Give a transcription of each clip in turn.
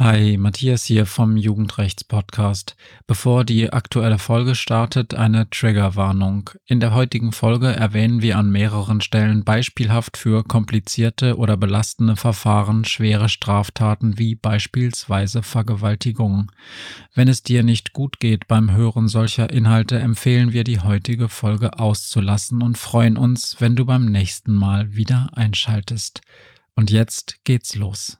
Hi, Matthias hier vom Jugendrechts-Podcast. Bevor die aktuelle Folge startet, eine Triggerwarnung. In der heutigen Folge erwähnen wir an mehreren Stellen beispielhaft für komplizierte oder belastende Verfahren schwere Straftaten wie beispielsweise Vergewaltigung. Wenn es dir nicht gut geht beim Hören solcher Inhalte, empfehlen wir die heutige Folge auszulassen und freuen uns, wenn du beim nächsten Mal wieder einschaltest. Und jetzt geht's los.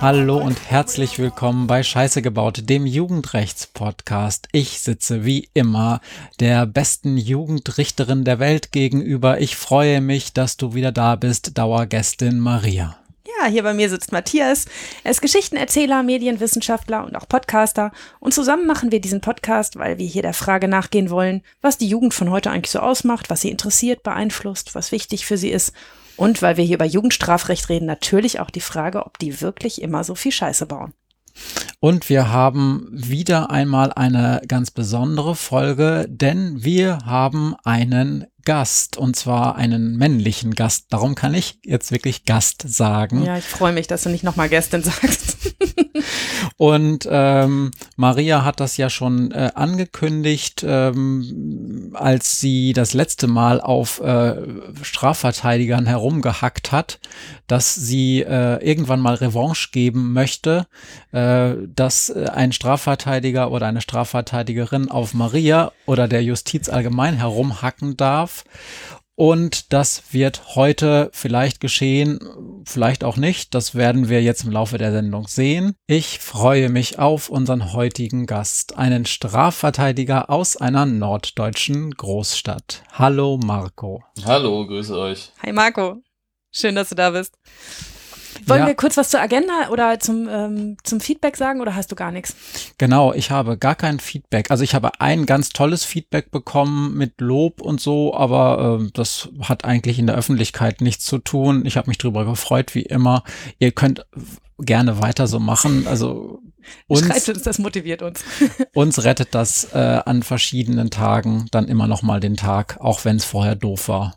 Hallo und herzlich willkommen bei Scheiße gebaut, dem Jugendrechts-Podcast. Ich sitze wie immer der besten Jugendrichterin der Welt gegenüber. Ich freue mich, dass du wieder da bist, Dauergästin Maria. Ja, hier bei mir sitzt Matthias. Er ist Geschichtenerzähler, Medienwissenschaftler und auch Podcaster. Und zusammen machen wir diesen Podcast, weil wir hier der Frage nachgehen wollen, was die Jugend von heute eigentlich so ausmacht, was sie interessiert, beeinflusst, was wichtig für sie ist und weil wir hier über Jugendstrafrecht reden, natürlich auch die Frage, ob die wirklich immer so viel Scheiße bauen. Und wir haben wieder einmal eine ganz besondere Folge, denn wir haben einen Gast und zwar einen männlichen Gast. Darum kann ich jetzt wirklich Gast sagen. Ja, ich freue mich, dass du nicht nochmal Gästin sagst. und ähm, Maria hat das ja schon äh, angekündigt, ähm, als sie das letzte Mal auf äh, Strafverteidigern herumgehackt hat, dass sie äh, irgendwann mal Revanche geben möchte, äh, dass äh, ein Strafverteidiger oder eine Strafverteidigerin auf Maria oder der Justiz allgemein herumhacken darf und das wird heute vielleicht geschehen, vielleicht auch nicht. Das werden wir jetzt im Laufe der Sendung sehen. Ich freue mich auf unseren heutigen Gast, einen Strafverteidiger aus einer norddeutschen Großstadt. Hallo Marco. Hallo, grüße euch. Hi Marco. Schön, dass du da bist. Wollen ja. wir kurz was zur Agenda oder zum, ähm, zum Feedback sagen oder hast du gar nichts? Genau, ich habe gar kein Feedback. Also ich habe ein ganz tolles Feedback bekommen mit Lob und so, aber äh, das hat eigentlich in der Öffentlichkeit nichts zu tun. Ich habe mich drüber gefreut, wie immer. Ihr könnt gerne weiter so machen. Also uns, Schreibt uns, das motiviert uns. uns rettet das äh, an verschiedenen Tagen dann immer noch mal den Tag, auch wenn es vorher doof war.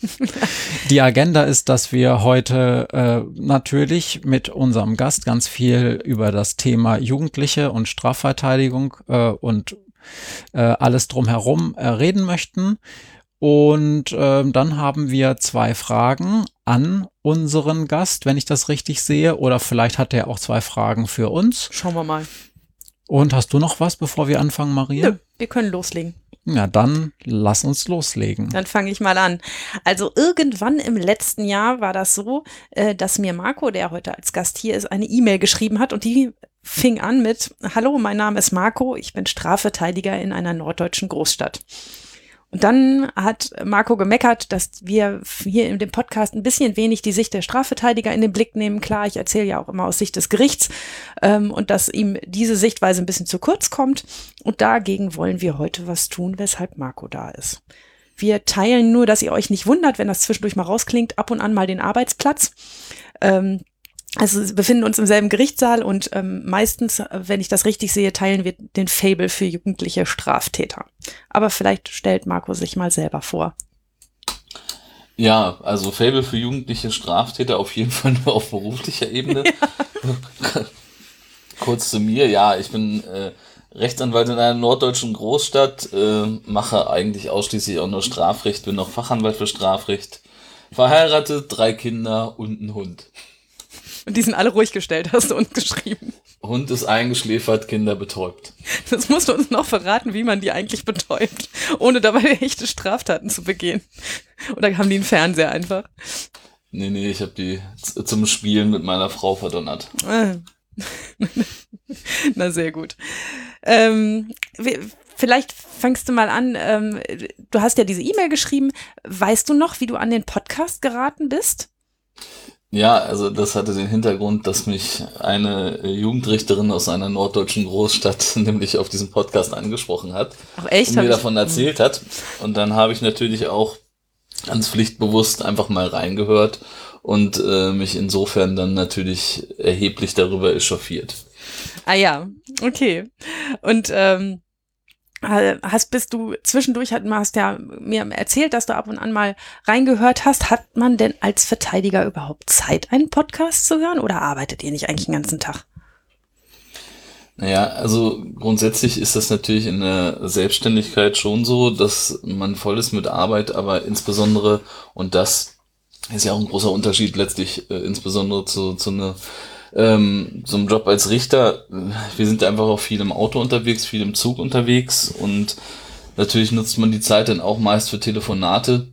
Die Agenda ist, dass wir heute äh, natürlich mit unserem Gast ganz viel über das Thema Jugendliche und Strafverteidigung äh, und äh, alles drumherum äh, reden möchten. Und äh, dann haben wir zwei Fragen an unseren Gast, wenn ich das richtig sehe. Oder vielleicht hat er auch zwei Fragen für uns. Schauen wir mal. Und hast du noch was, bevor wir anfangen, Maria? Nö, wir können loslegen. Ja, dann lass uns loslegen. Dann fange ich mal an. Also irgendwann im letzten Jahr war das so, äh, dass mir Marco, der heute als Gast hier ist, eine E-Mail geschrieben hat und die fing an mit Hallo, mein Name ist Marco, ich bin Strafverteidiger in einer norddeutschen Großstadt. Und dann hat Marco gemeckert, dass wir hier in dem Podcast ein bisschen wenig die Sicht der Strafverteidiger in den Blick nehmen. Klar, ich erzähle ja auch immer aus Sicht des Gerichts ähm, und dass ihm diese Sichtweise ein bisschen zu kurz kommt. Und dagegen wollen wir heute was tun, weshalb Marco da ist. Wir teilen nur, dass ihr euch nicht wundert, wenn das zwischendurch mal rausklingt, ab und an mal den Arbeitsplatz. Ähm, also wir befinden uns im selben Gerichtssaal und ähm, meistens, wenn ich das richtig sehe, teilen wir den Fable für jugendliche Straftäter. Aber vielleicht stellt Marco sich mal selber vor. Ja, also Fable für jugendliche Straftäter auf jeden Fall nur auf beruflicher Ebene. Ja. Kurz zu mir, ja, ich bin äh, Rechtsanwalt in einer norddeutschen Großstadt, äh, mache eigentlich ausschließlich auch nur Strafrecht, bin noch Fachanwalt für Strafrecht, verheiratet, drei Kinder und ein Hund. Und die sind alle ruhig gestellt, hast du uns geschrieben. Hund ist eingeschläfert, Kinder betäubt. Das musst du uns noch verraten, wie man die eigentlich betäubt, ohne dabei echte Straftaten zu begehen. Oder haben die einen Fernseher einfach? Nee, nee, ich habe die zum Spielen mit meiner Frau verdonnert. Ah. Na, sehr gut. Ähm, vielleicht fängst du mal an. Ähm, du hast ja diese E-Mail geschrieben. Weißt du noch, wie du an den Podcast geraten bist? Ja, also das hatte den Hintergrund, dass mich eine Jugendrichterin aus einer norddeutschen Großstadt nämlich auf diesem Podcast angesprochen hat Ach echt? und mir davon erzählt hat. Und dann habe ich natürlich auch ganz pflichtbewusst einfach mal reingehört und äh, mich insofern dann natürlich erheblich darüber echauffiert. Ah ja, okay. Und ähm, hast bist du zwischendurch hat, hast ja mir erzählt, dass du ab und an mal reingehört hast. Hat man denn als Verteidiger überhaupt Zeit, einen Podcast zu hören oder arbeitet ihr nicht eigentlich den ganzen Tag? Naja, also grundsätzlich ist das natürlich in der Selbstständigkeit schon so, dass man voll ist mit Arbeit, aber insbesondere, und das ist ja auch ein großer Unterschied letztlich, äh, insbesondere zu, zu einer ähm, so einem Job als Richter, wir sind einfach auch viel im Auto unterwegs, viel im Zug unterwegs und natürlich nutzt man die Zeit dann auch meist für Telefonate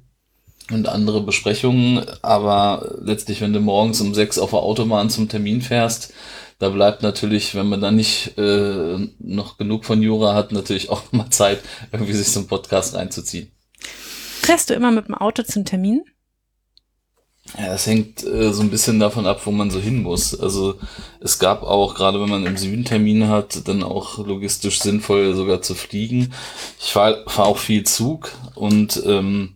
und andere Besprechungen, aber letztlich, wenn du morgens um sechs auf der Autobahn zum Termin fährst, da bleibt natürlich, wenn man dann nicht äh, noch genug von Jura hat, natürlich auch mal Zeit, irgendwie sich so einen Podcast reinzuziehen. Fährst du immer mit dem Auto zum Termin? Ja, das hängt äh, so ein bisschen davon ab, wo man so hin muss. Also es gab auch, gerade wenn man im Süden Termine hat, dann auch logistisch sinnvoll sogar zu fliegen. Ich fahre fahr auch viel Zug und ähm,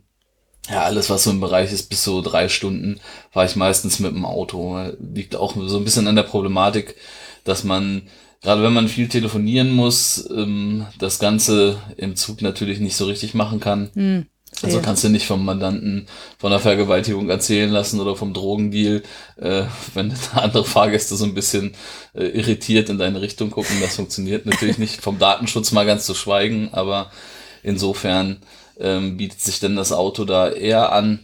ja, alles, was so im Bereich ist, bis so drei Stunden, fahre ich meistens mit dem Auto. Liegt auch so ein bisschen an der Problematik, dass man, gerade wenn man viel telefonieren muss, ähm, das Ganze im Zug natürlich nicht so richtig machen kann. Hm, also kannst du nicht vom Mandanten von der Vergewaltigung erzählen lassen oder vom Drogendeal, äh, wenn andere Fahrgäste so ein bisschen äh, irritiert in deine Richtung gucken. Das funktioniert natürlich nicht. Vom Datenschutz mal ganz zu schweigen, aber insofern ähm, bietet sich denn das Auto da eher an.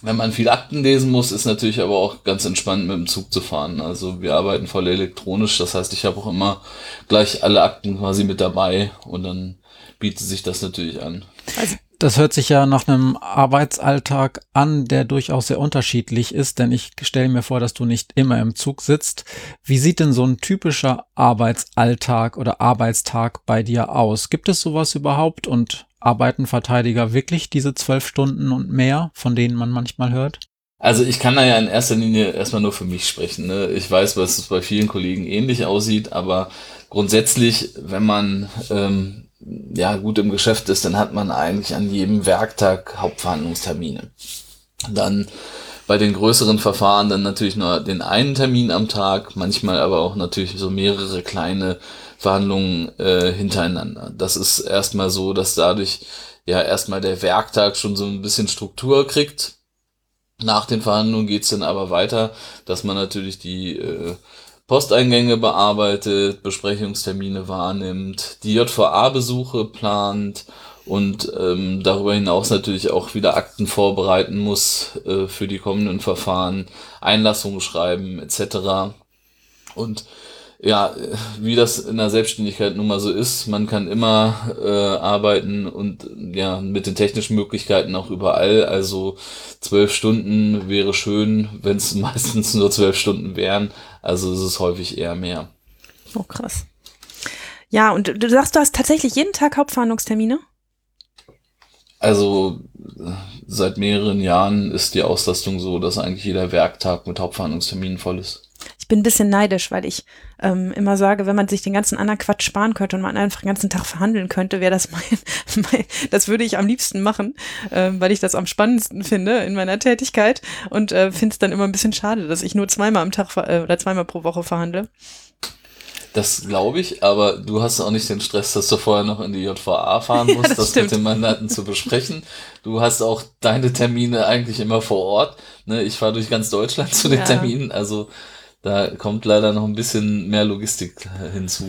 Wenn man viel Akten lesen muss, ist natürlich aber auch ganz entspannt mit dem Zug zu fahren. Also wir arbeiten voll elektronisch, das heißt, ich habe auch immer gleich alle Akten quasi mit dabei und dann bietet sich das natürlich an. Also das hört sich ja nach einem Arbeitsalltag an, der durchaus sehr unterschiedlich ist, denn ich stelle mir vor, dass du nicht immer im Zug sitzt. Wie sieht denn so ein typischer Arbeitsalltag oder Arbeitstag bei dir aus? Gibt es sowas überhaupt und arbeiten Verteidiger wirklich diese zwölf Stunden und mehr, von denen man manchmal hört? Also ich kann da ja in erster Linie erstmal nur für mich sprechen. Ne? Ich weiß, was es bei vielen Kollegen ähnlich aussieht, aber grundsätzlich, wenn man ähm, ja gut im Geschäft ist, dann hat man eigentlich an jedem Werktag Hauptverhandlungstermine. Dann bei den größeren Verfahren dann natürlich nur den einen Termin am Tag, manchmal aber auch natürlich so mehrere kleine Verhandlungen äh, hintereinander. Das ist erstmal so, dass dadurch ja erstmal der Werktag schon so ein bisschen Struktur kriegt. Nach den Verhandlungen geht's dann aber weiter, dass man natürlich die äh, Posteingänge bearbeitet, Besprechungstermine wahrnimmt, die JVA-Besuche plant und ähm, darüber hinaus natürlich auch wieder Akten vorbereiten muss äh, für die kommenden Verfahren, Einlassungen schreiben etc. Und ja, wie das in der Selbstständigkeit nun mal so ist, man kann immer äh, arbeiten und ja, mit den technischen Möglichkeiten auch überall. Also zwölf Stunden wäre schön, wenn es meistens nur zwölf Stunden wären. Also es ist häufig eher mehr. Oh, krass. Ja, und du sagst, du hast tatsächlich jeden Tag Hauptverhandlungstermine? Also seit mehreren Jahren ist die Auslastung so, dass eigentlich jeder Werktag mit Hauptverhandlungsterminen voll ist ich bin ein bisschen neidisch, weil ich ähm, immer sage, wenn man sich den ganzen anderen Quatsch sparen könnte und man einfach den ganzen Tag verhandeln könnte, wäre das mein, mein, das würde ich am liebsten machen, äh, weil ich das am spannendsten finde in meiner Tätigkeit und äh, finde es dann immer ein bisschen schade, dass ich nur zweimal am Tag äh, oder zweimal pro Woche verhandle. Das glaube ich, aber du hast auch nicht den Stress, dass du vorher noch in die JVA fahren musst, ja, das, das mit den Mandanten zu besprechen. Du hast auch deine Termine eigentlich immer vor Ort. Ne? Ich fahre durch ganz Deutschland zu den ja. Terminen, also da kommt leider noch ein bisschen mehr Logistik hinzu.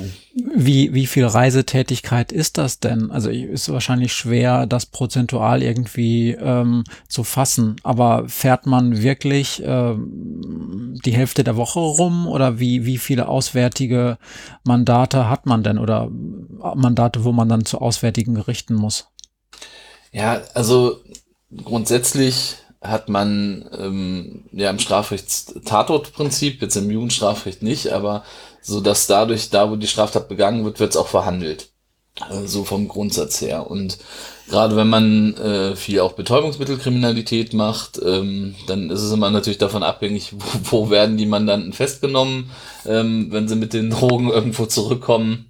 Wie, wie viel Reisetätigkeit ist das denn? Also ist wahrscheinlich schwer, das prozentual irgendwie ähm, zu fassen. Aber fährt man wirklich ähm, die Hälfte der Woche rum oder wie, wie viele auswärtige Mandate hat man denn oder Mandate, wo man dann zu auswärtigen Gerichten muss? Ja, also grundsätzlich hat man ähm, ja im Strafrecht Tatortprinzip, jetzt im Jugendstrafrecht nicht, aber so dass dadurch, da wo die Straftat begangen wird, wird es auch verhandelt. Äh, so vom Grundsatz her. Und gerade wenn man äh, viel auch Betäubungsmittelkriminalität macht, ähm, dann ist es immer natürlich davon abhängig, wo, wo werden die Mandanten festgenommen, ähm, wenn sie mit den Drogen irgendwo zurückkommen.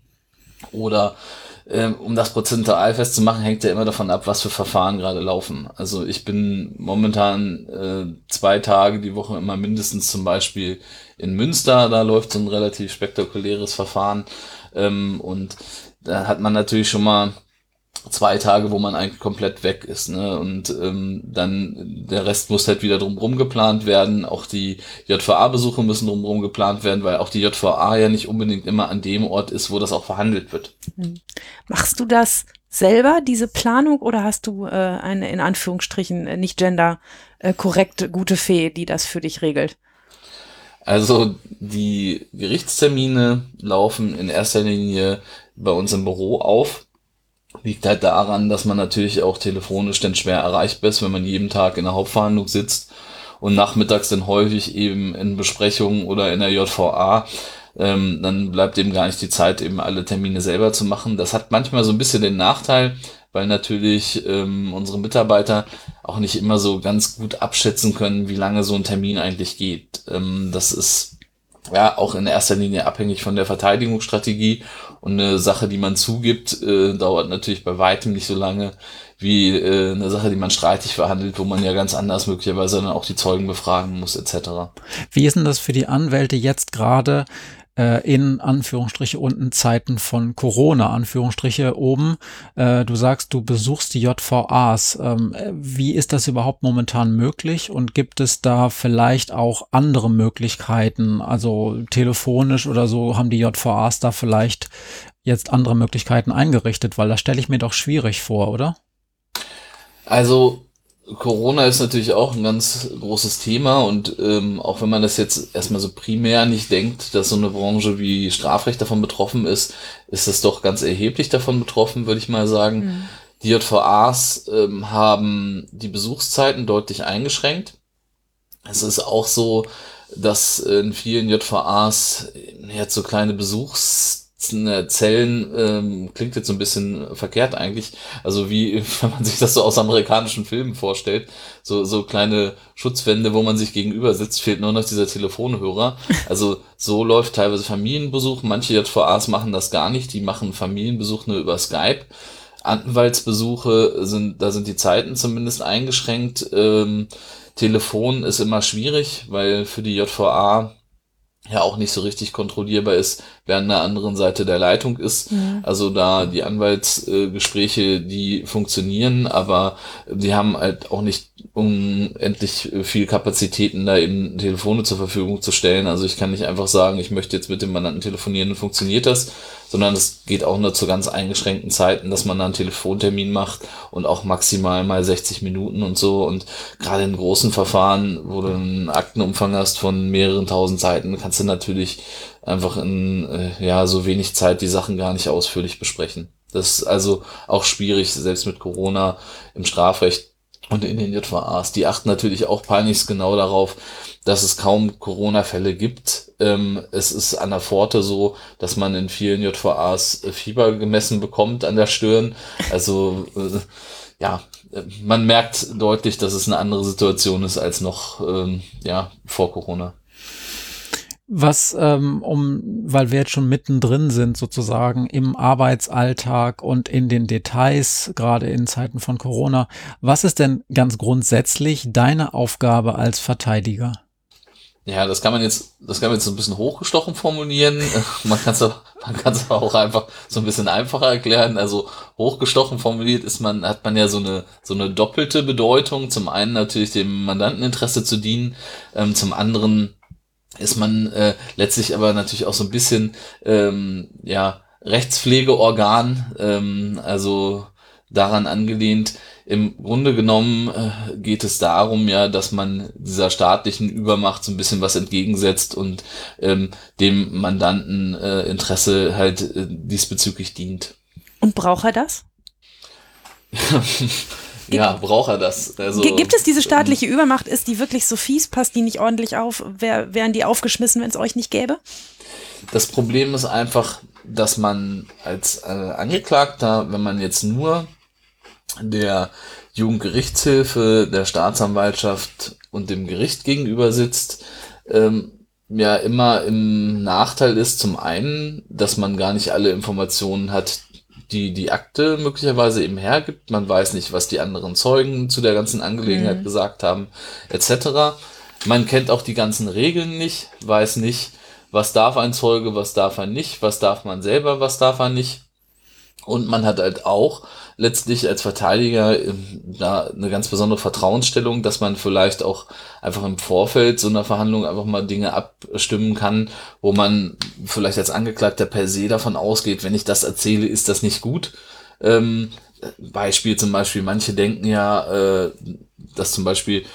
Oder um das prozentual festzumachen, hängt ja immer davon ab, was für Verfahren gerade laufen. Also ich bin momentan äh, zwei Tage die Woche immer mindestens zum Beispiel in Münster, da läuft so ein relativ spektakuläres Verfahren. Ähm, und da hat man natürlich schon mal zwei Tage, wo man eigentlich komplett weg ist. Ne? Und ähm, dann der Rest muss halt wieder drumherum geplant werden. Auch die JVA-Besuche müssen drumherum geplant werden, weil auch die JVA ja nicht unbedingt immer an dem Ort ist, wo das auch verhandelt wird. Hm. Machst du das selber, diese Planung, oder hast du äh, eine in Anführungsstrichen äh, nicht gender äh, korrekt gute Fee, die das für dich regelt? Also die Gerichtstermine laufen in erster Linie bei uns im Büro auf liegt halt daran, dass man natürlich auch telefonisch dann schwer erreichbar ist, wenn man jeden Tag in der Hauptverhandlung sitzt und nachmittags dann häufig eben in Besprechungen oder in der JVA, ähm, dann bleibt eben gar nicht die Zeit, eben alle Termine selber zu machen. Das hat manchmal so ein bisschen den Nachteil, weil natürlich ähm, unsere Mitarbeiter auch nicht immer so ganz gut abschätzen können, wie lange so ein Termin eigentlich geht. Ähm, das ist ja auch in erster Linie abhängig von der Verteidigungsstrategie und eine Sache, die man zugibt, äh, dauert natürlich bei weitem nicht so lange wie äh, eine Sache, die man streitig verhandelt, wo man ja ganz anders möglicherweise dann auch die Zeugen befragen muss, etc. Wie ist denn das für die Anwälte jetzt gerade? Äh, in Anführungsstriche unten Zeiten von Corona, Anführungsstriche oben. Äh, du sagst, du besuchst die JVAs. Ähm, wie ist das überhaupt momentan möglich und gibt es da vielleicht auch andere Möglichkeiten, also telefonisch oder so, haben die JVAs da vielleicht jetzt andere Möglichkeiten eingerichtet, weil das stelle ich mir doch schwierig vor, oder? Also Corona ist natürlich auch ein ganz großes Thema und ähm, auch wenn man das jetzt erstmal so primär nicht denkt, dass so eine Branche wie Strafrecht davon betroffen ist, ist das doch ganz erheblich davon betroffen, würde ich mal sagen. Mhm. Die JVAs ähm, haben die Besuchszeiten deutlich eingeschränkt. Es ist auch so, dass in vielen JVAs jetzt so kleine Besuchs Zellen ähm, klingt jetzt so ein bisschen verkehrt eigentlich. Also wie, wenn man sich das so aus amerikanischen Filmen vorstellt, so, so kleine Schutzwände, wo man sich gegenüber sitzt, fehlt nur noch dieser Telefonhörer. Also so läuft teilweise Familienbesuch. Manche JVAs machen das gar nicht, die machen Familienbesuch nur über Skype. Anwaltsbesuche sind, da sind die Zeiten zumindest eingeschränkt. Ähm, Telefon ist immer schwierig, weil für die JVA ja auch nicht so richtig kontrollierbar ist, wer an der anderen Seite der Leitung ist. Mhm. Also da die Anwaltsgespräche, die funktionieren, aber die haben halt auch nicht unendlich viel Kapazitäten, da eben Telefone zur Verfügung zu stellen. Also ich kann nicht einfach sagen, ich möchte jetzt mit dem Mandanten telefonieren und funktioniert das, sondern es geht auch nur zu ganz eingeschränkten Zeiten, dass man da einen Telefontermin macht und auch maximal mal 60 Minuten und so. Und gerade in großen Verfahren, wo du einen Aktenumfang hast von mehreren tausend Seiten, kannst du natürlich einfach in äh, ja so wenig Zeit die Sachen gar nicht ausführlich besprechen. Das ist also auch schwierig, selbst mit Corona im Strafrecht und in den JVAs. Die achten natürlich auch peinlichst genau darauf, dass es kaum Corona-Fälle gibt. Ähm, es ist an der Pforte so, dass man in vielen JVAs äh, Fieber gemessen bekommt an der Stirn. Also äh, ja, man merkt deutlich, dass es eine andere Situation ist als noch ähm, ja vor Corona. Was, ähm, um, weil wir jetzt schon mittendrin sind, sozusagen im Arbeitsalltag und in den Details, gerade in Zeiten von Corona, was ist denn ganz grundsätzlich deine Aufgabe als Verteidiger? Ja, das kann man jetzt, das kann man jetzt so ein bisschen hochgestochen formulieren. man kann es man kann es auch einfach so ein bisschen einfacher erklären. Also hochgestochen formuliert ist man, hat man ja so eine, so eine doppelte Bedeutung. Zum einen natürlich dem Mandanteninteresse zu dienen, ähm, zum anderen ist man äh, letztlich aber natürlich auch so ein bisschen ähm, ja Rechtspflegeorgan, ähm, also daran angelehnt. Im Grunde genommen äh, geht es darum ja, dass man dieser staatlichen Übermacht so ein bisschen was entgegensetzt und ähm, dem Mandanten äh, Interesse halt äh, diesbezüglich dient. Und braucht er das? ja, braucht er das. Also, gibt es diese staatliche Übermacht? Ist die wirklich so fies? Passt die nicht ordentlich auf? Wär, wären die aufgeschmissen, wenn es euch nicht gäbe? Das Problem ist einfach, dass man als äh, Angeklagter, wenn man jetzt nur der Jugendgerichtshilfe, der Staatsanwaltschaft und dem Gericht gegenüber sitzt, ähm, ja immer im Nachteil ist zum einen, dass man gar nicht alle Informationen hat, die die Akte möglicherweise eben hergibt. Man weiß nicht, was die anderen Zeugen zu der ganzen Angelegenheit Mhm. gesagt haben, etc. Man kennt auch die ganzen Regeln nicht, weiß nicht, was darf ein Zeuge, was darf er nicht, was darf man selber, was darf er nicht. Und man hat halt auch letztlich als Verteidiger ähm, da eine ganz besondere Vertrauensstellung, dass man vielleicht auch einfach im Vorfeld so einer Verhandlung einfach mal Dinge abstimmen kann, wo man vielleicht als Angeklagter per se davon ausgeht, wenn ich das erzähle, ist das nicht gut. Ähm, Beispiel zum Beispiel, manche denken ja, äh, dass zum Beispiel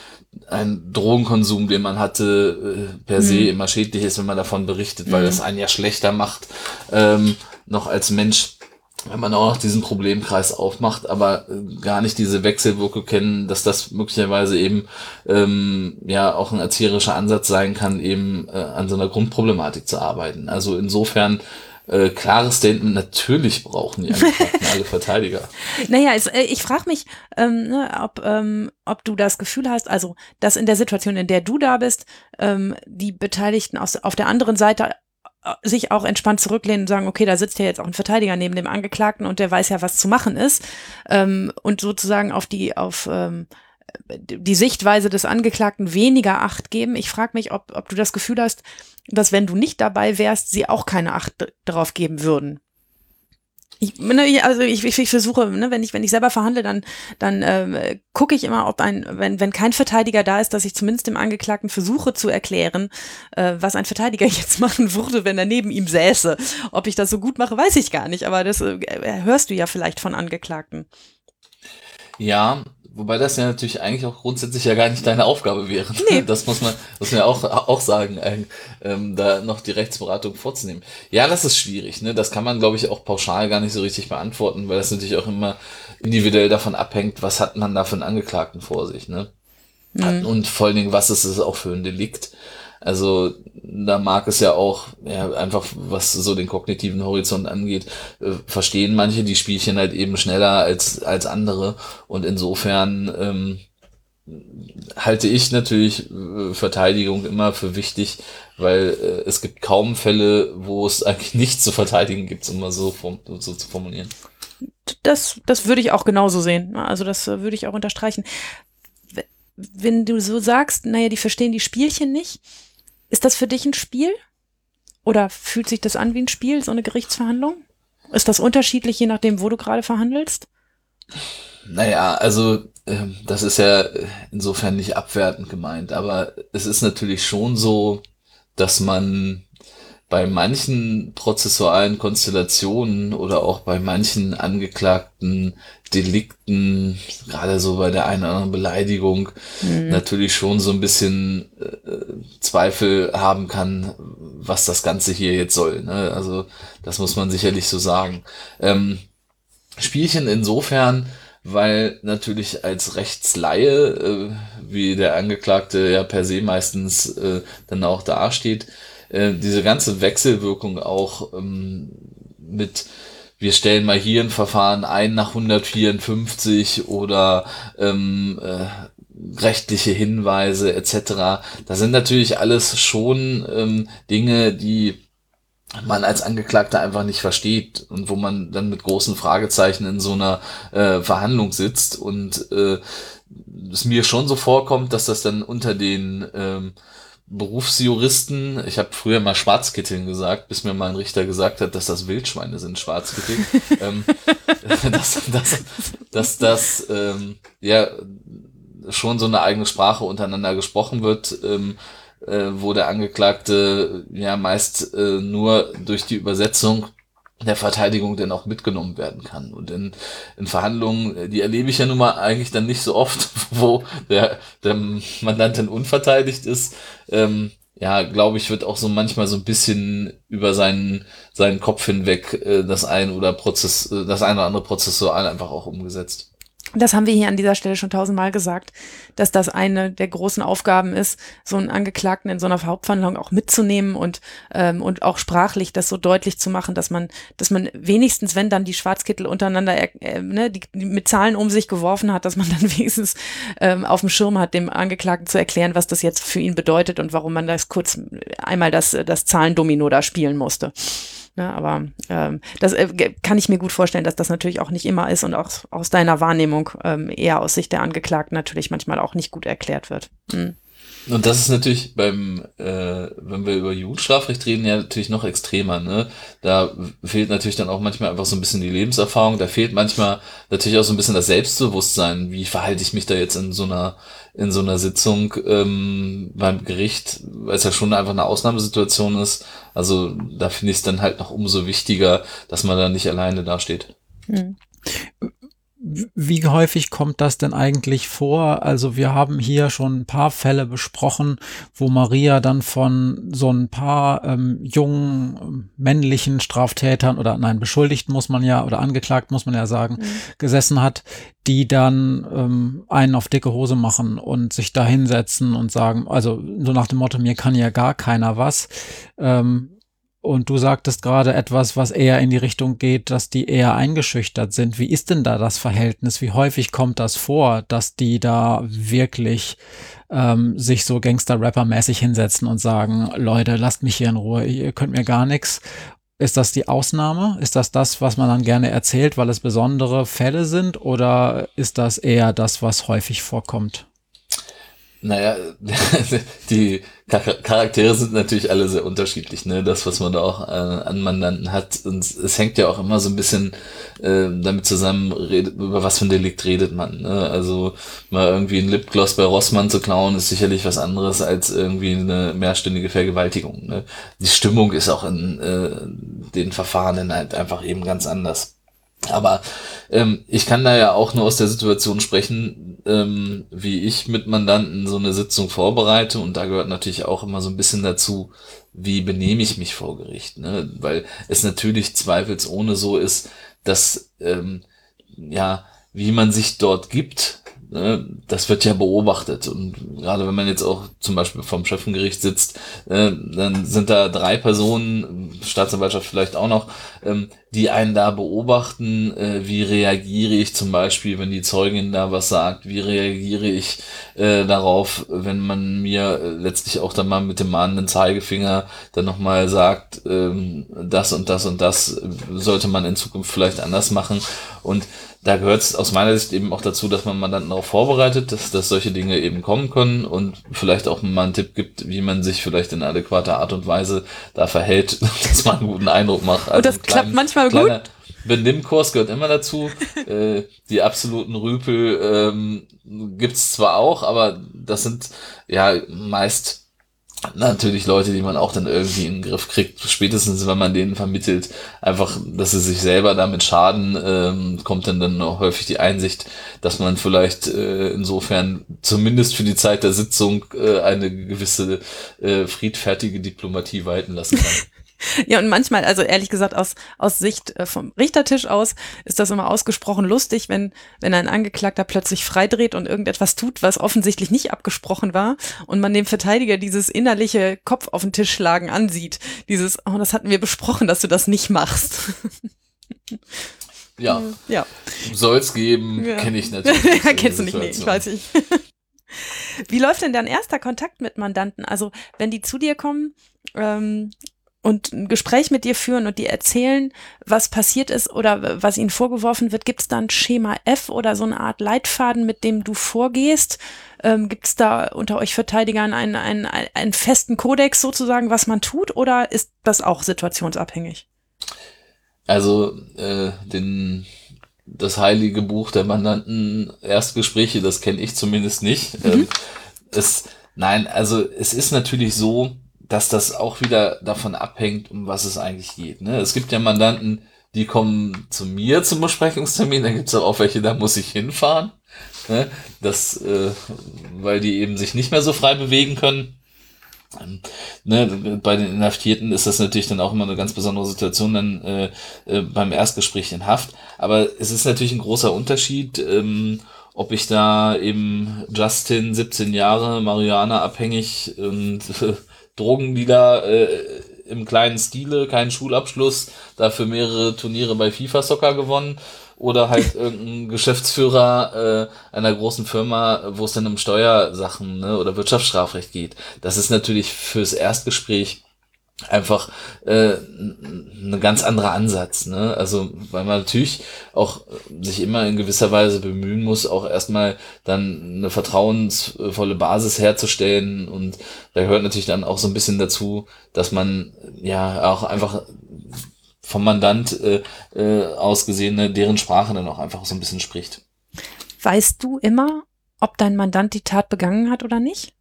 ein Drogenkonsum, den man hatte, äh, per se immer schädlich ist, wenn man davon berichtet, weil das einen ja schlechter macht, ähm, noch als Mensch, wenn man auch noch diesen Problemkreis aufmacht, aber äh, gar nicht diese Wechselwirkung kennen, dass das möglicherweise eben ähm, ja auch ein erzieherischer Ansatz sein kann, eben äh, an so einer Grundproblematik zu arbeiten. Also insofern äh, klares Statement, natürlich brauchen die Angeklagten alle Verteidiger. Naja, es, äh, ich frage mich, ähm, ne, ob, ähm, ob du das Gefühl hast, also dass in der Situation, in der du da bist, ähm, die Beteiligten aus, auf der anderen Seite sich auch entspannt zurücklehnen und sagen, okay, da sitzt ja jetzt auch ein Verteidiger neben dem Angeklagten und der weiß ja, was zu machen ist. Ähm, und sozusagen auf die, auf ähm, die Sichtweise des Angeklagten weniger Acht geben. Ich frage mich, ob, ob du das Gefühl hast, dass wenn du nicht dabei wärst, sie auch keine Acht darauf geben würden. Ich, ne, ich- also ich, ich, ich versuche, ne, wenn ich wenn ich selber verhandle, dann dann ähm, gucke ich immer, ob ein wenn wenn kein Verteidiger da ist, dass ich zumindest dem Angeklagten versuche zu erklären, äh, was ein Verteidiger jetzt machen würde, wenn er neben ihm säße. Ob ich das so gut mache, weiß ich gar nicht, aber das äh, hörst du ja vielleicht von Angeklagten. Ja, wobei das ja natürlich eigentlich auch grundsätzlich ja gar nicht deine Aufgabe wäre. Nee. Das muss man, muss man ja auch, auch sagen, äh, ähm, da noch die Rechtsberatung vorzunehmen. Ja, das ist schwierig. Ne? Das kann man, glaube ich, auch pauschal gar nicht so richtig beantworten, weil das natürlich auch immer individuell davon abhängt, was hat man da für einen Angeklagten vor sich. Ne? Und vor allen Dingen, was ist es auch für ein Delikt? Also da mag es ja auch ja, einfach, was so den kognitiven Horizont angeht, äh, verstehen manche die Spielchen halt eben schneller als, als andere. Und insofern ähm, halte ich natürlich äh, Verteidigung immer für wichtig, weil äh, es gibt kaum Fälle, wo es eigentlich nichts zu verteidigen gibt, um mal so, form so zu formulieren. Das, das würde ich auch genauso sehen. Also das äh, würde ich auch unterstreichen. Wenn du so sagst, naja, die verstehen die Spielchen nicht, ist das für dich ein Spiel? Oder fühlt sich das an wie ein Spiel, so eine Gerichtsverhandlung? Ist das unterschiedlich, je nachdem, wo du gerade verhandelst? Naja, also ähm, das ist ja insofern nicht abwertend gemeint, aber es ist natürlich schon so, dass man bei manchen prozessualen Konstellationen oder auch bei manchen angeklagten Delikten, gerade so bei der einen oder anderen Beleidigung, natürlich schon so ein bisschen äh, Zweifel haben kann, was das Ganze hier jetzt soll. Ne? Also das muss man sicherlich so sagen. Ähm, Spielchen insofern, weil natürlich als Rechtsleihe, äh, wie der Angeklagte ja per se meistens äh, dann auch dasteht, äh, diese ganze Wechselwirkung auch ähm, mit wir stellen mal hier ein Verfahren ein nach 154 oder ähm, äh, rechtliche Hinweise etc. Da sind natürlich alles schon ähm, Dinge, die man als Angeklagter einfach nicht versteht und wo man dann mit großen Fragezeichen in so einer äh, Verhandlung sitzt und äh, es mir schon so vorkommt, dass das dann unter den ähm, Berufsjuristen, ich habe früher mal Schwarzkitteln gesagt, bis mir mal ein Richter gesagt hat, dass das Wildschweine sind, Schwarzkitteln, ähm, dass, dass, dass das ähm, ja schon so eine eigene Sprache untereinander gesprochen wird, ähm, äh, wo der Angeklagte ja meist äh, nur durch die Übersetzung der Verteidigung dann auch mitgenommen werden kann. Und in, in Verhandlungen, äh, die erlebe ich ja nun mal eigentlich dann nicht so oft, wo der, der Mandant dann unverteidigt ist. Ähm, ja, glaube ich, wird auch so manchmal so ein bisschen über seinen, seinen Kopf hinweg äh, das ein oder Prozess, äh, das ein oder andere Prozessual einfach auch umgesetzt. Das haben wir hier an dieser Stelle schon tausendmal gesagt, dass das eine der großen Aufgaben ist, so einen Angeklagten in so einer Hauptverhandlung auch mitzunehmen und ähm, und auch sprachlich das so deutlich zu machen, dass man, dass man wenigstens, wenn dann die Schwarzkittel untereinander äh, ne, die, die mit Zahlen um sich geworfen hat, dass man dann wenigstens ähm, auf dem Schirm hat, dem Angeklagten zu erklären, was das jetzt für ihn bedeutet und warum man das kurz einmal das das Zahlendomino da spielen musste. Ne, aber ähm, das äh, kann ich mir gut vorstellen, dass das natürlich auch nicht immer ist und auch aus deiner Wahrnehmung ähm, eher aus Sicht der Angeklagten natürlich manchmal auch nicht gut erklärt wird. Mhm. Und das ist natürlich beim, äh, wenn wir über Jugendstrafrecht reden, ja natürlich noch extremer. Ne? Da fehlt natürlich dann auch manchmal einfach so ein bisschen die Lebenserfahrung. Da fehlt manchmal natürlich auch so ein bisschen das Selbstbewusstsein. Wie verhalte ich mich da jetzt in so einer in so einer Sitzung ähm, beim Gericht, weil es ja schon einfach eine Ausnahmesituation ist. Also da finde ich es dann halt noch umso wichtiger, dass man da nicht alleine dasteht. Hm. Wie häufig kommt das denn eigentlich vor? Also wir haben hier schon ein paar Fälle besprochen, wo Maria dann von so ein paar ähm, jungen männlichen Straftätern oder nein, Beschuldigten muss man ja oder angeklagt muss man ja sagen, mhm. gesessen hat, die dann ähm, einen auf dicke Hose machen und sich da hinsetzen und sagen, also so nach dem Motto, mir kann ja gar keiner was. Ähm, und du sagtest gerade etwas, was eher in die Richtung geht, dass die eher eingeschüchtert sind. Wie ist denn da das Verhältnis? Wie häufig kommt das vor, dass die da wirklich ähm, sich so Gangster-Rapper-mäßig hinsetzen und sagen, Leute, lasst mich hier in Ruhe, ihr könnt mir gar nichts. Ist das die Ausnahme? Ist das das, was man dann gerne erzählt, weil es besondere Fälle sind? Oder ist das eher das, was häufig vorkommt? Naja, die Charaktere sind natürlich alle sehr unterschiedlich, ne? Das, was man da auch äh, an Mandanten hat. Und es hängt ja auch immer so ein bisschen äh, damit zusammen, redet, über was für ein Delikt redet man. Ne? Also mal irgendwie ein Lipgloss bei Rossmann zu klauen, ist sicherlich was anderes als irgendwie eine mehrstündige Vergewaltigung. Ne? Die Stimmung ist auch in äh, den Verfahren halt einfach eben ganz anders. Aber ähm, ich kann da ja auch nur aus der Situation sprechen, ähm, wie ich mit Mandanten so eine Sitzung vorbereite. Und da gehört natürlich auch immer so ein bisschen dazu, wie benehme ich mich vor Gericht. Ne? Weil es natürlich zweifelsohne so ist, dass ähm, ja, wie man sich dort gibt, Ne, das wird ja beobachtet. Und gerade wenn man jetzt auch zum Beispiel vom Schöffengericht sitzt, äh, dann sind da drei Personen, Staatsanwaltschaft vielleicht auch noch, ähm, die einen da beobachten, äh, wie reagiere ich zum Beispiel, wenn die Zeugin da was sagt, wie reagiere ich äh, darauf, wenn man mir letztlich auch dann mal mit dem mahnenden Zeigefinger dann nochmal sagt, ähm, das und das und das sollte man in Zukunft vielleicht anders machen. Und da gehört es aus meiner Sicht eben auch dazu, dass man Mandanten darauf vorbereitet, dass, dass solche Dinge eben kommen können und vielleicht auch mal einen Tipp gibt, wie man sich vielleicht in adäquater Art und Weise da verhält, dass man einen guten Eindruck macht. Also und das klappt manchmal gut. Benimmkurs gehört immer dazu. äh, die absoluten Rüpel ähm, gibt zwar auch, aber das sind ja meist natürlich Leute, die man auch dann irgendwie in den Griff kriegt, spätestens wenn man denen vermittelt, einfach, dass sie sich selber damit schaden, ähm, kommt dann dann auch häufig die Einsicht, dass man vielleicht äh, insofern zumindest für die Zeit der Sitzung äh, eine gewisse äh, friedfertige Diplomatie walten lassen kann. Ja, und manchmal, also ehrlich gesagt, aus, aus Sicht äh, vom Richtertisch aus, ist das immer ausgesprochen lustig, wenn, wenn ein Angeklagter plötzlich freidreht und irgendetwas tut, was offensichtlich nicht abgesprochen war und man dem Verteidiger dieses innerliche Kopf auf den Tisch schlagen ansieht. Dieses, oh, das hatten wir besprochen, dass du das nicht machst. Ja. ja. Soll es geben, ja. kenne ich natürlich. ja, kennst du nicht, nee, ich weiß nicht. Wie läuft denn dein erster Kontakt mit Mandanten? Also, wenn die zu dir kommen, ähm, und ein Gespräch mit dir führen und dir erzählen, was passiert ist oder was ihnen vorgeworfen wird, gibt es da ein Schema F oder so eine Art Leitfaden, mit dem du vorgehst? Ähm, gibt es da unter euch Verteidigern einen, einen, einen festen Kodex sozusagen, was man tut, oder ist das auch situationsabhängig? Also äh, den, das heilige Buch der Mandanten Erstgespräche, das kenne ich zumindest nicht. Mhm. Ähm, es, nein, also es ist natürlich so, dass das auch wieder davon abhängt, um was es eigentlich geht. Ne? Es gibt ja Mandanten, die kommen zu mir zum Besprechungstermin, da gibt es auch welche, da muss ich hinfahren. Ne? Das, äh, weil die eben sich nicht mehr so frei bewegen können. Ähm, ne, bei den Inhaftierten ist das natürlich dann auch immer eine ganz besondere Situation dann äh, äh, beim Erstgespräch in Haft. Aber es ist natürlich ein großer Unterschied, ähm, ob ich da eben Justin 17 Jahre Marihuana abhängig und äh, Drogendealer äh, im kleinen Stile, keinen Schulabschluss, dafür mehrere Turniere bei FIFA Soccer gewonnen oder halt irgendein Geschäftsführer äh, einer großen Firma, wo es dann um Steuersachen ne, oder Wirtschaftsstrafrecht geht. Das ist natürlich fürs Erstgespräch einfach äh, ein ganz anderer Ansatz. Ne? Also weil man natürlich auch sich immer in gewisser Weise bemühen muss, auch erstmal dann eine vertrauensvolle Basis herzustellen. Und da gehört natürlich dann auch so ein bisschen dazu, dass man ja auch einfach vom Mandant äh, äh, aus ne, deren Sprache dann auch einfach so ein bisschen spricht. Weißt du immer, ob dein Mandant die Tat begangen hat oder nicht?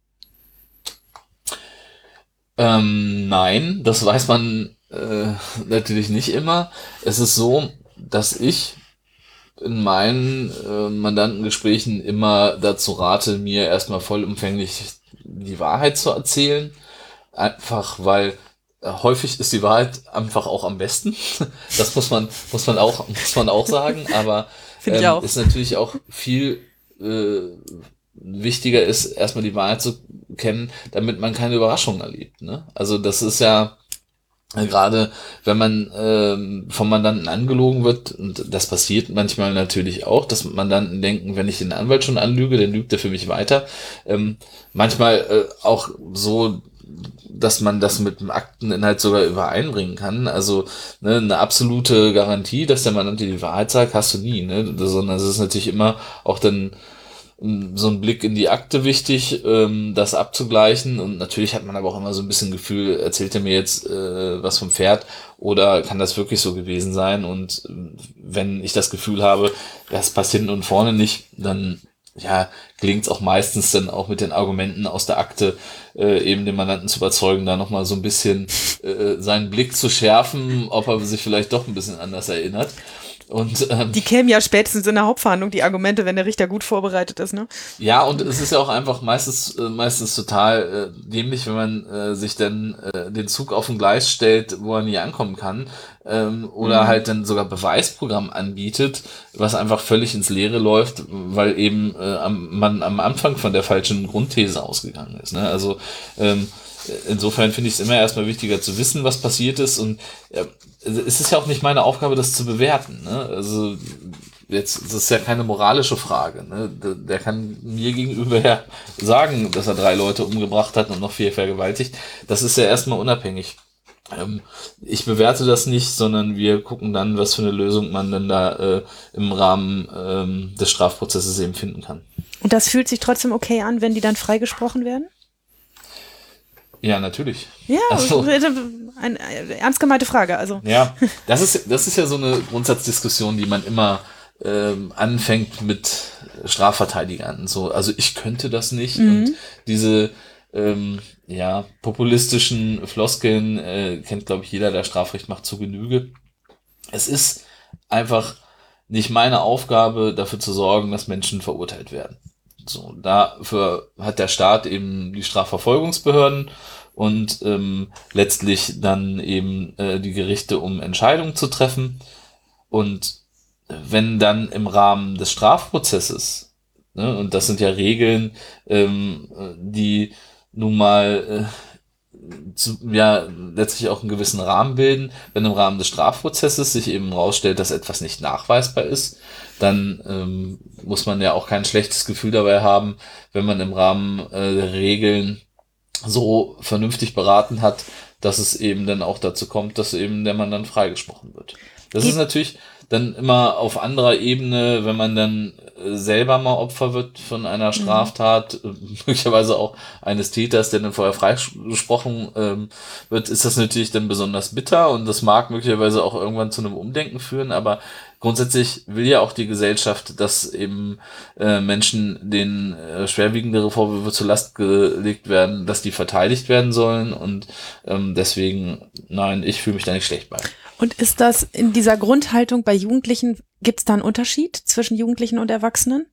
Ähm, nein, das weiß man äh, natürlich nicht immer. Es ist so, dass ich in meinen äh, Mandantengesprächen immer dazu rate, mir erstmal vollumfänglich die Wahrheit zu erzählen. Einfach weil äh, häufig ist die Wahrheit einfach auch am besten. Das muss man, muss man auch, muss man auch sagen. Aber ähm, ist natürlich auch viel äh, wichtiger ist, erstmal die Wahrheit zu kennen, damit man keine Überraschungen erlebt. Ne? Also das ist ja äh, gerade, wenn man ähm, vom Mandanten angelogen wird, und das passiert manchmal natürlich auch, dass Mandanten denken, wenn ich den Anwalt schon anlüge, dann lügt er für mich weiter. Ähm, manchmal äh, auch so, dass man das mit dem Akteninhalt sogar übereinbringen kann. Also ne, eine absolute Garantie, dass der Mandant dir die Wahrheit sagt, hast du nie. Ne? Sondern es ist natürlich immer auch dann so ein Blick in die Akte wichtig, ähm, das abzugleichen. Und natürlich hat man aber auch immer so ein bisschen Gefühl, erzählt er mir jetzt äh, was vom Pferd oder kann das wirklich so gewesen sein? Und äh, wenn ich das Gefühl habe, das passt hinten und vorne nicht, dann ja, gelingt es auch meistens dann auch mit den Argumenten aus der Akte äh, eben den Mandanten zu überzeugen, da nochmal so ein bisschen äh, seinen Blick zu schärfen, ob er sich vielleicht doch ein bisschen anders erinnert. Und, ähm, die kämen ja spätestens in der Hauptverhandlung, die Argumente, wenn der Richter gut vorbereitet ist, ne? Ja, und es ist ja auch einfach meistens, äh, meistens total äh, dämlich, wenn man äh, sich dann äh, den Zug auf ein Gleis stellt, wo er nie ankommen kann. Ähm, oder mhm. halt dann sogar Beweisprogramm anbietet, was einfach völlig ins Leere läuft, weil eben äh, am, man am Anfang von der falschen Grundthese ausgegangen ist. Ne? Also ähm, insofern finde ich es immer erstmal wichtiger zu wissen, was passiert ist. Und ja, es ist ja auch nicht meine Aufgabe, das zu bewerten. Ne? Also jetzt, das ist ja keine moralische Frage. Ne? Der, der, kann mir gegenüber ja sagen, dass er drei Leute umgebracht hat und noch vier vergewaltigt. Das ist ja erstmal unabhängig. Ähm, ich bewerte das nicht, sondern wir gucken dann, was für eine Lösung man dann da äh, im Rahmen ähm, des Strafprozesses eben finden kann. Und das fühlt sich trotzdem okay an, wenn die dann freigesprochen werden? Ja, natürlich. Ja, also, eine ernst gemeinte Frage. Also. Ja, das ist, das ist ja so eine Grundsatzdiskussion, die man immer ähm, anfängt mit Strafverteidigern. So, also ich könnte das nicht. Mhm. Und diese ähm, ja, populistischen Floskeln äh, kennt, glaube ich, jeder, der Strafrecht macht, zu Genüge. Es ist einfach nicht meine Aufgabe, dafür zu sorgen, dass Menschen verurteilt werden. So, dafür hat der Staat eben die Strafverfolgungsbehörden und ähm, letztlich dann eben äh, die Gerichte, um Entscheidungen zu treffen. Und wenn dann im Rahmen des Strafprozesses, ne, und das sind ja Regeln, ähm, die nun mal äh, zu, ja letztlich auch einen gewissen Rahmen bilden, wenn im Rahmen des Strafprozesses sich eben herausstellt, dass etwas nicht nachweisbar ist, dann ähm, muss man ja auch kein schlechtes Gefühl dabei haben, wenn man im Rahmen äh, der Regeln so vernünftig beraten hat, dass es eben dann auch dazu kommt, dass eben der Mann dann freigesprochen wird. Das ist natürlich dann immer auf anderer Ebene, wenn man dann äh, selber mal Opfer wird von einer mhm. Straftat, mhm. möglicherweise auch eines Täters, der dann vorher freigesprochen ähm, wird, ist das natürlich dann besonders bitter und das mag möglicherweise auch irgendwann zu einem Umdenken führen, aber grundsätzlich will ja auch die Gesellschaft, dass eben äh, Menschen, denen äh, schwerwiegendere Vorwürfe zur Last gelegt werden, dass die verteidigt werden sollen und ähm, deswegen, nein, ich fühle mich da nicht schlecht bei. Und ist das in dieser Grundhaltung bei Jugendlichen, gibt es da einen Unterschied zwischen Jugendlichen und Erwachsenen?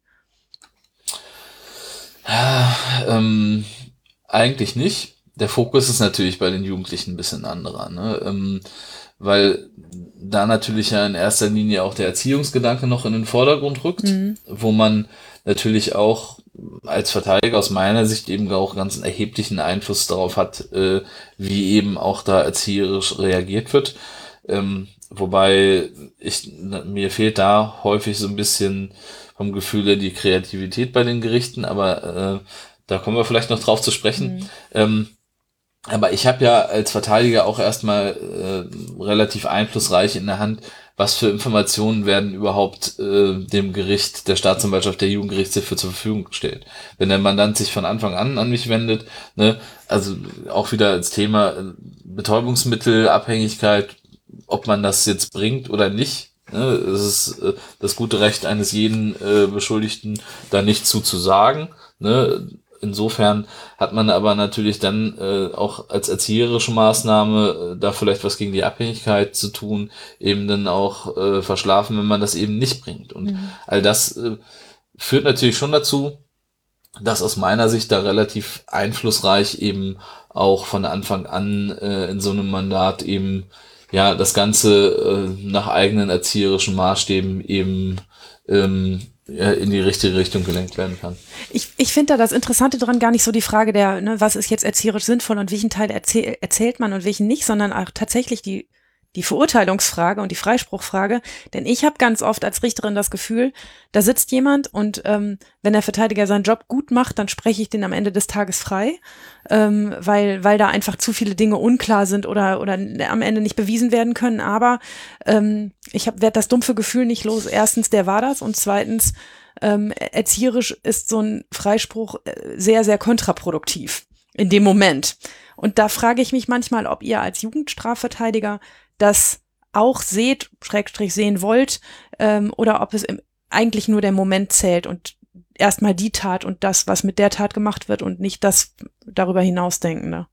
Ähm, eigentlich nicht. Der Fokus ist natürlich bei den Jugendlichen ein bisschen anderer, ne? Ähm, weil da natürlich ja in erster Linie auch der Erziehungsgedanke noch in den Vordergrund rückt, mhm. wo man natürlich auch als Verteidiger aus meiner Sicht eben auch ganz einen erheblichen Einfluss darauf hat, äh, wie eben auch da erzieherisch reagiert wird. Ähm, wobei ich, mir fehlt da häufig so ein bisschen vom Gefühl die Kreativität bei den Gerichten, aber äh, da kommen wir vielleicht noch drauf zu sprechen. Mhm. Ähm, aber ich habe ja als Verteidiger auch erstmal äh, relativ einflussreich in der Hand, was für Informationen werden überhaupt äh, dem Gericht, der Staatsanwaltschaft, der Jugendgerichtshilfe zur Verfügung gestellt. Wenn der Mandant sich von Anfang an an mich wendet, ne, also auch wieder als Thema äh, Betäubungsmittelabhängigkeit, ob man das jetzt bringt oder nicht. Ne, es ist äh, das gute Recht eines jeden äh, Beschuldigten, da nicht zu zu sagen. Ne, Insofern hat man aber natürlich dann äh, auch als erzieherische Maßnahme äh, da vielleicht was gegen die Abhängigkeit zu tun, eben dann auch äh, verschlafen, wenn man das eben nicht bringt. Und mhm. all das äh, führt natürlich schon dazu, dass aus meiner Sicht da relativ einflussreich eben auch von Anfang an äh, in so einem Mandat eben ja das Ganze äh, nach eigenen erzieherischen Maßstäben eben ähm, in die richtige Richtung gelenkt werden kann. Ich, ich finde da das Interessante dran gar nicht so die Frage der, ne, was ist jetzt erzieherisch sinnvoll und welchen Teil erzähl, erzählt man und welchen nicht, sondern auch tatsächlich die die Verurteilungsfrage und die Freispruchfrage. Denn ich habe ganz oft als Richterin das Gefühl, da sitzt jemand und ähm, wenn der Verteidiger seinen Job gut macht, dann spreche ich den am Ende des Tages frei, ähm, weil, weil da einfach zu viele Dinge unklar sind oder, oder am Ende nicht bewiesen werden können. Aber ähm, ich werde das dumpfe Gefühl nicht los. Erstens, der war das und zweitens, ähm, erzieherisch ist so ein Freispruch äh, sehr, sehr kontraproduktiv in dem Moment. Und da frage ich mich manchmal, ob ihr als Jugendstrafverteidiger das auch seht, Schrägstrich sehen wollt, ähm, oder ob es im, eigentlich nur der Moment zählt und erstmal die Tat und das, was mit der Tat gemacht wird und nicht das darüber hinausdenkende.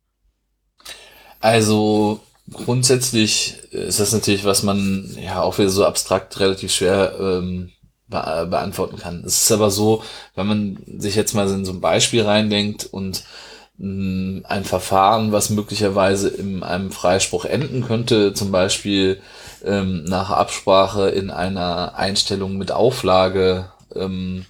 Also grundsätzlich ist das natürlich, was man ja auch wieder so abstrakt relativ schwer ähm, be beantworten kann. Es ist aber so, wenn man sich jetzt mal in so ein Beispiel reindenkt und ein Verfahren, was möglicherweise in einem Freispruch enden könnte, zum Beispiel ähm, nach Absprache in einer Einstellung mit Auflage ähm, mhm.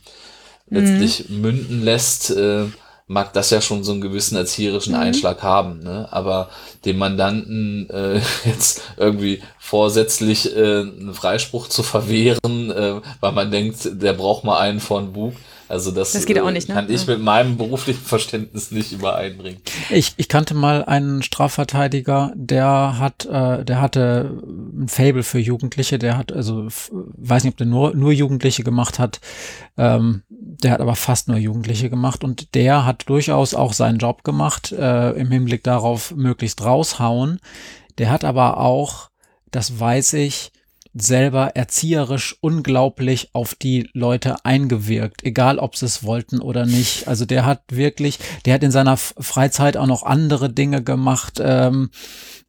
letztlich münden lässt, äh, mag das ja schon so einen gewissen erzieherischen mhm. Einschlag haben. Ne? Aber dem Mandanten äh, jetzt irgendwie vorsätzlich äh, einen Freispruch zu verwehren, äh, weil man denkt, der braucht mal einen von Bug, also das, das geht auch nicht, ne? kann ich mit meinem beruflichen Verständnis nicht übereinbringen. Ich, ich kannte mal einen Strafverteidiger, der hat, äh, der hatte ein Fable für Jugendliche, der hat, also weiß nicht, ob der nur, nur Jugendliche gemacht hat, ähm, der hat aber fast nur Jugendliche gemacht und der hat durchaus auch seinen Job gemacht, äh, im Hinblick darauf möglichst raushauen. Der hat aber auch, das weiß ich, selber erzieherisch unglaublich auf die Leute eingewirkt, egal ob sie es wollten oder nicht. Also der hat wirklich, der hat in seiner Freizeit auch noch andere Dinge gemacht, ähm,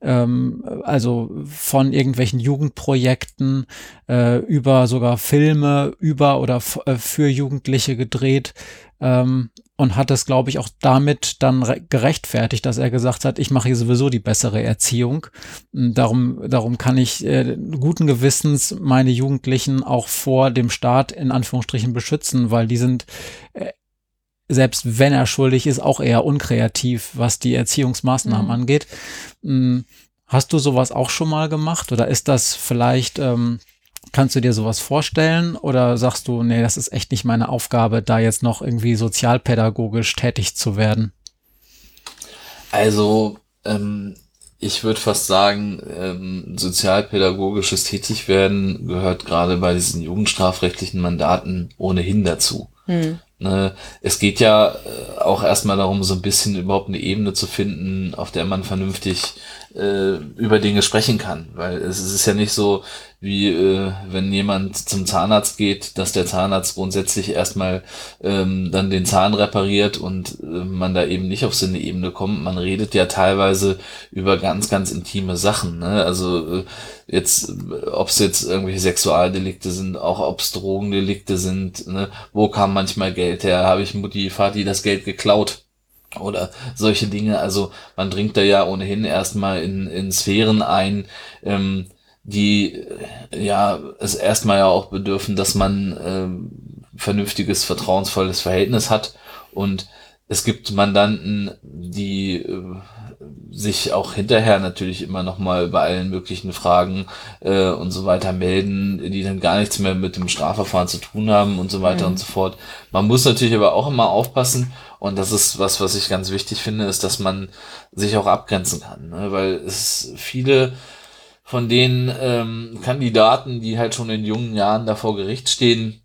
ähm, also von irgendwelchen Jugendprojekten äh, über sogar Filme über oder äh, für Jugendliche gedreht. Ähm, und hat es, glaube ich, auch damit dann gerechtfertigt, dass er gesagt hat, ich mache hier sowieso die bessere Erziehung. Darum, darum kann ich äh, guten Gewissens meine Jugendlichen auch vor dem Staat in Anführungsstrichen beschützen, weil die sind äh, selbst wenn er schuldig ist, auch eher unkreativ, was die Erziehungsmaßnahmen mhm. angeht. Hast du sowas auch schon mal gemacht oder ist das vielleicht ähm, Kannst du dir sowas vorstellen oder sagst du, nee, das ist echt nicht meine Aufgabe, da jetzt noch irgendwie sozialpädagogisch tätig zu werden? Also, ähm, ich würde fast sagen, ähm, sozialpädagogisches Tätigwerden gehört gerade bei diesen jugendstrafrechtlichen Mandaten ohnehin dazu. Hm. Ne, es geht ja äh, auch erstmal darum, so ein bisschen überhaupt eine Ebene zu finden, auf der man vernünftig äh, über Dinge sprechen kann. Weil es ist ja nicht so, wie äh, wenn jemand zum Zahnarzt geht, dass der Zahnarzt grundsätzlich erstmal ähm, dann den Zahn repariert und äh, man da eben nicht auf so eine Ebene kommt. Man redet ja teilweise über ganz, ganz intime Sachen. Ne? Also äh, jetzt, ob es jetzt irgendwelche Sexualdelikte sind, auch ob es Drogendelikte sind, ne? wo kam manchmal Geld her? Habe ich Mutti, Vati das Geld geklaut? oder solche Dinge. Also man dringt da ja ohnehin erstmal in, in Sphären ein, ähm, die äh, ja es erstmal ja auch bedürfen, dass man ähm, vernünftiges, vertrauensvolles Verhältnis hat und es gibt Mandanten, die äh, sich auch hinterher natürlich immer noch mal bei allen möglichen Fragen äh, und so weiter melden, die dann gar nichts mehr mit dem Strafverfahren zu tun haben und so weiter mhm. und so fort. Man muss natürlich aber auch immer aufpassen und das ist was, was ich ganz wichtig finde, ist, dass man sich auch abgrenzen kann, ne? weil es viele von den ähm, Kandidaten, die halt schon in jungen Jahren da vor Gericht stehen,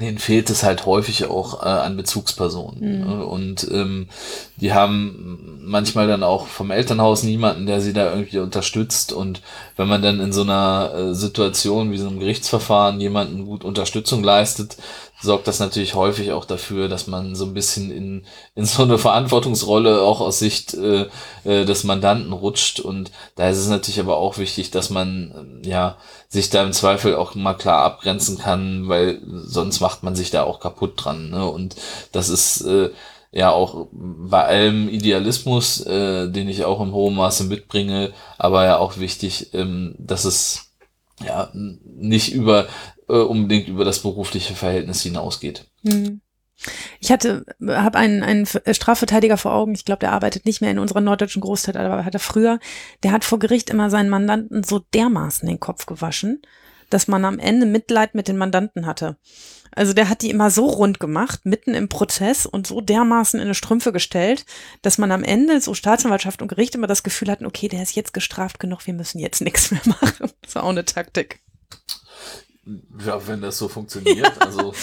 denen fehlt es halt häufig auch äh, an Bezugspersonen. Mhm. Ne? Und ähm, die haben manchmal dann auch vom Elternhaus niemanden, der sie da irgendwie unterstützt. Und wenn man dann in so einer äh, Situation wie so einem Gerichtsverfahren jemanden gut Unterstützung leistet, sorgt das natürlich häufig auch dafür, dass man so ein bisschen in, in so eine Verantwortungsrolle auch aus Sicht äh, äh, des Mandanten rutscht. Und da ist es natürlich aber auch wichtig, dass man äh, ja sich da im Zweifel auch mal klar abgrenzen kann, weil sonst macht man sich da auch kaputt dran. Ne? Und das ist äh, ja auch bei allem Idealismus, äh, den ich auch im hohen Maße mitbringe, aber ja auch wichtig, ähm, dass es ja nicht über äh, unbedingt über das berufliche Verhältnis hinausgeht. Hm. Ich hatte, habe einen, einen Strafverteidiger vor Augen, ich glaube, der arbeitet nicht mehr in unserer norddeutschen Großstadt, aber hat er früher, der hat vor Gericht immer seinen Mandanten so dermaßen den Kopf gewaschen, dass man am Ende Mitleid mit den Mandanten hatte. Also der hat die immer so rund gemacht, mitten im Prozess und so dermaßen in eine Strümpfe gestellt, dass man am Ende so Staatsanwaltschaft und Gericht immer das Gefühl hatten, okay, der ist jetzt gestraft genug, wir müssen jetzt nichts mehr machen. Das war auch eine Taktik. Ja, wenn das so funktioniert. Ja, also,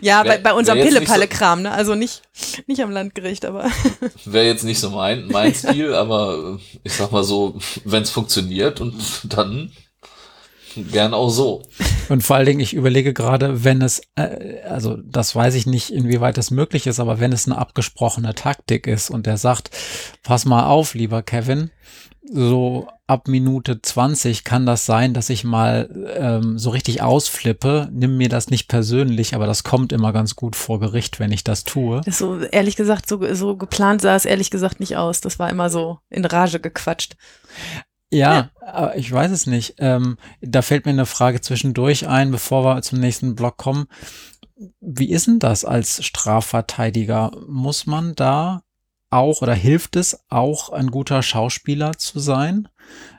ja wär, bei, bei unserem Pille-Palle-Kram, ne? Also nicht, nicht am Landgericht, aber. Wäre jetzt nicht so mein, mein Stil, aber ich sag mal so, wenn es funktioniert und dann gern auch so. Und vor allen Dingen, ich überlege gerade, wenn es, äh, also das weiß ich nicht, inwieweit das möglich ist, aber wenn es eine abgesprochene Taktik ist und er sagt, pass mal auf, lieber Kevin, so ab Minute 20 kann das sein, dass ich mal ähm, so richtig ausflippe. Nimm mir das nicht persönlich, aber das kommt immer ganz gut vor Gericht, wenn ich das tue. Das so, ehrlich gesagt, so, so geplant sah es ehrlich gesagt nicht aus. Das war immer so in Rage gequatscht. Ja, ja. ich weiß es nicht. Ähm, da fällt mir eine Frage zwischendurch ein, bevor wir zum nächsten Block kommen. Wie ist denn das als Strafverteidiger? Muss man da auch oder hilft es auch, ein guter Schauspieler zu sein?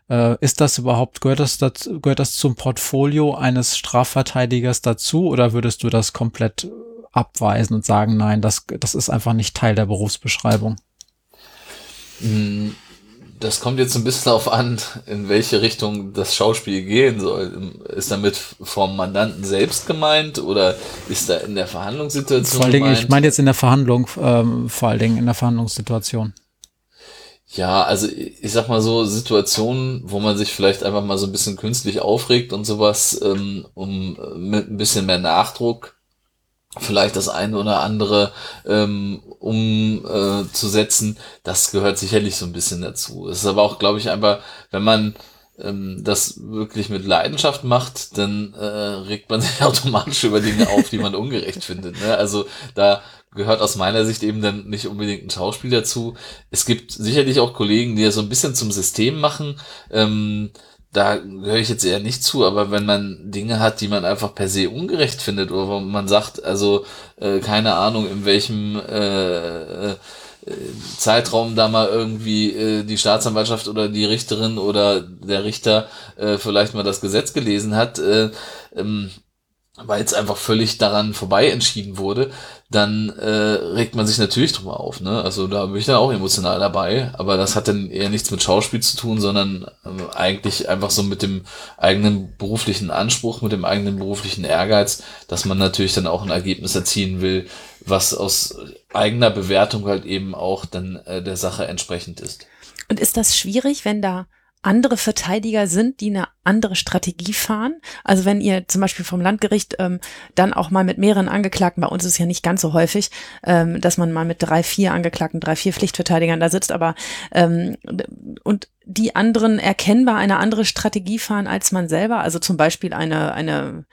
Äh, ist das überhaupt, gehört das, dazu, gehört das zum Portfolio eines Strafverteidigers dazu oder würdest du das komplett abweisen und sagen, nein, das, das ist einfach nicht Teil der Berufsbeschreibung? Hm das kommt jetzt ein bisschen darauf an, in welche Richtung das Schauspiel gehen soll. Ist damit vom Mandanten selbst gemeint oder ist da in der Verhandlungssituation Vor allen Dingen, ich meine jetzt in der Verhandlung, ähm, vor allen Dingen in der Verhandlungssituation. Ja, also ich sag mal so, Situationen, wo man sich vielleicht einfach mal so ein bisschen künstlich aufregt und sowas, ähm, um äh, mit ein bisschen mehr Nachdruck vielleicht das eine oder andere ähm, umzusetzen, äh, das gehört sicherlich so ein bisschen dazu. Es ist aber auch, glaube ich, einfach, wenn man ähm, das wirklich mit Leidenschaft macht, dann äh, regt man sich automatisch über Dinge auf, die man ungerecht findet. Ne? Also da gehört aus meiner Sicht eben dann nicht unbedingt ein Schauspiel dazu. Es gibt sicherlich auch Kollegen, die ja so ein bisschen zum System machen. Ähm, da gehöre ich jetzt eher nicht zu, aber wenn man Dinge hat, die man einfach per se ungerecht findet, oder wo man sagt, also äh, keine Ahnung, in welchem äh, äh, Zeitraum da mal irgendwie äh, die Staatsanwaltschaft oder die Richterin oder der Richter äh, vielleicht mal das Gesetz gelesen hat, äh, ähm, weil es einfach völlig daran vorbei entschieden wurde, dann äh, regt man sich natürlich drüber auf. Ne? Also da bin ich dann auch emotional dabei, aber das hat dann eher nichts mit Schauspiel zu tun, sondern äh, eigentlich einfach so mit dem eigenen beruflichen Anspruch, mit dem eigenen beruflichen Ehrgeiz, dass man natürlich dann auch ein Ergebnis erzielen will, was aus eigener Bewertung halt eben auch dann äh, der Sache entsprechend ist. Und ist das schwierig, wenn da andere Verteidiger sind, die eine andere Strategie fahren. Also wenn ihr zum Beispiel vom Landgericht ähm, dann auch mal mit mehreren Angeklagten, bei uns ist es ja nicht ganz so häufig, ähm, dass man mal mit drei, vier Angeklagten, drei, vier Pflichtverteidigern da sitzt, aber ähm, und die anderen erkennbar eine andere Strategie fahren als man selber. Also zum Beispiel eine, eine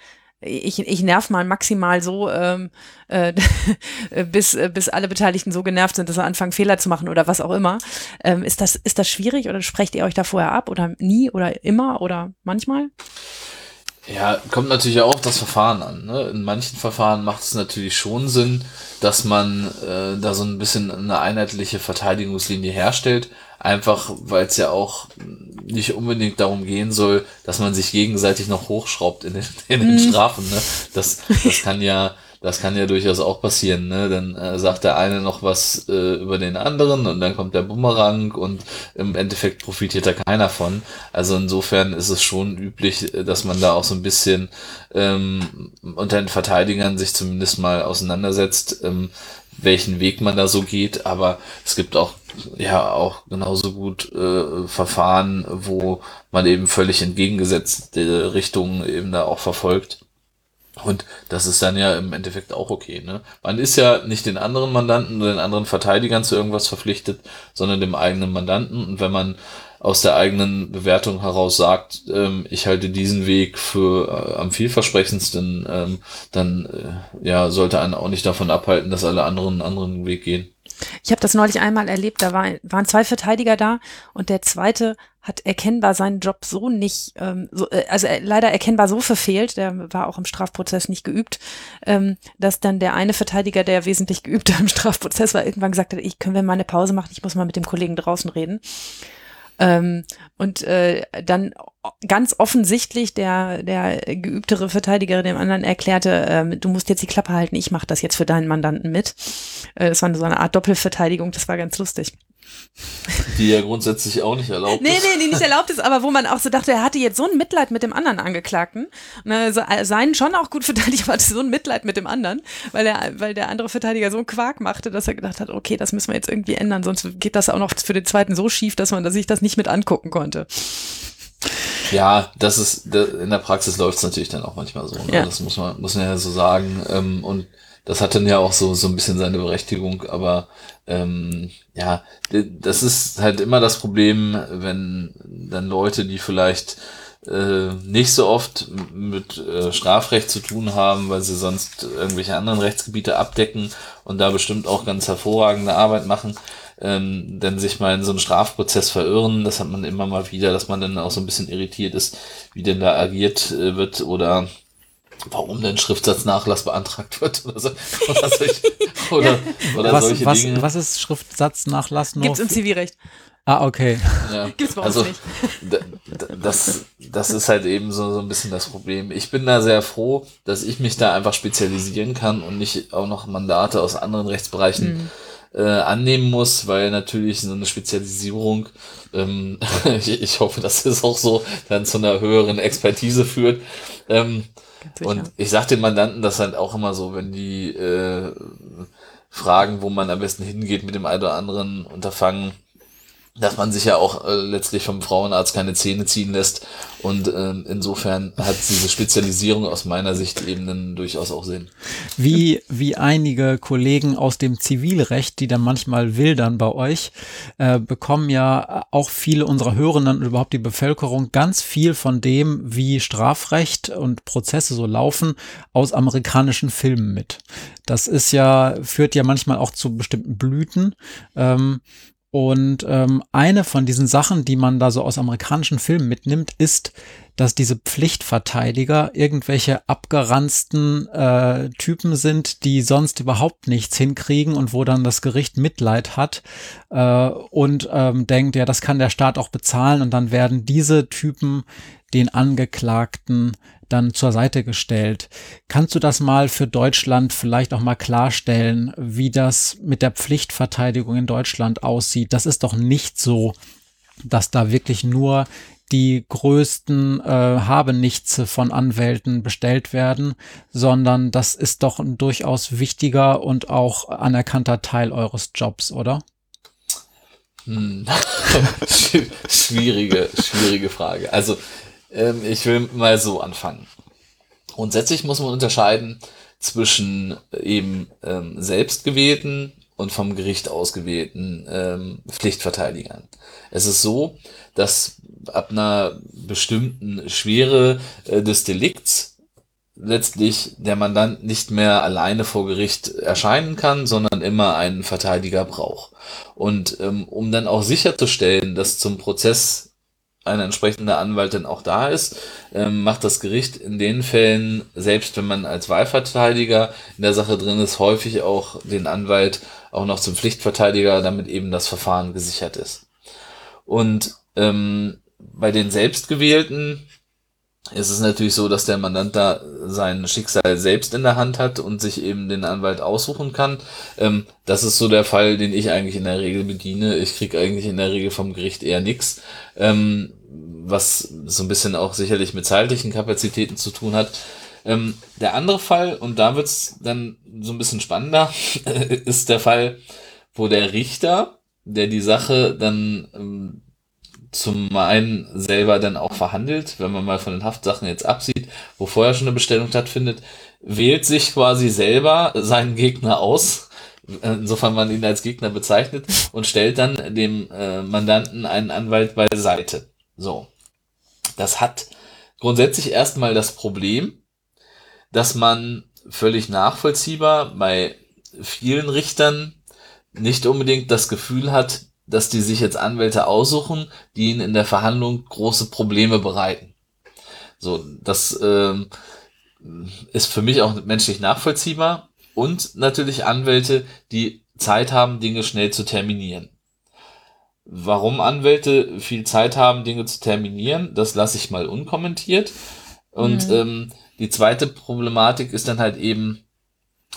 ich, ich nerv mal maximal so, ähm, äh, bis, bis alle Beteiligten so genervt sind, dass sie anfangen, Fehler zu machen oder was auch immer. Ähm, ist, das, ist das schwierig oder sprecht ihr euch da vorher ab oder nie oder immer oder manchmal? Ja, kommt natürlich auch das Verfahren an. Ne? In manchen Verfahren macht es natürlich schon Sinn, dass man äh, da so ein bisschen eine einheitliche Verteidigungslinie herstellt. Einfach, weil es ja auch nicht unbedingt darum gehen soll, dass man sich gegenseitig noch hochschraubt in den, in den mhm. Strafen. Ne? Das, das kann ja das kann ja durchaus auch passieren, ne? Dann äh, sagt der eine noch was äh, über den anderen und dann kommt der Bumerang und im Endeffekt profitiert da keiner von. Also insofern ist es schon üblich, äh, dass man da auch so ein bisschen ähm, unter den Verteidigern sich zumindest mal auseinandersetzt, ähm, welchen Weg man da so geht. Aber es gibt auch ja auch genauso gut äh, Verfahren, wo man eben völlig entgegengesetzte Richtungen eben da auch verfolgt. Und das ist dann ja im Endeffekt auch okay. Ne? Man ist ja nicht den anderen Mandanten oder den anderen Verteidigern zu irgendwas verpflichtet, sondern dem eigenen Mandanten. Und wenn man aus der eigenen Bewertung heraus sagt, ähm, ich halte diesen Weg für äh, am vielversprechendsten, ähm, dann äh, ja, sollte einen auch nicht davon abhalten, dass alle anderen einen anderen Weg gehen. Ich habe das neulich einmal erlebt, da war, waren zwei Verteidiger da und der zweite hat erkennbar seinen Job so nicht, ähm, so, äh, also äh, leider erkennbar so verfehlt, der war auch im Strafprozess nicht geübt, ähm, dass dann der eine Verteidiger, der wesentlich geübter im Strafprozess war, irgendwann gesagt hat, ich können wir mal eine Pause machen, ich muss mal mit dem Kollegen draußen reden. Ähm, und äh, dann ganz offensichtlich der, der geübtere Verteidiger dem anderen erklärte, ähm, du musst jetzt die Klappe halten, ich mache das jetzt für deinen Mandanten mit. Äh, das war so eine Art Doppelverteidigung, das war ganz lustig. Die ja grundsätzlich auch nicht erlaubt nee, ist. Nee, nee, die nicht erlaubt ist, aber wo man auch so dachte, er hatte jetzt so ein Mitleid mit dem anderen Angeklagten. Also seinen schon auch gut verteidigt, aber hatte so ein Mitleid mit dem anderen, weil, er, weil der andere Verteidiger so einen Quark machte, dass er gedacht hat, okay, das müssen wir jetzt irgendwie ändern, sonst geht das auch noch für den zweiten so schief, dass man sich das nicht mit angucken konnte. Ja, das ist, in der Praxis läuft es natürlich dann auch manchmal so. Ne? Ja. Das muss man, muss man ja so sagen. Ähm, und das hat dann ja auch so, so ein bisschen seine Berechtigung, aber ähm, ja, das ist halt immer das Problem, wenn dann Leute, die vielleicht äh, nicht so oft mit äh, Strafrecht zu tun haben, weil sie sonst irgendwelche anderen Rechtsgebiete abdecken und da bestimmt auch ganz hervorragende Arbeit machen, ähm, denn sich mal in so einen Strafprozess verirren, das hat man immer mal wieder, dass man dann auch so ein bisschen irritiert ist, wie denn da agiert äh, wird oder warum denn Schriftsatznachlass beantragt wird oder, so, oder, solche, oder, oder was, solche was, Dinge. Was ist Schriftsatznachlass noch? Gibt's im Zivilrecht. Ah, okay. Ja. Gibt's bei uns also, nicht. Das, das ist halt eben so, so ein bisschen das Problem. Ich bin da sehr froh, dass ich mich da einfach spezialisieren kann und nicht auch noch Mandate aus anderen Rechtsbereichen mhm. Äh, annehmen muss, weil natürlich so eine Spezialisierung, ähm, ich, ich hoffe, dass es auch so dann zu einer höheren Expertise führt. Ähm. Und ich sag den Mandanten das halt auch immer so, wenn die äh, fragen, wo man am besten hingeht mit dem einen oder anderen Unterfangen, dass man sich ja auch äh, letztlich vom Frauenarzt keine Zähne ziehen lässt. Und äh, insofern hat diese Spezialisierung aus meiner Sicht eben einen durchaus auch Sinn. Wie, wie einige Kollegen aus dem Zivilrecht, die dann manchmal wildern bei euch, äh, bekommen ja auch viele unserer Hörenden und überhaupt die Bevölkerung ganz viel von dem, wie Strafrecht und Prozesse so laufen, aus amerikanischen Filmen mit. Das ist ja, führt ja manchmal auch zu bestimmten Blüten. Ähm, und ähm, eine von diesen Sachen, die man da so aus amerikanischen Filmen mitnimmt, ist, dass diese Pflichtverteidiger irgendwelche abgeranzten äh, Typen sind, die sonst überhaupt nichts hinkriegen und wo dann das Gericht Mitleid hat äh, und ähm, denkt, ja, das kann der Staat auch bezahlen und dann werden diese Typen den Angeklagten dann zur Seite gestellt. Kannst du das mal für Deutschland vielleicht auch mal klarstellen, wie das mit der Pflichtverteidigung in Deutschland aussieht? Das ist doch nicht so, dass da wirklich nur die größten äh, Habenichts von Anwälten bestellt werden, sondern das ist doch ein durchaus wichtiger und auch anerkannter Teil eures Jobs, oder? Hm. schwierige, schwierige Frage. Also ähm, ich will mal so anfangen. Grundsätzlich muss man unterscheiden zwischen eben ähm, selbstgewählten und vom Gericht ausgewählten ähm, Pflichtverteidigern. Es ist so, dass ab einer bestimmten Schwere äh, des Delikts letztlich der Mandant nicht mehr alleine vor Gericht erscheinen kann, sondern immer einen Verteidiger braucht. Und ähm, um dann auch sicherzustellen, dass zum Prozess ein entsprechender Anwalt dann auch da ist, ähm, macht das Gericht in den Fällen, selbst wenn man als Wahlverteidiger in der Sache drin ist, häufig auch den Anwalt auch noch zum Pflichtverteidiger, damit eben das Verfahren gesichert ist. Und ähm, bei den Selbstgewählten ist es natürlich so, dass der Mandant da sein Schicksal selbst in der Hand hat und sich eben den Anwalt aussuchen kann. Ähm, das ist so der Fall, den ich eigentlich in der Regel bediene. Ich kriege eigentlich in der Regel vom Gericht eher nix, ähm, was so ein bisschen auch sicherlich mit zeitlichen Kapazitäten zu tun hat. Ähm, der andere Fall, und da wird's dann so ein bisschen spannender, ist der Fall, wo der Richter, der die Sache dann ähm, zum einen selber dann auch verhandelt, wenn man mal von den Haftsachen jetzt absieht, wo vorher schon eine Bestellung stattfindet, wählt sich quasi selber seinen Gegner aus, insofern man ihn als Gegner bezeichnet, und stellt dann dem äh, Mandanten einen Anwalt beiseite. So. Das hat grundsätzlich erstmal das Problem, dass man völlig nachvollziehbar bei vielen Richtern nicht unbedingt das Gefühl hat, dass die sich jetzt Anwälte aussuchen, die ihnen in der Verhandlung große Probleme bereiten. So, das ähm, ist für mich auch menschlich nachvollziehbar und natürlich Anwälte, die Zeit haben, Dinge schnell zu terminieren. Warum Anwälte viel Zeit haben, Dinge zu terminieren, das lasse ich mal unkommentiert. Und mhm. ähm, die zweite Problematik ist dann halt eben,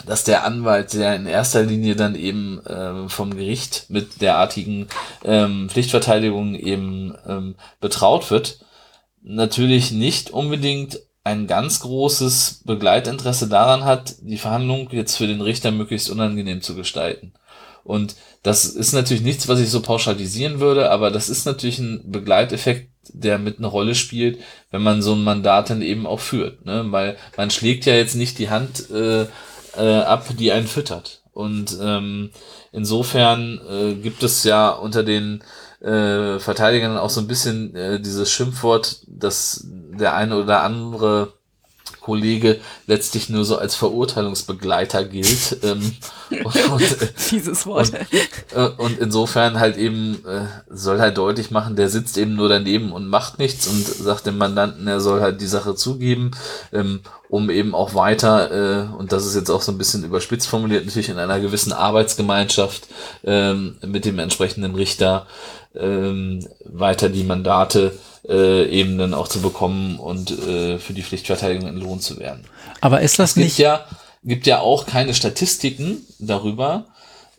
dass der Anwalt, der in erster Linie dann eben ähm, vom Gericht mit derartigen ähm, Pflichtverteidigung eben ähm, betraut wird, natürlich nicht unbedingt ein ganz großes Begleitinteresse daran hat, die Verhandlung jetzt für den Richter möglichst unangenehm zu gestalten. Und das ist natürlich nichts, was ich so pauschalisieren würde, aber das ist natürlich ein Begleiteffekt, der mit einer Rolle spielt, wenn man so ein Mandat dann eben auch führt. Ne? Weil man schlägt ja jetzt nicht die Hand äh, äh, ab, die einen füttert. Und ähm, insofern äh, gibt es ja unter den äh, Verteidigern auch so ein bisschen äh, dieses Schimpfwort, dass der eine oder andere Kollege letztlich nur so als Verurteilungsbegleiter gilt. Ähm, und, und, Dieses Wort. Und, äh, und, insofern halt eben äh, soll halt deutlich machen, der sitzt eben nur daneben und macht nichts und sagt dem Mandanten, er soll halt die Sache zugeben, ähm, um eben auch weiter, äh, und das ist jetzt auch so ein bisschen überspitzt formuliert, natürlich in einer gewissen Arbeitsgemeinschaft ähm, mit dem entsprechenden Richter ähm, weiter die Mandate äh, eben dann auch zu bekommen und äh, für die Pflichtverteidigung entlohnt zu werden. Aber ist das es gibt nicht? Ja, gibt ja auch keine Statistiken darüber,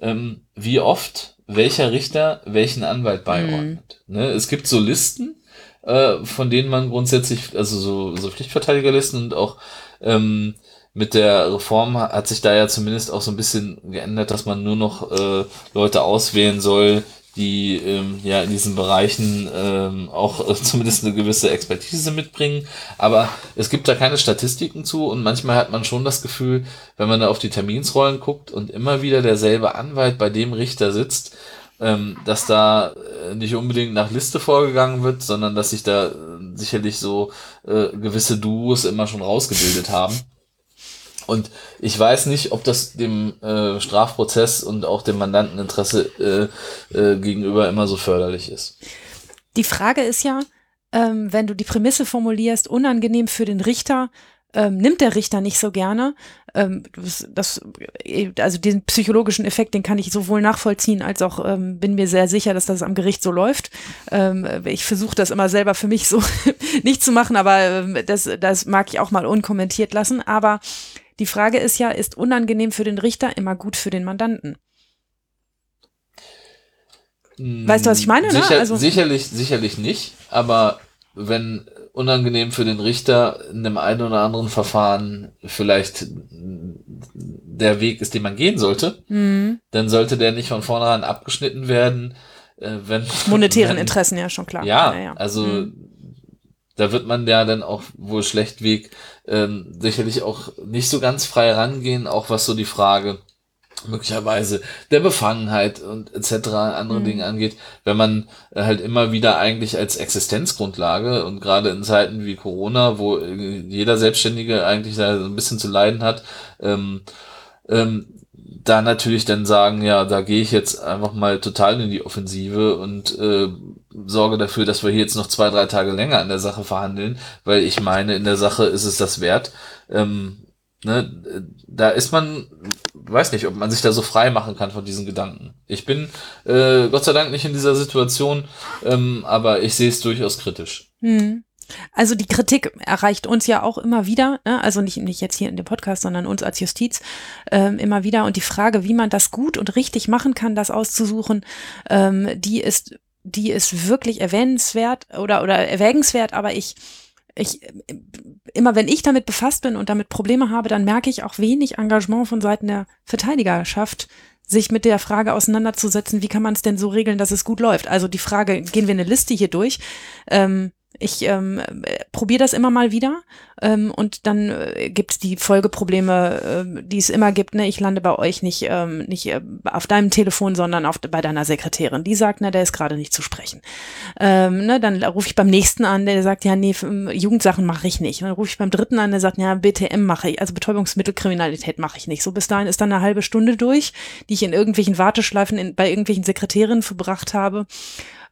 ähm, wie oft welcher Richter welchen Anwalt beiordnet. Mhm. Ne? Es gibt so Listen, äh, von denen man grundsätzlich, also so, so Pflichtverteidigerlisten und auch ähm, mit der Reform hat sich da ja zumindest auch so ein bisschen geändert, dass man nur noch äh, Leute auswählen soll, die ähm, ja in diesen Bereichen ähm, auch äh, zumindest eine gewisse Expertise mitbringen. Aber es gibt da keine Statistiken zu und manchmal hat man schon das Gefühl, wenn man da auf die Terminsrollen guckt und immer wieder derselbe Anwalt bei dem Richter sitzt, ähm, dass da äh, nicht unbedingt nach Liste vorgegangen wird, sondern dass sich da äh, sicherlich so äh, gewisse Duos immer schon rausgebildet haben. Und ich weiß nicht, ob das dem äh, Strafprozess und auch dem Mandanteninteresse äh, äh, gegenüber immer so förderlich ist. Die Frage ist ja, ähm, wenn du die Prämisse formulierst, unangenehm für den Richter, ähm, nimmt der Richter nicht so gerne. Ähm, das, also den psychologischen Effekt, den kann ich sowohl nachvollziehen, als auch ähm, bin mir sehr sicher, dass das am Gericht so läuft. Ähm, ich versuche das immer selber für mich so nicht zu machen, aber ähm, das, das mag ich auch mal unkommentiert lassen. Aber die Frage ist ja, ist unangenehm für den Richter immer gut für den Mandanten? Weißt du, was ich meine? Sicher, ne? also, sicherlich, sicherlich nicht, aber wenn unangenehm für den Richter in dem einen oder anderen Verfahren vielleicht der Weg ist, den man gehen sollte, mhm. dann sollte der nicht von vornherein abgeschnitten werden. Äh, wenn, Monetären wenn, Interessen, ja schon klar. Ja, ja, ja. also mhm da wird man ja dann auch wohl schlechtweg ähm, sicherlich auch nicht so ganz frei rangehen, auch was so die Frage möglicherweise der Befangenheit und etc. andere mhm. Dinge angeht, wenn man äh, halt immer wieder eigentlich als Existenzgrundlage und gerade in Zeiten wie Corona, wo jeder Selbstständige eigentlich da ein bisschen zu leiden hat, ähm, ähm, da natürlich dann sagen, ja, da gehe ich jetzt einfach mal total in die Offensive und äh, sorge dafür, dass wir hier jetzt noch zwei, drei Tage länger an der Sache verhandeln, weil ich meine, in der Sache ist es das wert. Ähm, ne, da ist man, weiß nicht, ob man sich da so frei machen kann von diesen Gedanken. Ich bin äh, Gott sei Dank nicht in dieser Situation, ähm, aber ich sehe es durchaus kritisch. Hm. Also die Kritik erreicht uns ja auch immer wieder, ne? also nicht, nicht jetzt hier in dem Podcast, sondern uns als Justiz ähm, immer wieder. Und die Frage, wie man das gut und richtig machen kann, das auszusuchen, ähm, die ist, die ist wirklich erwähnenswert oder, oder erwägenswert, aber ich, ich, immer wenn ich damit befasst bin und damit Probleme habe, dann merke ich auch wenig Engagement von Seiten der Verteidigerschaft, sich mit der Frage auseinanderzusetzen, wie kann man es denn so regeln, dass es gut läuft. Also die Frage, gehen wir eine Liste hier durch? Ähm, ich ähm, probiere das immer mal wieder ähm, und dann äh, gibt es die Folgeprobleme, äh, die es immer gibt. Ne? Ich lande bei euch nicht, ähm, nicht äh, auf deinem Telefon, sondern auf, bei deiner Sekretärin. Die sagt, na, der ist gerade nicht zu sprechen. Ähm, ne? Dann rufe ich beim nächsten an, der sagt, ja, nee, Jugendsachen mache ich nicht. dann rufe ich beim dritten an, der sagt, ja, BTM mache ich, also Betäubungsmittelkriminalität mache ich nicht. So bis dahin ist dann eine halbe Stunde durch, die ich in irgendwelchen Warteschleifen in, bei irgendwelchen Sekretärinnen verbracht habe.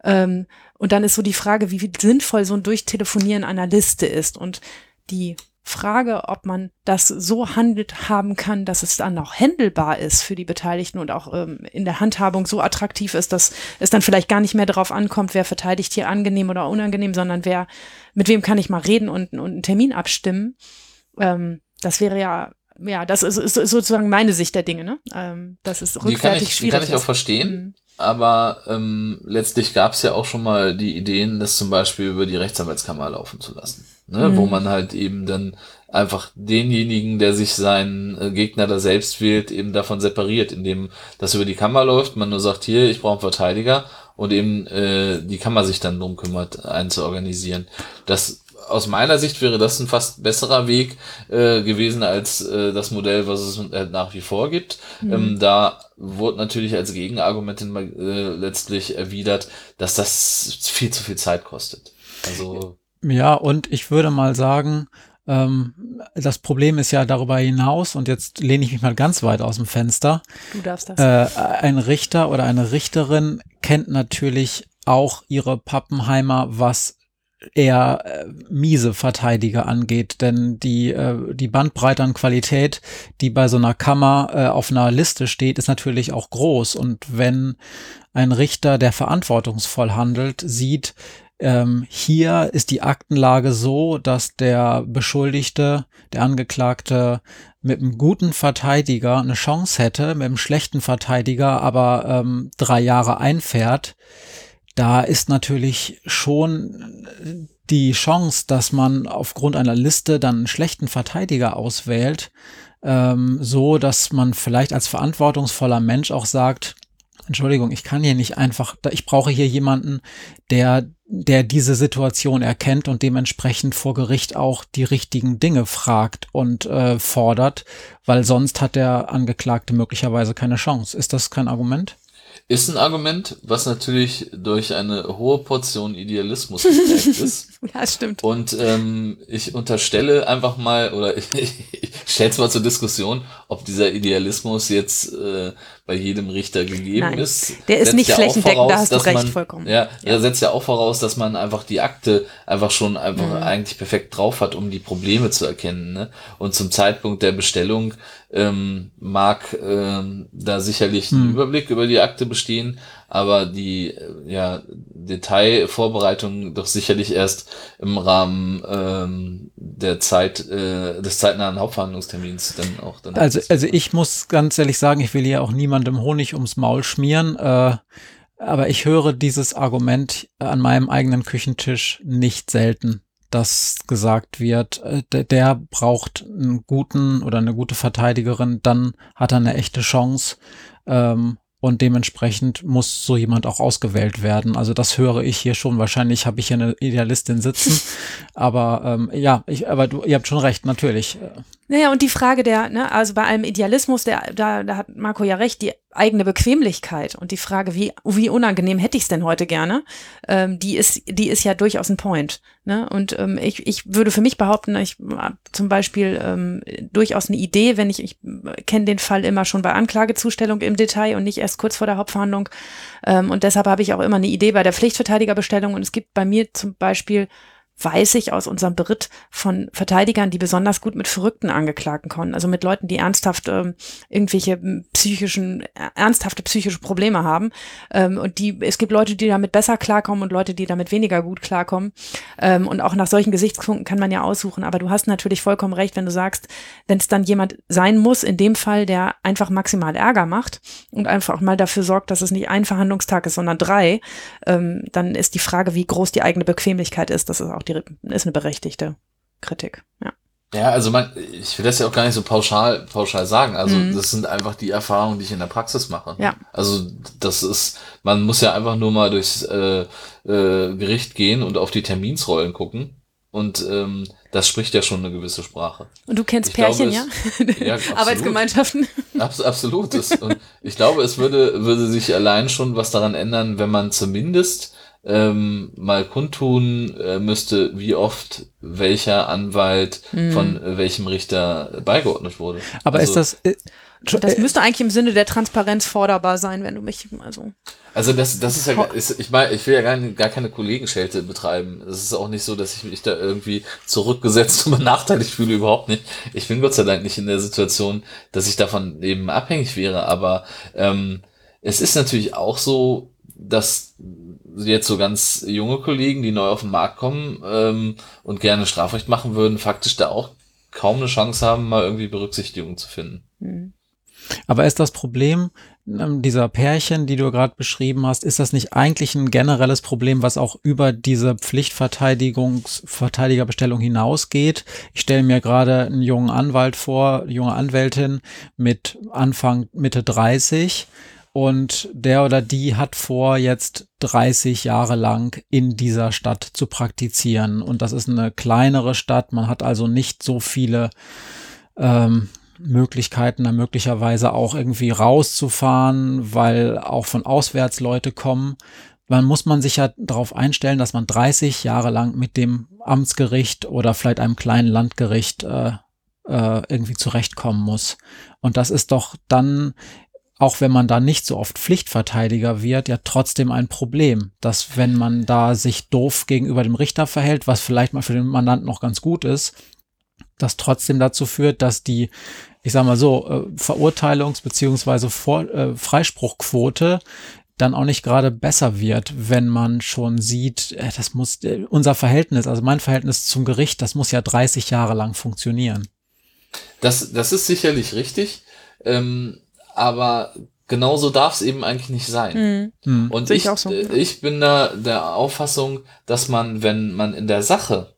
Ähm, und dann ist so die Frage, wie sinnvoll so ein Durchtelefonieren einer Liste ist. Und die Frage, ob man das so handelt haben kann, dass es dann auch händelbar ist für die Beteiligten und auch ähm, in der Handhabung so attraktiv ist, dass es dann vielleicht gar nicht mehr darauf ankommt, wer verteidigt hier angenehm oder unangenehm, sondern wer, mit wem kann ich mal reden und, und einen Termin abstimmen. Ähm, das wäre ja, ja, das ist, ist sozusagen meine Sicht der Dinge, ne? Ähm, das ist rückwärtig die kann ich, schwierig. Die kann ich auch verstehen. Mhm aber ähm, letztlich gab es ja auch schon mal die Ideen, das zum Beispiel über die Rechtsanwaltskammer laufen zu lassen. Ne? Mhm. Wo man halt eben dann einfach denjenigen, der sich seinen äh, Gegner da selbst wählt, eben davon separiert, indem das über die Kammer läuft, man nur sagt, hier, ich brauche einen Verteidiger und eben äh, die Kammer sich dann drum kümmert, einen zu organisieren. Das aus meiner Sicht wäre das ein fast besserer Weg äh, gewesen als äh, das Modell, was es äh, nach wie vor gibt. Mhm. Ähm, da wurde natürlich als Gegenargument äh, letztlich erwidert, dass das viel zu viel Zeit kostet. Also ja, und ich würde mal sagen, ähm, das Problem ist ja darüber hinaus, und jetzt lehne ich mich mal ganz weit aus dem Fenster. Du darfst das. Äh, ein Richter oder eine Richterin kennt natürlich auch ihre Pappenheimer, was eher äh, miese Verteidiger angeht, denn die, äh, die Bandbreite an Qualität, die bei so einer Kammer äh, auf einer Liste steht, ist natürlich auch groß. Und wenn ein Richter, der verantwortungsvoll handelt, sieht, ähm, hier ist die Aktenlage so, dass der Beschuldigte, der Angeklagte mit einem guten Verteidiger eine Chance hätte, mit einem schlechten Verteidiger aber ähm, drei Jahre einfährt, da ist natürlich schon die Chance, dass man aufgrund einer Liste dann einen schlechten Verteidiger auswählt, ähm, so dass man vielleicht als verantwortungsvoller Mensch auch sagt, Entschuldigung, ich kann hier nicht einfach, ich brauche hier jemanden, der, der diese Situation erkennt und dementsprechend vor Gericht auch die richtigen Dinge fragt und äh, fordert, weil sonst hat der Angeklagte möglicherweise keine Chance. Ist das kein Argument? Ist ein Argument, was natürlich durch eine hohe Portion Idealismus geprägt ist. ja, stimmt. Und ähm, ich unterstelle einfach mal, oder ich, ich stelle es mal zur Diskussion, ob dieser Idealismus jetzt äh, bei jedem Richter gegeben Nein, ist. Der ist nicht ja flächendeckend, da hast du recht, man, vollkommen. Ja, ja, er setzt ja auch voraus, dass man einfach die Akte einfach schon einfach Mhm. eigentlich perfekt drauf hat, um die Probleme zu erkennen. Ne? Und zum Zeitpunkt der Bestellung ähm, mag ähm, da sicherlich ein Hm. Überblick über die Akte bestehen, aber die äh, ja, Detailvorbereitung doch sicherlich erst im Rahmen ähm, der Zeit äh, des zeitnahen Hauptverhandlungstermins dann auch dann Also, also ich muss ganz ehrlich sagen, ich will hier auch niemandem Honig ums Maul schmieren, äh, aber ich höre dieses Argument an meinem eigenen Küchentisch nicht selten, dass gesagt wird, äh, der, der braucht einen guten oder eine gute Verteidigerin, dann hat er eine echte Chance. Ähm, und dementsprechend muss so jemand auch ausgewählt werden. Also das höre ich hier schon. Wahrscheinlich habe ich hier eine Idealistin sitzen. aber ähm, ja, ich, aber du, ihr habt schon recht, natürlich. Naja, und die Frage der, ne, also bei allem Idealismus, der, da, da hat Marco ja recht, die eigene Bequemlichkeit und die Frage, wie, wie unangenehm hätte ich es denn heute gerne, ähm, die ist, die ist ja durchaus ein Point. Ne? Und ähm, ich, ich würde für mich behaupten, ich habe zum Beispiel ähm, durchaus eine Idee, wenn ich, ich kenne den Fall immer schon bei Anklagezustellung im Detail und nicht erst kurz vor der Hauptverhandlung. Ähm, und deshalb habe ich auch immer eine Idee bei der Pflichtverteidigerbestellung. Und es gibt bei mir zum Beispiel weiß ich aus unserem Beritt von Verteidigern, die besonders gut mit verrückten Angeklagten konnten, also mit Leuten, die ernsthaft ähm, irgendwelche psychischen, ernsthafte psychische Probleme haben. Ähm, und die, es gibt Leute, die damit besser klarkommen und Leute, die damit weniger gut klarkommen. Ähm, und auch nach solchen Gesichtspunkten kann man ja aussuchen. Aber du hast natürlich vollkommen recht, wenn du sagst, wenn es dann jemand sein muss, in dem Fall, der einfach maximal Ärger macht und einfach mal dafür sorgt, dass es nicht ein Verhandlungstag ist, sondern drei, ähm, dann ist die Frage, wie groß die eigene Bequemlichkeit ist. Das ist auch die, ist eine berechtigte Kritik, ja. Ja, also man, ich will das ja auch gar nicht so pauschal, pauschal sagen. Also mhm. das sind einfach die Erfahrungen, die ich in der Praxis mache. Ja. Also das ist, man muss ja einfach nur mal durchs äh, äh, Gericht gehen und auf die Terminsrollen gucken. Und ähm, das spricht ja schon eine gewisse Sprache. Und du kennst ich Pärchen, glaube, es, ja? ja Arbeitsgemeinschaften. Abs absolut. und ich glaube, es würde, würde sich allein schon was daran ändern, wenn man zumindest ähm, mal kundtun äh, müsste, wie oft welcher Anwalt mhm. von äh, welchem Richter beigeordnet wurde. Aber also, ist das. Äh, das müsste eigentlich im Sinne der Transparenz forderbar sein, wenn du mich also. Also das, das ist ja, ist, ich meine, ich will ja gar, gar keine Kollegenschelte betreiben. Es ist auch nicht so, dass ich mich da irgendwie zurückgesetzt und benachteiligt fühle, überhaupt nicht. Ich bin Gott sei Dank nicht in der Situation, dass ich davon eben abhängig wäre. Aber ähm, es ist natürlich auch so, dass jetzt so ganz junge Kollegen, die neu auf den Markt kommen ähm, und gerne Strafrecht machen würden, faktisch da auch kaum eine Chance haben, mal irgendwie Berücksichtigung zu finden. Mhm. Aber ist das Problem ähm, dieser Pärchen, die du gerade beschrieben hast, ist das nicht eigentlich ein generelles Problem, was auch über diese Pflichtverteidigungs Verteidigerbestellung hinausgeht? Ich stelle mir gerade einen jungen Anwalt vor, junge Anwältin mit Anfang Mitte 30, und der oder die hat vor, jetzt 30 Jahre lang in dieser Stadt zu praktizieren. Und das ist eine kleinere Stadt. Man hat also nicht so viele ähm, Möglichkeiten, da möglicherweise auch irgendwie rauszufahren, weil auch von auswärts Leute kommen. Dann muss man sich ja darauf einstellen, dass man 30 Jahre lang mit dem Amtsgericht oder vielleicht einem kleinen Landgericht äh, äh, irgendwie zurechtkommen muss. Und das ist doch dann auch wenn man da nicht so oft Pflichtverteidiger wird, ja trotzdem ein Problem, dass wenn man da sich doof gegenüber dem Richter verhält, was vielleicht mal für den Mandanten noch ganz gut ist, das trotzdem dazu führt, dass die, ich sag mal so, äh, Verurteilungs- beziehungsweise äh, Freispruchquote dann auch nicht gerade besser wird, wenn man schon sieht, äh, das muss, äh, unser Verhältnis, also mein Verhältnis zum Gericht, das muss ja 30 Jahre lang funktionieren. Das, das ist sicherlich richtig. Ähm aber genauso darf es eben eigentlich nicht sein. Mhm. Und ich, ich, so. Äh, ich bin da der Auffassung, dass man, wenn man in der Sache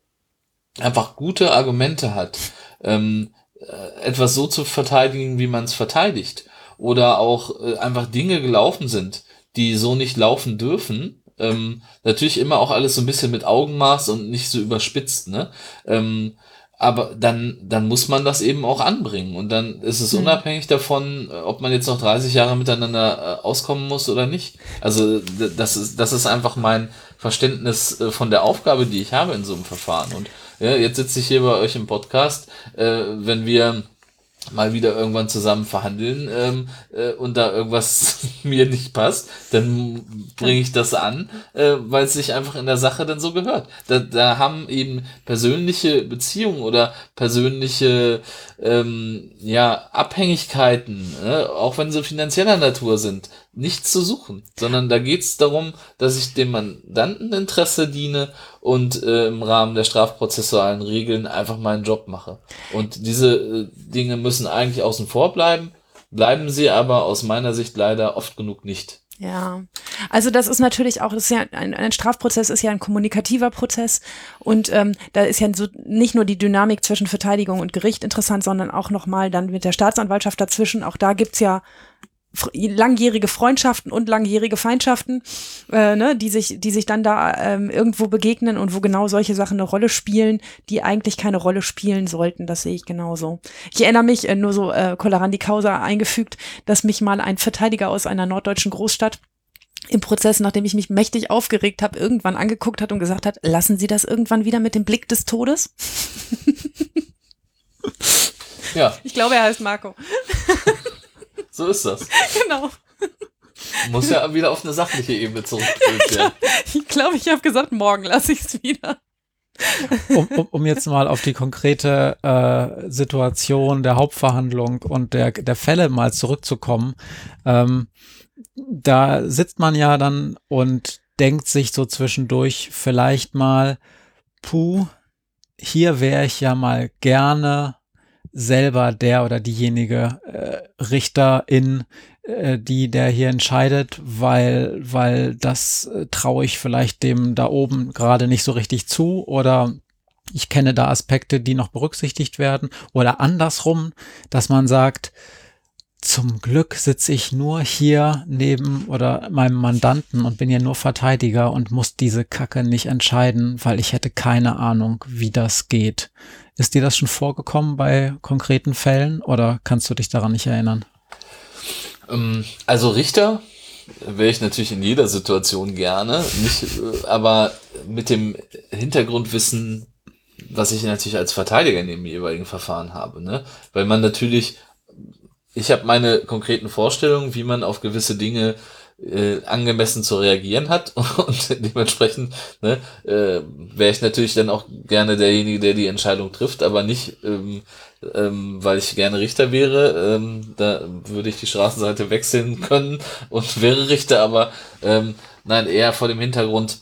einfach gute Argumente hat, ähm, äh, etwas so zu verteidigen, wie man es verteidigt, oder auch äh, einfach Dinge gelaufen sind, die so nicht laufen dürfen, ähm, natürlich immer auch alles so ein bisschen mit Augenmaß und nicht so überspitzt, ne? Ähm, aber dann, dann muss man das eben auch anbringen. Und dann ist es mhm. unabhängig davon, ob man jetzt noch 30 Jahre miteinander äh, auskommen muss oder nicht. Also das ist, das ist einfach mein Verständnis äh, von der Aufgabe, die ich habe in so einem Verfahren. Und ja, jetzt sitze ich hier bei euch im Podcast, äh, wenn wir mal wieder irgendwann zusammen verhandeln ähm, äh, und da irgendwas mir nicht passt, dann bringe ich das an, äh, weil es sich einfach in der Sache dann so gehört. Da, da haben eben persönliche Beziehungen oder persönliche ähm, ja, Abhängigkeiten, äh, auch wenn sie finanzieller Natur sind, nichts zu suchen, sondern da geht es darum, dass ich dem Mandanteninteresse diene und äh, im Rahmen der strafprozessualen Regeln einfach meinen Job mache. Und diese äh, Dinge müssen eigentlich außen vor bleiben, bleiben sie aber aus meiner Sicht leider oft genug nicht. Ja, also das ist natürlich auch, das ist ja ein, ein Strafprozess ist ja ein kommunikativer Prozess und ähm, da ist ja so nicht nur die Dynamik zwischen Verteidigung und Gericht interessant, sondern auch nochmal dann mit der Staatsanwaltschaft dazwischen. Auch da gibt's ja langjährige Freundschaften und langjährige Feindschaften, äh, ne, die sich, die sich dann da ähm, irgendwo begegnen und wo genau solche Sachen eine Rolle spielen, die eigentlich keine Rolle spielen sollten. Das sehe ich genauso. Ich erinnere mich, äh, nur so äh, Colorandi Causa eingefügt, dass mich mal ein Verteidiger aus einer norddeutschen Großstadt im Prozess, nachdem ich mich mächtig aufgeregt habe, irgendwann angeguckt hat und gesagt hat, lassen Sie das irgendwann wieder mit dem Blick des Todes? ja. Ich glaube, er heißt Marco. So ist das. Genau. Muss ja wieder auf eine sachliche Ebene zurückgeführt werden. Ich glaube, ich habe gesagt, morgen lasse ich es wieder. Um, um, um jetzt mal auf die konkrete äh, Situation der Hauptverhandlung und der, der Fälle mal zurückzukommen. Ähm, da sitzt man ja dann und denkt sich so zwischendurch vielleicht mal, puh, hier wäre ich ja mal gerne selber der oder diejenige äh, Richterin, äh, die der hier entscheidet, weil, weil das äh, traue ich vielleicht dem da oben gerade nicht so richtig zu oder ich kenne da Aspekte, die noch berücksichtigt werden oder andersrum, dass man sagt, zum Glück sitze ich nur hier neben oder meinem Mandanten und bin ja nur Verteidiger und muss diese Kacke nicht entscheiden, weil ich hätte keine Ahnung, wie das geht. Ist dir das schon vorgekommen bei konkreten Fällen oder kannst du dich daran nicht erinnern? Ähm, also Richter wäre ich natürlich in jeder Situation gerne, nicht, äh, aber mit dem Hintergrundwissen, was ich natürlich als Verteidiger in dem jeweiligen Verfahren habe, ne? Weil man natürlich, ich habe meine konkreten Vorstellungen, wie man auf gewisse Dinge äh, angemessen zu reagieren hat. Und dementsprechend ne, äh, wäre ich natürlich dann auch gerne derjenige, der die Entscheidung trifft, aber nicht, ähm, ähm, weil ich gerne Richter wäre, ähm, da würde ich die Straßenseite wechseln können und wäre Richter, aber ähm, nein, eher vor dem Hintergrund,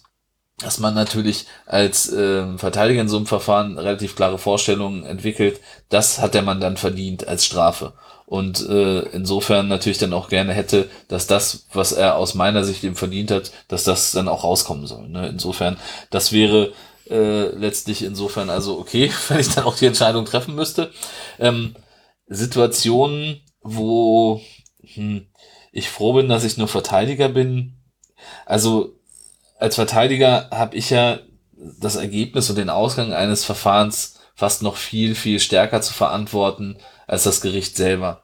dass man natürlich als äh, Verteidiger in so einem Verfahren relativ klare Vorstellungen entwickelt, das hat der Mann dann verdient als Strafe und äh, insofern natürlich dann auch gerne hätte, dass das, was er aus meiner Sicht eben verdient hat, dass das dann auch rauskommen soll. Ne? Insofern, das wäre äh, letztlich insofern also okay, wenn ich dann auch die Entscheidung treffen müsste. Ähm, Situationen, wo hm, ich froh bin, dass ich nur Verteidiger bin. Also als Verteidiger habe ich ja das Ergebnis und den Ausgang eines Verfahrens fast noch viel, viel stärker zu verantworten als das Gericht selber.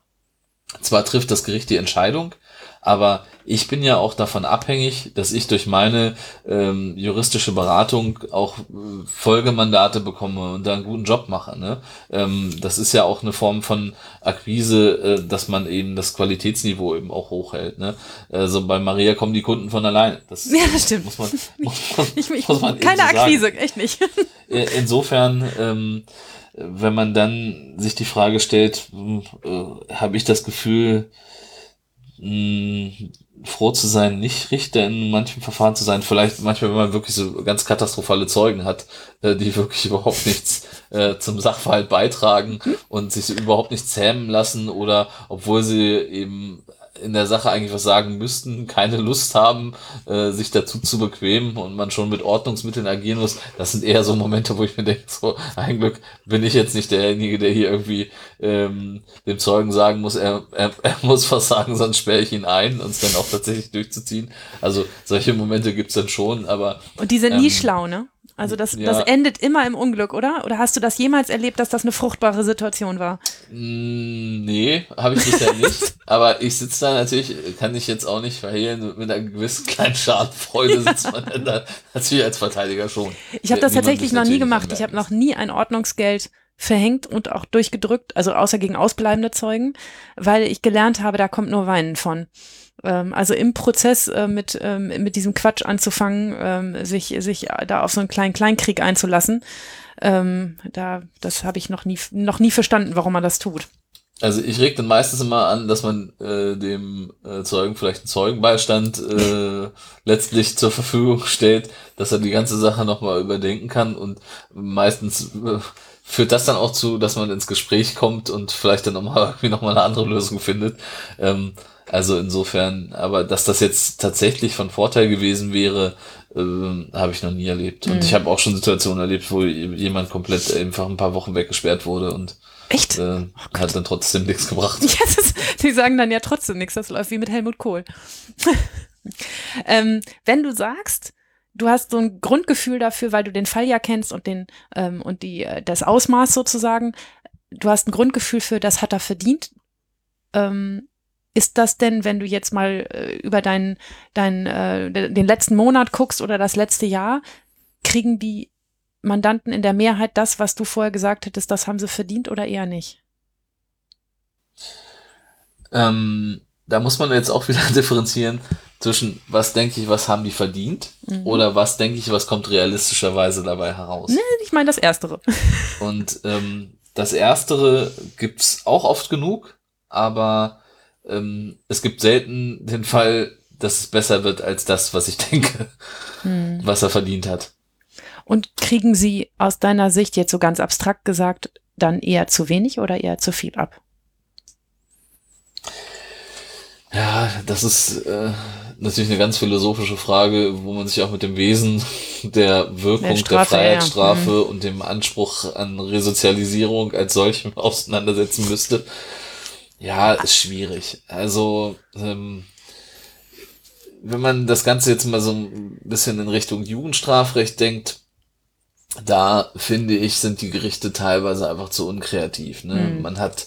Zwar trifft das Gericht die Entscheidung, aber ich bin ja auch davon abhängig, dass ich durch meine ähm, juristische Beratung auch äh, Folgemandate bekomme und da einen guten Job mache. Ne? Ähm, das ist ja auch eine Form von Akquise, äh, dass man eben das Qualitätsniveau eben auch hochhält. Ne? Also bei Maria kommen die Kunden von alleine. Das, ja, das stimmt. Muss man, muss man, ich, ich, muss man keine so Akquise, sagen. echt nicht. Insofern ähm, wenn man dann sich die Frage stellt, äh, habe ich das Gefühl, mh, hm, froh zu sein, nicht Richter in manchen Verfahren zu sein. Vielleicht manchmal, wenn man wirklich so ganz katastrophale Zeugen hat, äh, die wirklich überhaupt nichts äh, zum Sachverhalt beitragen und sich so überhaupt nicht zähmen lassen oder obwohl sie eben in der Sache eigentlich was sagen müssten, keine Lust haben, äh, sich dazu zu bequemen und man schon mit Ordnungsmitteln agieren muss. Das sind eher so Momente, wo ich mir denke, so, ein Glück bin ich jetzt nicht derjenige, der hier irgendwie ähm, dem Zeugen sagen muss, er, er, er muss was sagen, sonst sperre ich ihn ein und es dann auch tatsächlich durchzuziehen. Also solche Momente gibt's dann schon, aber. Und die sind ähm, nie schlau, ne? Also das, ja. das endet immer im Unglück, oder? Oder hast du das jemals erlebt, dass das eine fruchtbare Situation war? Mm, nee, habe ich bisher nicht. Aber ich sitze da natürlich, kann ich jetzt auch nicht verhehlen, mit einer gewissen kleinen Schadenfreude sitzt man dann da natürlich als Verteidiger schon. Ich habe das tatsächlich noch nie gemacht. Ich habe noch nie ein Ordnungsgeld verhängt und auch durchgedrückt, also außer gegen ausbleibende Zeugen, weil ich gelernt habe, da kommt nur Weinen von. Ähm, also im Prozess äh, mit, ähm, mit diesem Quatsch anzufangen, ähm, sich, sich da auf so einen kleinen Kleinkrieg einzulassen, da, das habe ich noch nie, noch nie verstanden, warum man das tut. Also ich reg dann meistens immer an, dass man äh, dem äh, Zeugen vielleicht einen Zeugenbeistand äh, letztlich zur Verfügung stellt, dass er die ganze Sache nochmal überdenken kann und meistens äh, führt das dann auch zu, dass man ins Gespräch kommt und vielleicht dann nochmal irgendwie nochmal eine andere Lösung findet. Ähm, also insofern, aber dass das jetzt tatsächlich von Vorteil gewesen wäre, ähm, habe ich noch nie erlebt. Und mhm. ich habe auch schon Situationen erlebt, wo jemand komplett einfach ein paar Wochen weggesperrt wurde und Echt? Äh, oh hat dann trotzdem nichts gebracht. Ja, das, die sagen dann ja trotzdem nichts. Das läuft wie mit Helmut Kohl. ähm, wenn du sagst, du hast so ein Grundgefühl dafür, weil du den Fall ja kennst und den ähm, und die äh, das Ausmaß sozusagen, du hast ein Grundgefühl für, das hat er verdient. Ähm, ist das denn, wenn du jetzt mal äh, über deinen, deinen, äh, den letzten Monat guckst oder das letzte Jahr, kriegen die Mandanten in der Mehrheit das, was du vorher gesagt hättest, das haben sie verdient oder eher nicht? Ähm, da muss man jetzt auch wieder differenzieren zwischen, was denke ich, was haben die verdient mhm. oder was denke ich, was kommt realistischerweise dabei heraus. Nee, ich meine das Erstere. Und ähm, das Erstere gibt's auch oft genug, aber ähm, es gibt selten den Fall, dass es besser wird als das, was ich denke, hm. was er verdient hat. Und kriegen Sie aus deiner Sicht jetzt so ganz abstrakt gesagt dann eher zu wenig oder eher zu viel ab? Ja, das ist äh, natürlich eine ganz philosophische Frage, wo man sich auch mit dem Wesen der Wirkung der, Strafe, der Freiheitsstrafe ja. mhm. und dem Anspruch an Resozialisierung als solchem auseinandersetzen müsste. Ja, ist schwierig. Also, ähm, wenn man das Ganze jetzt mal so ein bisschen in Richtung Jugendstrafrecht denkt, da finde ich, sind die Gerichte teilweise einfach zu unkreativ. Ne? Mhm. Man hat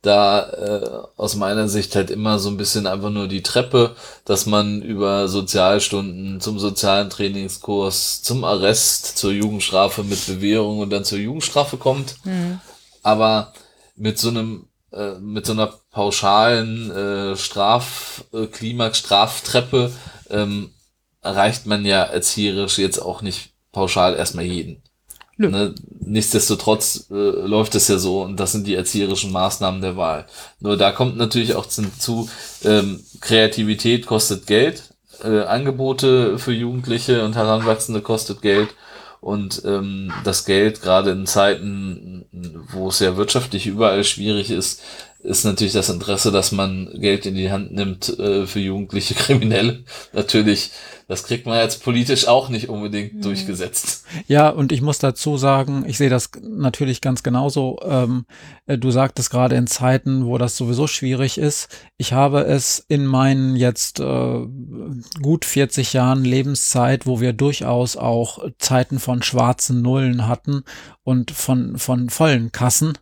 da äh, aus meiner Sicht halt immer so ein bisschen einfach nur die Treppe, dass man über Sozialstunden zum sozialen Trainingskurs, zum Arrest, zur Jugendstrafe mit Bewährung und dann zur Jugendstrafe kommt. Mhm. Aber mit so einem äh, mit so einer pauschalen äh, Straf, äh, Straftreppe ähm, erreicht man ja erzieherisch jetzt auch nicht pauschal erstmal jeden. Ne? Nichtsdestotrotz äh, läuft es ja so und das sind die erzieherischen Maßnahmen der Wahl. Nur da kommt natürlich auch zu, ähm, Kreativität kostet Geld, äh, Angebote für Jugendliche und Heranwachsende kostet Geld und ähm, das Geld, gerade in Zeiten, wo es ja wirtschaftlich überall schwierig ist, ist natürlich das Interesse, dass man Geld in die Hand nimmt äh, für jugendliche Kriminelle. Natürlich, das kriegt man jetzt politisch auch nicht unbedingt mhm. durchgesetzt. Ja, und ich muss dazu sagen, ich sehe das natürlich ganz genauso. Ähm, äh, du sagtest gerade in Zeiten, wo das sowieso schwierig ist. Ich habe es in meinen jetzt äh, gut 40 Jahren Lebenszeit, wo wir durchaus auch Zeiten von schwarzen Nullen hatten und von, von vollen Kassen,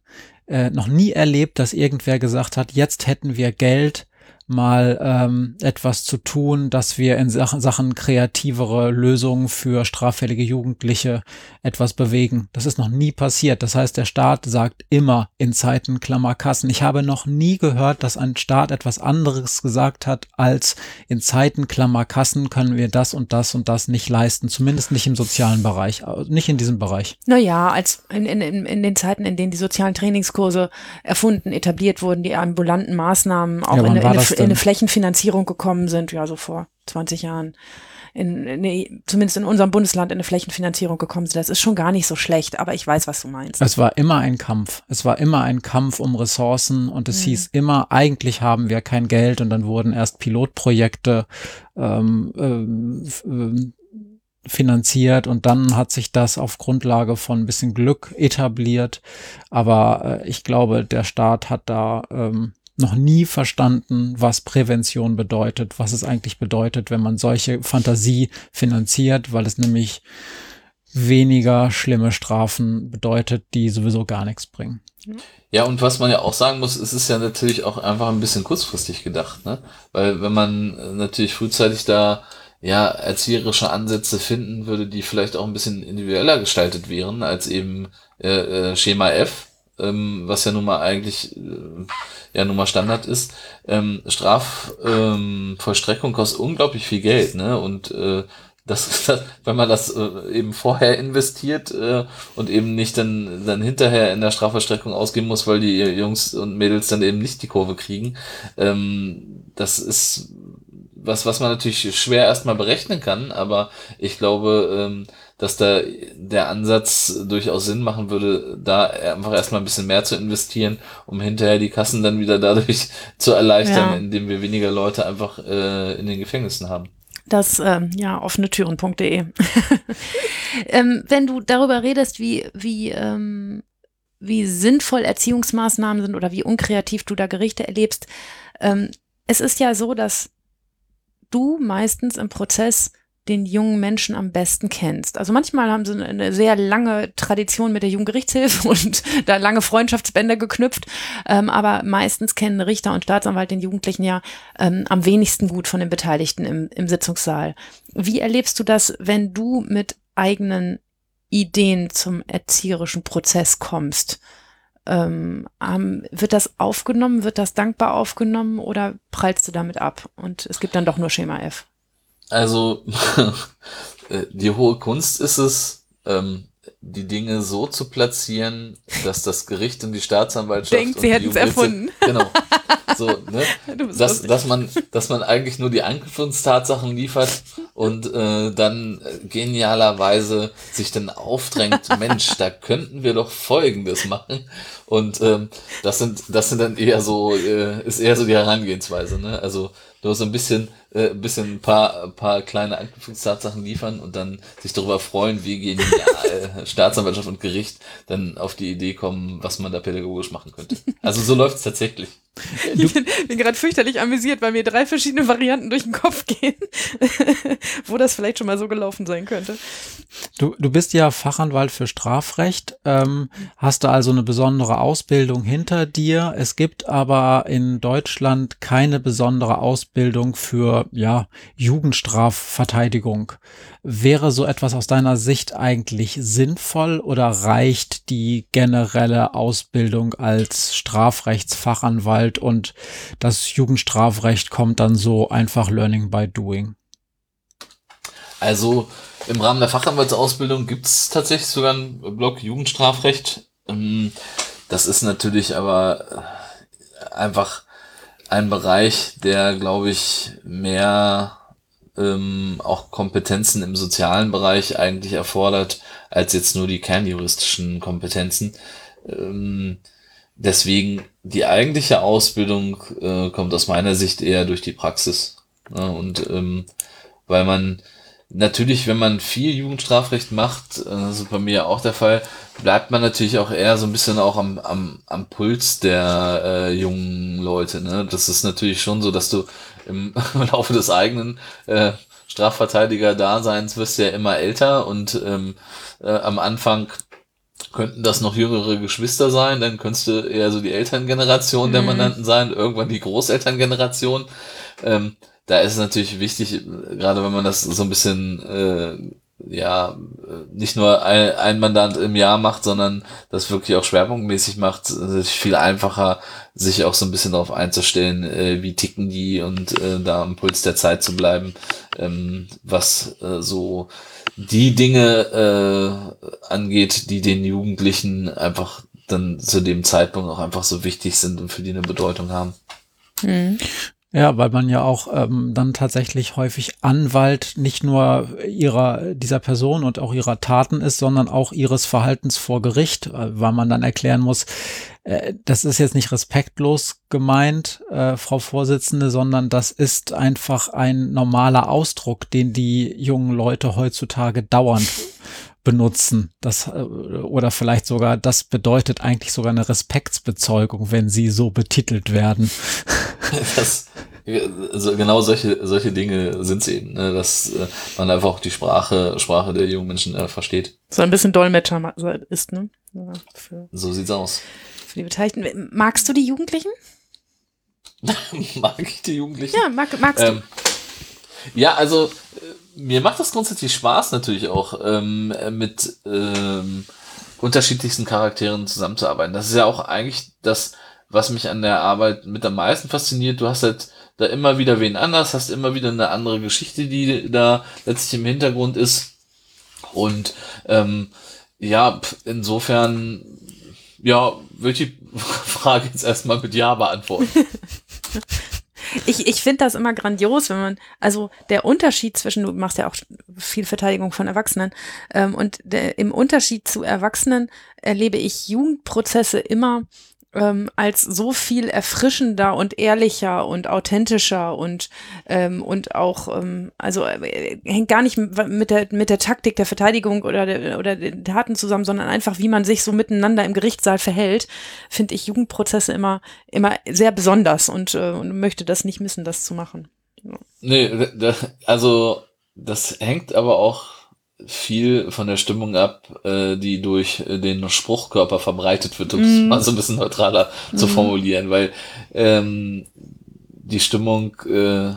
äh, noch nie erlebt, dass irgendwer gesagt hat, jetzt hätten wir Geld, mal ähm, etwas zu tun, dass wir in Sachen, kreativere Lösungen für straffällige Jugendliche etwas bewegen. Das ist noch nie passiert. Das heißt, der Staat sagt immer in Zeiten Klammerkassen. Ich habe noch nie gehört, dass ein Staat etwas anderes gesagt hat, als in Zeiten Klammerkassen können wir das und das und das nicht leisten. Zumindest nicht im sozialen Bereich, nicht in diesem Bereich. Naja, als in, in, in den Zeiten, in denen die sozialen Trainingskurse erfunden, etabliert wurden, die ambulanten Maßnahmen auch ja, in, in, in eine Flächenfinanzierung gekommen sind, ja, so vor 20 Jahren. In, in, zumindest in unserem Bundesland in eine Flächenfinanzierung gekommen sind. Das ist schon gar nicht so schlecht, aber ich weiß, was du meinst. Es war immer ein Kampf. Es war immer ein Kampf um Ressourcen und es mhm. hieß immer, eigentlich haben wir kein Geld und dann wurden erst Pilotprojekte ähm, äh, finanziert und dann hat sich das auf Grundlage von ein bisschen Glück etabliert. Aber äh, ich glaube, der Staat hat da ähm, noch nie verstanden, was Prävention bedeutet, was es eigentlich bedeutet, wenn man solche Fantasie finanziert, weil es nämlich weniger schlimme Strafen bedeutet, die sowieso gar nichts bringen. Ja, und was man ja auch sagen muss, es ist ja natürlich auch einfach ein bisschen kurzfristig gedacht, ne? Weil wenn man äh, natürlich frühzeitig da ja erzieherische Ansätze finden würde, die vielleicht auch ein bisschen individueller gestaltet wären als eben äh, äh, Schema F, ähm, was ja nun mal eigentlich äh, ja nun mal Standard ist. Ähm, Strafvollstreckung ähm, kostet unglaublich viel Geld, ne? Und äh, das, das, wenn man das äh, eben vorher investiert äh, und eben nicht dann, dann hinterher in der Strafvollstreckung ausgeben muss, weil die Jungs und Mädels dann eben nicht die Kurve kriegen, ähm, das ist was, was man natürlich schwer erstmal berechnen kann, aber ich glaube, ähm, dass da der Ansatz durchaus Sinn machen würde, da einfach erstmal ein bisschen mehr zu investieren, um hinterher die Kassen dann wieder dadurch zu erleichtern, ja. indem wir weniger Leute einfach äh, in den Gefängnissen haben. Das, ähm, ja, offenetüren.de. ähm, wenn du darüber redest, wie, wie, ähm, wie sinnvoll Erziehungsmaßnahmen sind oder wie unkreativ du da Gerichte erlebst, ähm, es ist ja so, dass du meistens im Prozess den jungen Menschen am besten kennst. Also manchmal haben sie eine sehr lange Tradition mit der Jugendgerichtshilfe und da lange Freundschaftsbänder geknüpft, ähm, aber meistens kennen Richter und Staatsanwalt den Jugendlichen ja ähm, am wenigsten gut von den Beteiligten im, im Sitzungssaal. Wie erlebst du das, wenn du mit eigenen Ideen zum erzieherischen Prozess kommst? Ähm, wird das aufgenommen, wird das dankbar aufgenommen oder prallst du damit ab und es gibt dann doch nur Schema F? Also äh, die hohe Kunst ist es, ähm, die Dinge so zu platzieren, dass das Gericht und die Staatsanwaltschaft denkt, sie hätten es erfunden. Genau. So, ne? dass, dass man, dass man eigentlich nur die Anknüpfungstatsachen liefert und äh, dann genialerweise sich dann aufdrängt, Mensch, da könnten wir doch Folgendes machen. Und ähm, das sind, das sind dann eher so, äh, ist eher so die Herangehensweise, ne? Also nur so ein bisschen, äh, ein bisschen ein paar, ein paar kleine Anknüpfungstatsachen liefern und dann sich darüber freuen, wie genial Staatsanwaltschaft und Gericht dann auf die Idee kommen, was man da pädagogisch machen könnte. Also so läuft es tatsächlich. Ich bin, bin gerade fürchterlich amüsiert, weil mir drei verschiedene Varianten durch den Kopf gehen, wo das vielleicht schon mal so gelaufen sein könnte. Du, du bist ja Fachanwalt für Strafrecht, ähm, hast du also eine besondere Ausbildung hinter dir. Es gibt aber in Deutschland keine besondere Ausbildung für ja, Jugendstrafverteidigung. Wäre so etwas aus deiner Sicht eigentlich sinnvoll oder reicht die generelle Ausbildung als Strafrechtsfachanwalt und das Jugendstrafrecht kommt dann so einfach Learning by Doing? Also im Rahmen der Fachanwaltsausbildung gibt es tatsächlich sogar einen Block Jugendstrafrecht. Ähm, das ist natürlich aber einfach ein Bereich, der, glaube ich, mehr ähm, auch Kompetenzen im sozialen Bereich eigentlich erfordert, als jetzt nur die kernjuristischen Kompetenzen. Ähm, deswegen die eigentliche Ausbildung äh, kommt aus meiner Sicht eher durch die Praxis. Ne? Und ähm, weil man natürlich, wenn man viel Jugendstrafrecht macht, äh, das ist bei mir auch der Fall, bleibt man natürlich auch eher so ein bisschen auch am, am, am Puls der äh, jungen Leute. Ne? Das ist natürlich schon so, dass du im Laufe des eigenen äh, Strafverteidiger-Daseins wirst ja immer älter und ähm, äh, am Anfang könnten das noch jüngere Geschwister sein, dann könntest du eher so die Elterngeneration mhm. der Mandanten sein, irgendwann die Großelterngeneration. Ähm, da ist es natürlich wichtig, gerade wenn man das so ein bisschen äh, ja nicht nur ein, ein Mandant im Jahr macht, sondern das wirklich auch schwerpunktmäßig macht, ist viel einfacher, sich auch so ein bisschen darauf einzustellen, äh, wie ticken die und äh, da am Puls der Zeit zu bleiben, ähm, was äh, so die Dinge äh, angeht, die den Jugendlichen einfach dann zu dem Zeitpunkt auch einfach so wichtig sind und für die eine Bedeutung haben. Mhm. Ja, weil man ja auch ähm, dann tatsächlich häufig Anwalt nicht nur ihrer dieser Person und auch ihrer Taten ist, sondern auch ihres Verhaltens vor Gericht, äh, weil man dann erklären muss, äh, das ist jetzt nicht respektlos gemeint, äh, Frau Vorsitzende, sondern das ist einfach ein normaler Ausdruck, den die jungen Leute heutzutage dauernd benutzen. Das, äh, oder vielleicht sogar, das bedeutet eigentlich sogar eine Respektsbezeugung, wenn sie so betitelt werden. Das, also genau solche, solche Dinge sind es eben, ne? dass äh, man einfach auch die Sprache, Sprache der jungen Menschen äh, versteht. So ein bisschen Dolmetscher ist, ne? Ja, so sieht's aus. Für die Beteiligten. Magst du die Jugendlichen? mag ich die Jugendlichen? Ja, mag, magst ähm, du. Ja, also mir macht das grundsätzlich Spaß natürlich auch ähm, mit ähm, unterschiedlichsten Charakteren zusammenzuarbeiten. Das ist ja auch eigentlich das, was mich an der Arbeit mit am meisten fasziniert. Du hast halt da immer wieder wen anders, hast immer wieder eine andere Geschichte, die da letztlich im Hintergrund ist. Und ähm, ja, insofern, ja, würde ich die Frage jetzt erstmal mit Ja beantworten. Ich, ich finde das immer grandios, wenn man, also der Unterschied zwischen, du machst ja auch viel Verteidigung von Erwachsenen, ähm, und der, im Unterschied zu Erwachsenen erlebe ich Jugendprozesse immer ähm, als so viel erfrischender und ehrlicher und authentischer und ähm, und auch ähm, also äh, hängt gar nicht mit der mit der Taktik der Verteidigung oder der, oder den Taten zusammen, sondern einfach wie man sich so miteinander im Gerichtssaal verhält, finde ich Jugendprozesse immer immer sehr besonders und, äh, und möchte das nicht missen, das zu machen. Ja. Nee, also das hängt aber auch viel von der Stimmung ab, äh, die durch den Spruchkörper verbreitet wird, um es mm. mal so ein bisschen neutraler mm. zu mhm. formulieren, weil ähm, die Stimmung äh,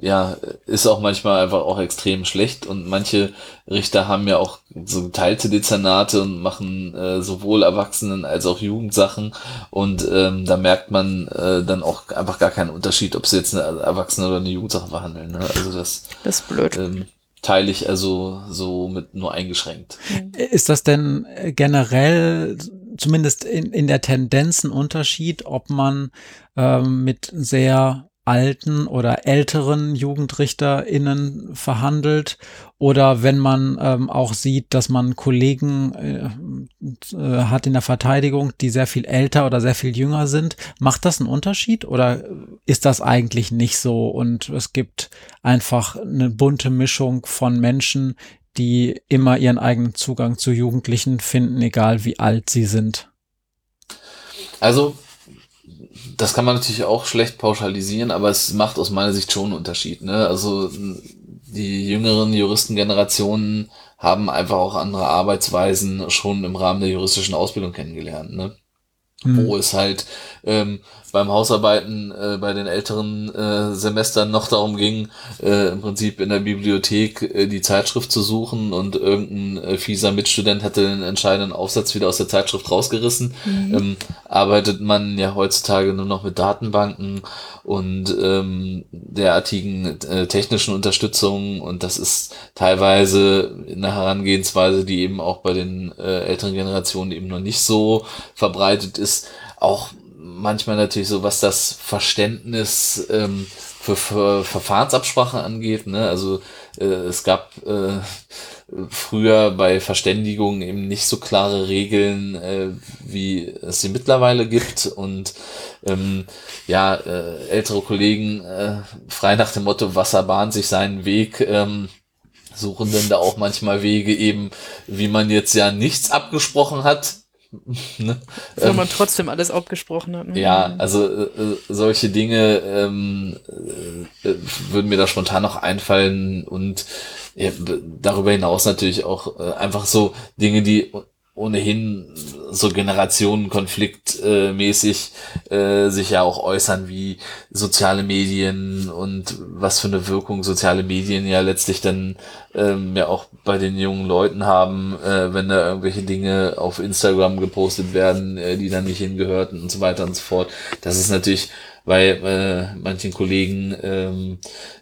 ja ist auch manchmal einfach auch extrem schlecht und manche Richter haben ja auch so geteilte Dezernate und machen äh, sowohl Erwachsenen als auch Jugendsachen und ähm, da merkt man äh, dann auch einfach gar keinen Unterschied, ob sie jetzt eine Erwachsene oder eine Jugendsache verhandeln. Ne? Also das, das ist blöd. Ähm, teile ich also so mit nur eingeschränkt. Ist das denn generell zumindest in, in der Tendenz ein Unterschied, ob man ähm, mit sehr alten oder älteren JugendrichterInnen verhandelt oder wenn man ähm, auch sieht, dass man Kollegen äh, äh, hat in der Verteidigung, die sehr viel älter oder sehr viel jünger sind, macht das einen Unterschied oder ist das eigentlich nicht so und es gibt einfach eine bunte Mischung von Menschen, die immer ihren eigenen Zugang zu Jugendlichen finden, egal wie alt sie sind? Also das kann man natürlich auch schlecht pauschalisieren, aber es macht aus meiner Sicht schon einen Unterschied. Ne? Also die jüngeren Juristengenerationen haben einfach auch andere Arbeitsweisen schon im Rahmen der juristischen Ausbildung kennengelernt. Ne? Mhm. Wo es halt ähm, beim Hausarbeiten äh, bei den älteren äh, Semestern noch darum ging, äh, im Prinzip in der Bibliothek äh, die Zeitschrift zu suchen und irgendein äh, fieser Mitstudent hatte den entscheidenden Aufsatz wieder aus der Zeitschrift rausgerissen. Mhm. Ähm, arbeitet man ja heutzutage nur noch mit Datenbanken und ähm, derartigen äh, technischen Unterstützung und das ist teilweise eine Herangehensweise, die eben auch bei den äh, älteren Generationen eben noch nicht so verbreitet ist. Auch manchmal natürlich so, was das Verständnis ähm, für, für Verfahrensabsprache angeht. Ne? Also äh, es gab äh, früher bei Verständigungen eben nicht so klare Regeln, äh, wie es sie mittlerweile gibt. Und ähm, ja, äh, ältere Kollegen, äh, frei nach dem Motto, Wasser bahnt sich seinen Weg, ähm, suchen dann da auch manchmal Wege eben, wie man jetzt ja nichts abgesprochen hat, ne? Wo ähm, man trotzdem alles abgesprochen hat. Ne? Ja, also äh, äh, solche Dinge ähm, äh, würden mir da spontan noch einfallen und ja, darüber hinaus natürlich auch äh, einfach so Dinge, die ohnehin so Generationenkonfliktmäßig äh, sich ja auch äußern wie soziale Medien und was für eine Wirkung soziale Medien ja letztlich dann ähm, ja auch bei den jungen Leuten haben, äh, wenn da irgendwelche Dinge auf Instagram gepostet werden, äh, die dann nicht hingehörten und so weiter und so fort. Das ist natürlich bei äh, manchen Kollegen, ähm,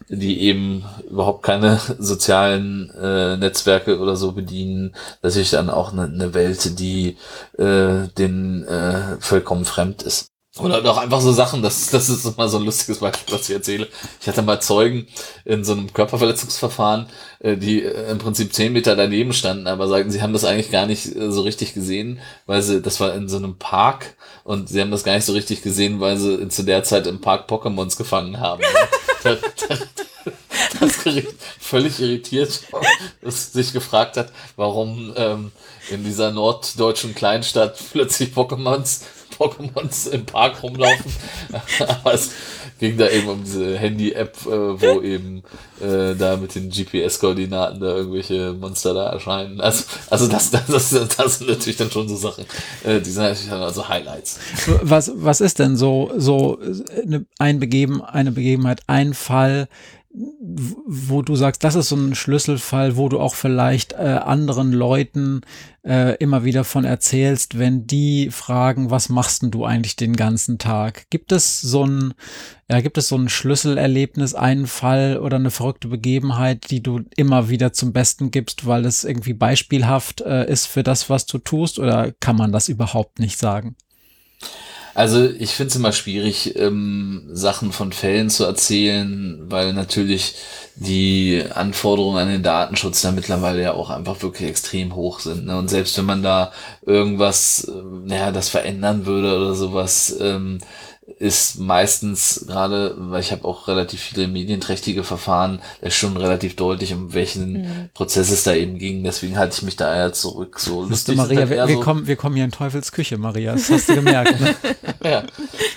die eben überhaupt keine sozialen äh, Netzwerke oder so bedienen, natürlich dann auch eine, eine Welt, die äh, den äh, vollkommen fremd ist. Oder doch einfach so Sachen, das, das ist mal so ein lustiges Beispiel, was ich erzähle. Ich hatte mal Zeugen in so einem Körperverletzungsverfahren, äh, die äh, im Prinzip zehn Meter daneben standen, aber sagten, sie haben das eigentlich gar nicht äh, so richtig gesehen, weil sie, das war in so einem Park und sie haben das gar nicht so richtig gesehen, weil sie zu der Zeit im Park Pokémons gefangen haben. das Gericht völlig irritiert, dass sich gefragt hat, warum ähm, in dieser norddeutschen Kleinstadt plötzlich Pokémons Pokémons im Park rumlaufen. Aber es ging da eben um diese Handy-App, äh, wo eben äh, da mit den GPS-Koordinaten da irgendwelche Monster da erscheinen. Also, also das, das, das, das sind natürlich dann schon so Sachen, äh, die sind natürlich dann also Highlights. Was, was ist denn so, so eine, ein Begeben, eine Begebenheit, ein Fall, wo du sagst, das ist so ein Schlüsselfall, wo du auch vielleicht äh, anderen Leuten äh, immer wieder von erzählst, wenn die fragen, was machst denn du eigentlich den ganzen Tag? Gibt es so ein, ja, gibt es so ein Schlüsselerlebnis, einen Fall oder eine verrückte Begebenheit, die du immer wieder zum Besten gibst, weil es irgendwie beispielhaft äh, ist für das, was du tust, oder kann man das überhaupt nicht sagen? Also ich finde es immer schwierig, ähm, Sachen von Fällen zu erzählen, weil natürlich die Anforderungen an den Datenschutz da mittlerweile ja auch einfach wirklich extrem hoch sind. Ne? Und selbst wenn man da irgendwas, äh, naja, das verändern würde oder sowas, ähm, ist meistens gerade, weil ich habe auch relativ viele medienträchtige Verfahren, ist schon relativ deutlich, um welchen mhm. Prozess es da eben ging. Deswegen halte ich mich da eher zurück. So lustig Maria, halt wir, wir so kommen, wir kommen hier in Teufels Küche, Maria. Das hast du gemerkt. Ne? ja.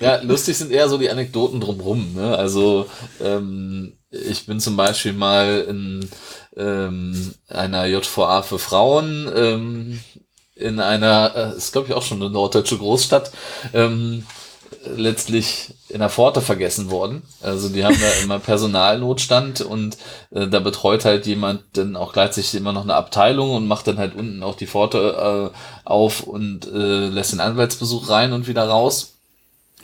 ja, lustig sind eher so die Anekdoten drumrum. Ne? Also ähm, ich bin zum Beispiel mal in ähm, einer JVA für Frauen ähm, in einer, äh, ist glaube ich auch schon eine norddeutsche Großstadt, ähm, letztlich in der Pforte vergessen worden. Also die haben da immer Personalnotstand und äh, da betreut halt jemand dann auch gleichzeitig immer noch eine Abteilung und macht dann halt unten auch die Pforte äh, auf und äh, lässt den Anwaltsbesuch rein und wieder raus.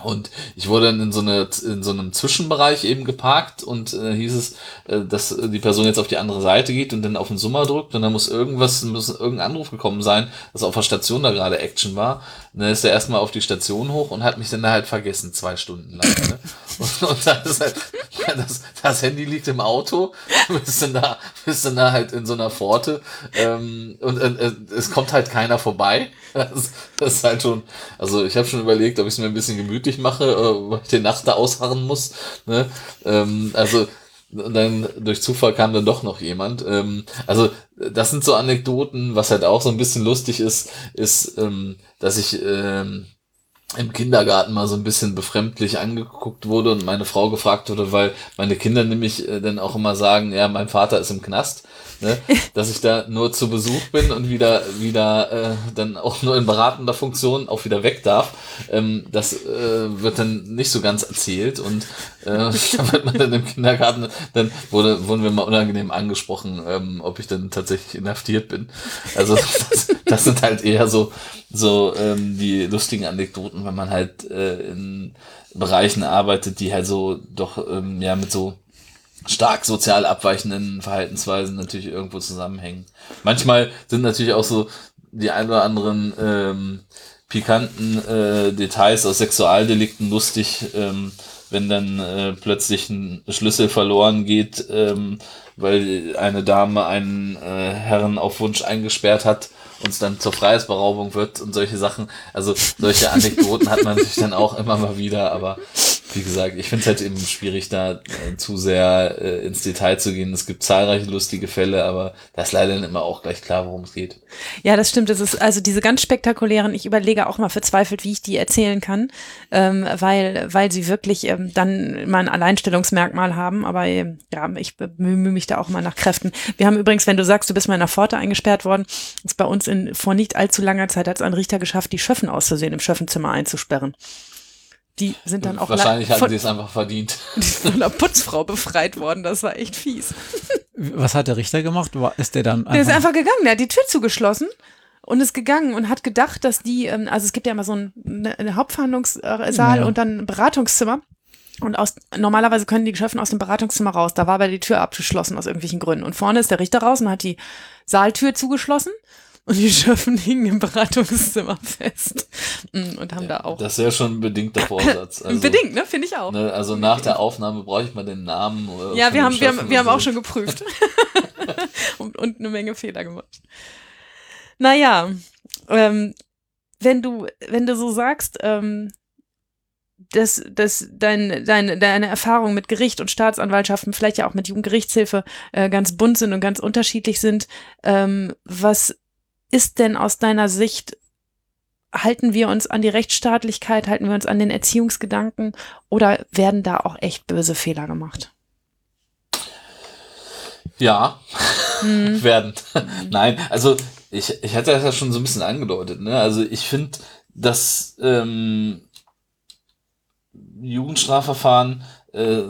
Und ich wurde dann in so, eine, in so einem Zwischenbereich eben geparkt und äh, hieß es, äh, dass die Person jetzt auf die andere Seite geht und dann auf den Summer drückt und dann muss irgendwas, muss irgendein Anruf gekommen sein, dass auf der Station da gerade Action war. Und dann ist er erstmal auf die Station hoch und hat mich dann da halt vergessen, zwei Stunden lang. Ne? Und, und dann ist halt, das, das Handy liegt im Auto, bist dann da, bist dann da halt in so einer Pforte ähm, und äh, es kommt halt keiner vorbei. Das, das ist halt schon, also ich habe schon überlegt, ob ich es mir ein bisschen gemütlich mache, äh, weil ich die Nacht da ausharren muss. Ne? Ähm, also dann durch Zufall kam dann doch noch jemand. Ähm, also das sind so Anekdoten, was halt auch so ein bisschen lustig ist, ist, ähm, dass ich ähm, im Kindergarten mal so ein bisschen befremdlich angeguckt wurde und meine Frau gefragt wurde, weil meine Kinder nämlich äh, dann auch immer sagen, ja, mein Vater ist im Knast ne? dass ich da nur zu Besuch bin und wieder, wieder äh, dann auch nur in beratender Funktion auch wieder weg darf. Ähm, das äh, wird dann nicht so ganz erzählt und äh, da wird man dann im Kindergarten, dann wurde, wurden wir mal unangenehm angesprochen, ähm, ob ich dann tatsächlich inhaftiert bin. Also das, das sind halt eher so, so ähm, die lustigen Anekdoten, wenn man halt äh, in Bereichen arbeitet, die halt so doch ähm, ja mit so stark sozial abweichenden Verhaltensweisen natürlich irgendwo zusammenhängen. Manchmal sind natürlich auch so die ein oder anderen ähm, pikanten äh, Details aus Sexualdelikten lustig, ähm, wenn dann äh, plötzlich ein Schlüssel verloren geht, ähm, weil eine Dame einen äh, Herren auf Wunsch eingesperrt hat und es dann zur Freiheitsberaubung wird und solche Sachen. Also solche Anekdoten hat man sich dann auch immer mal wieder, aber wie gesagt, ich finde es halt eben schwierig, da äh, zu sehr äh, ins Detail zu gehen. Es gibt zahlreiche lustige Fälle, aber da ist leider immer auch gleich klar, worum es geht. Ja, das stimmt. Das ist also diese ganz spektakulären, ich überlege auch mal verzweifelt, wie ich die erzählen kann, ähm, weil, weil sie wirklich ähm, dann mal ein Alleinstellungsmerkmal haben. Aber ähm, ja, ich bemühe mich da auch mal nach Kräften. Wir haben übrigens, wenn du sagst, du bist mal in der Pforte eingesperrt worden, ist bei uns in vor nicht allzu langer Zeit hat es ein Richter geschafft, die Schöffen auszusehen im Schöffenzimmer einzusperren. Die sind dann auch Wahrscheinlich hatten sie es einfach verdient. Von einer Putzfrau befreit worden. Das war echt fies. Was hat der Richter gemacht? Ist der dann einfach Der ist einfach gegangen. Der hat die Tür zugeschlossen und ist gegangen und hat gedacht, dass die, ähm, also es gibt ja immer so einen, ne, einen Hauptverhandlungssaal ja. und dann ein Beratungszimmer. Und aus, normalerweise können die Geschäfte aus dem Beratungszimmer raus. Da war aber die Tür abgeschlossen aus irgendwelchen Gründen. Und vorne ist der Richter raus und hat die Saaltür zugeschlossen und die Schöffen hingen im Beratungszimmer fest mm, und haben ja, da auch. Das ist ja schon ein bedingter Vorsatz. Also, Bedingt, ne? Finde ich auch. Ne, also nach der Aufnahme brauche ich mal den Namen. ja, wir haben, wir haben, wir haben auch schon geprüft. und, und eine Menge Fehler gemacht. Naja, ähm, wenn du, wenn du so sagst, ähm, dass, dass dein, dein, deine Erfahrungen mit Gericht und Staatsanwaltschaften, vielleicht ja auch mit Jugendgerichtshilfe, äh, ganz bunt sind und ganz unterschiedlich sind. Ähm, was ist denn aus deiner Sicht, halten wir uns an die Rechtsstaatlichkeit, halten wir uns an den Erziehungsgedanken oder werden da auch echt böse Fehler gemacht? Ja, hm. werden. Nein, also ich, ich hatte das ja schon so ein bisschen angedeutet. Ne? Also ich finde, dass ähm, Jugendstrafverfahren äh,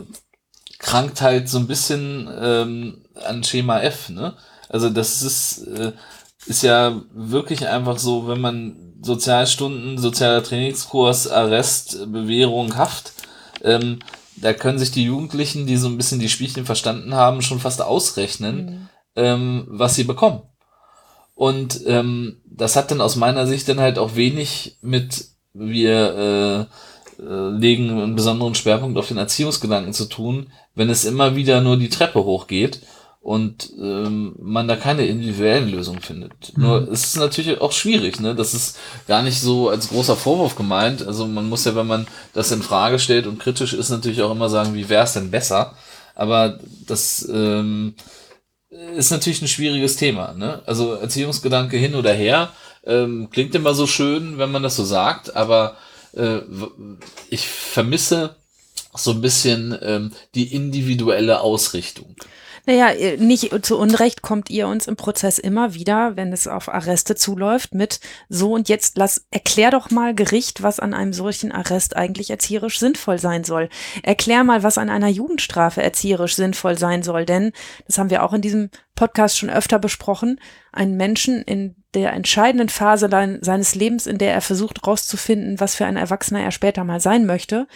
krankt halt so ein bisschen ähm, an Schema F. Ne? Also das ist äh, ist ja wirklich einfach so, wenn man Sozialstunden, sozialer Trainingskurs, Arrest, Bewährung, Haft, ähm, da können sich die Jugendlichen, die so ein bisschen die Spielchen verstanden haben, schon fast ausrechnen, mhm. ähm, was sie bekommen. Und ähm, das hat dann aus meiner Sicht dann halt auch wenig mit wir äh, äh, legen einen besonderen Schwerpunkt auf den Erziehungsgedanken zu tun, wenn es immer wieder nur die Treppe hochgeht und ähm, man da keine individuellen Lösungen findet. Mhm. Nur es ist natürlich auch schwierig, ne? Das ist gar nicht so als großer Vorwurf gemeint. Also man muss ja, wenn man das in Frage stellt und kritisch ist, natürlich auch immer sagen, wie wäre es denn besser? Aber das ähm, ist natürlich ein schwieriges Thema. Ne? Also Erziehungsgedanke hin oder her ähm, klingt immer so schön, wenn man das so sagt, aber äh, ich vermisse so ein bisschen ähm, die individuelle Ausrichtung. Naja, äh, nicht zu Unrecht kommt ihr uns im Prozess immer wieder, wenn es auf Arreste zuläuft, mit so und jetzt lass, erklär doch mal Gericht, was an einem solchen Arrest eigentlich erzieherisch sinnvoll sein soll. Erklär mal, was an einer Jugendstrafe erzieherisch sinnvoll sein soll, denn das haben wir auch in diesem Podcast schon öfter besprochen, einen Menschen in der entscheidenden Phase seines Lebens, in der er versucht rauszufinden, was für ein Erwachsener er später mal sein möchte,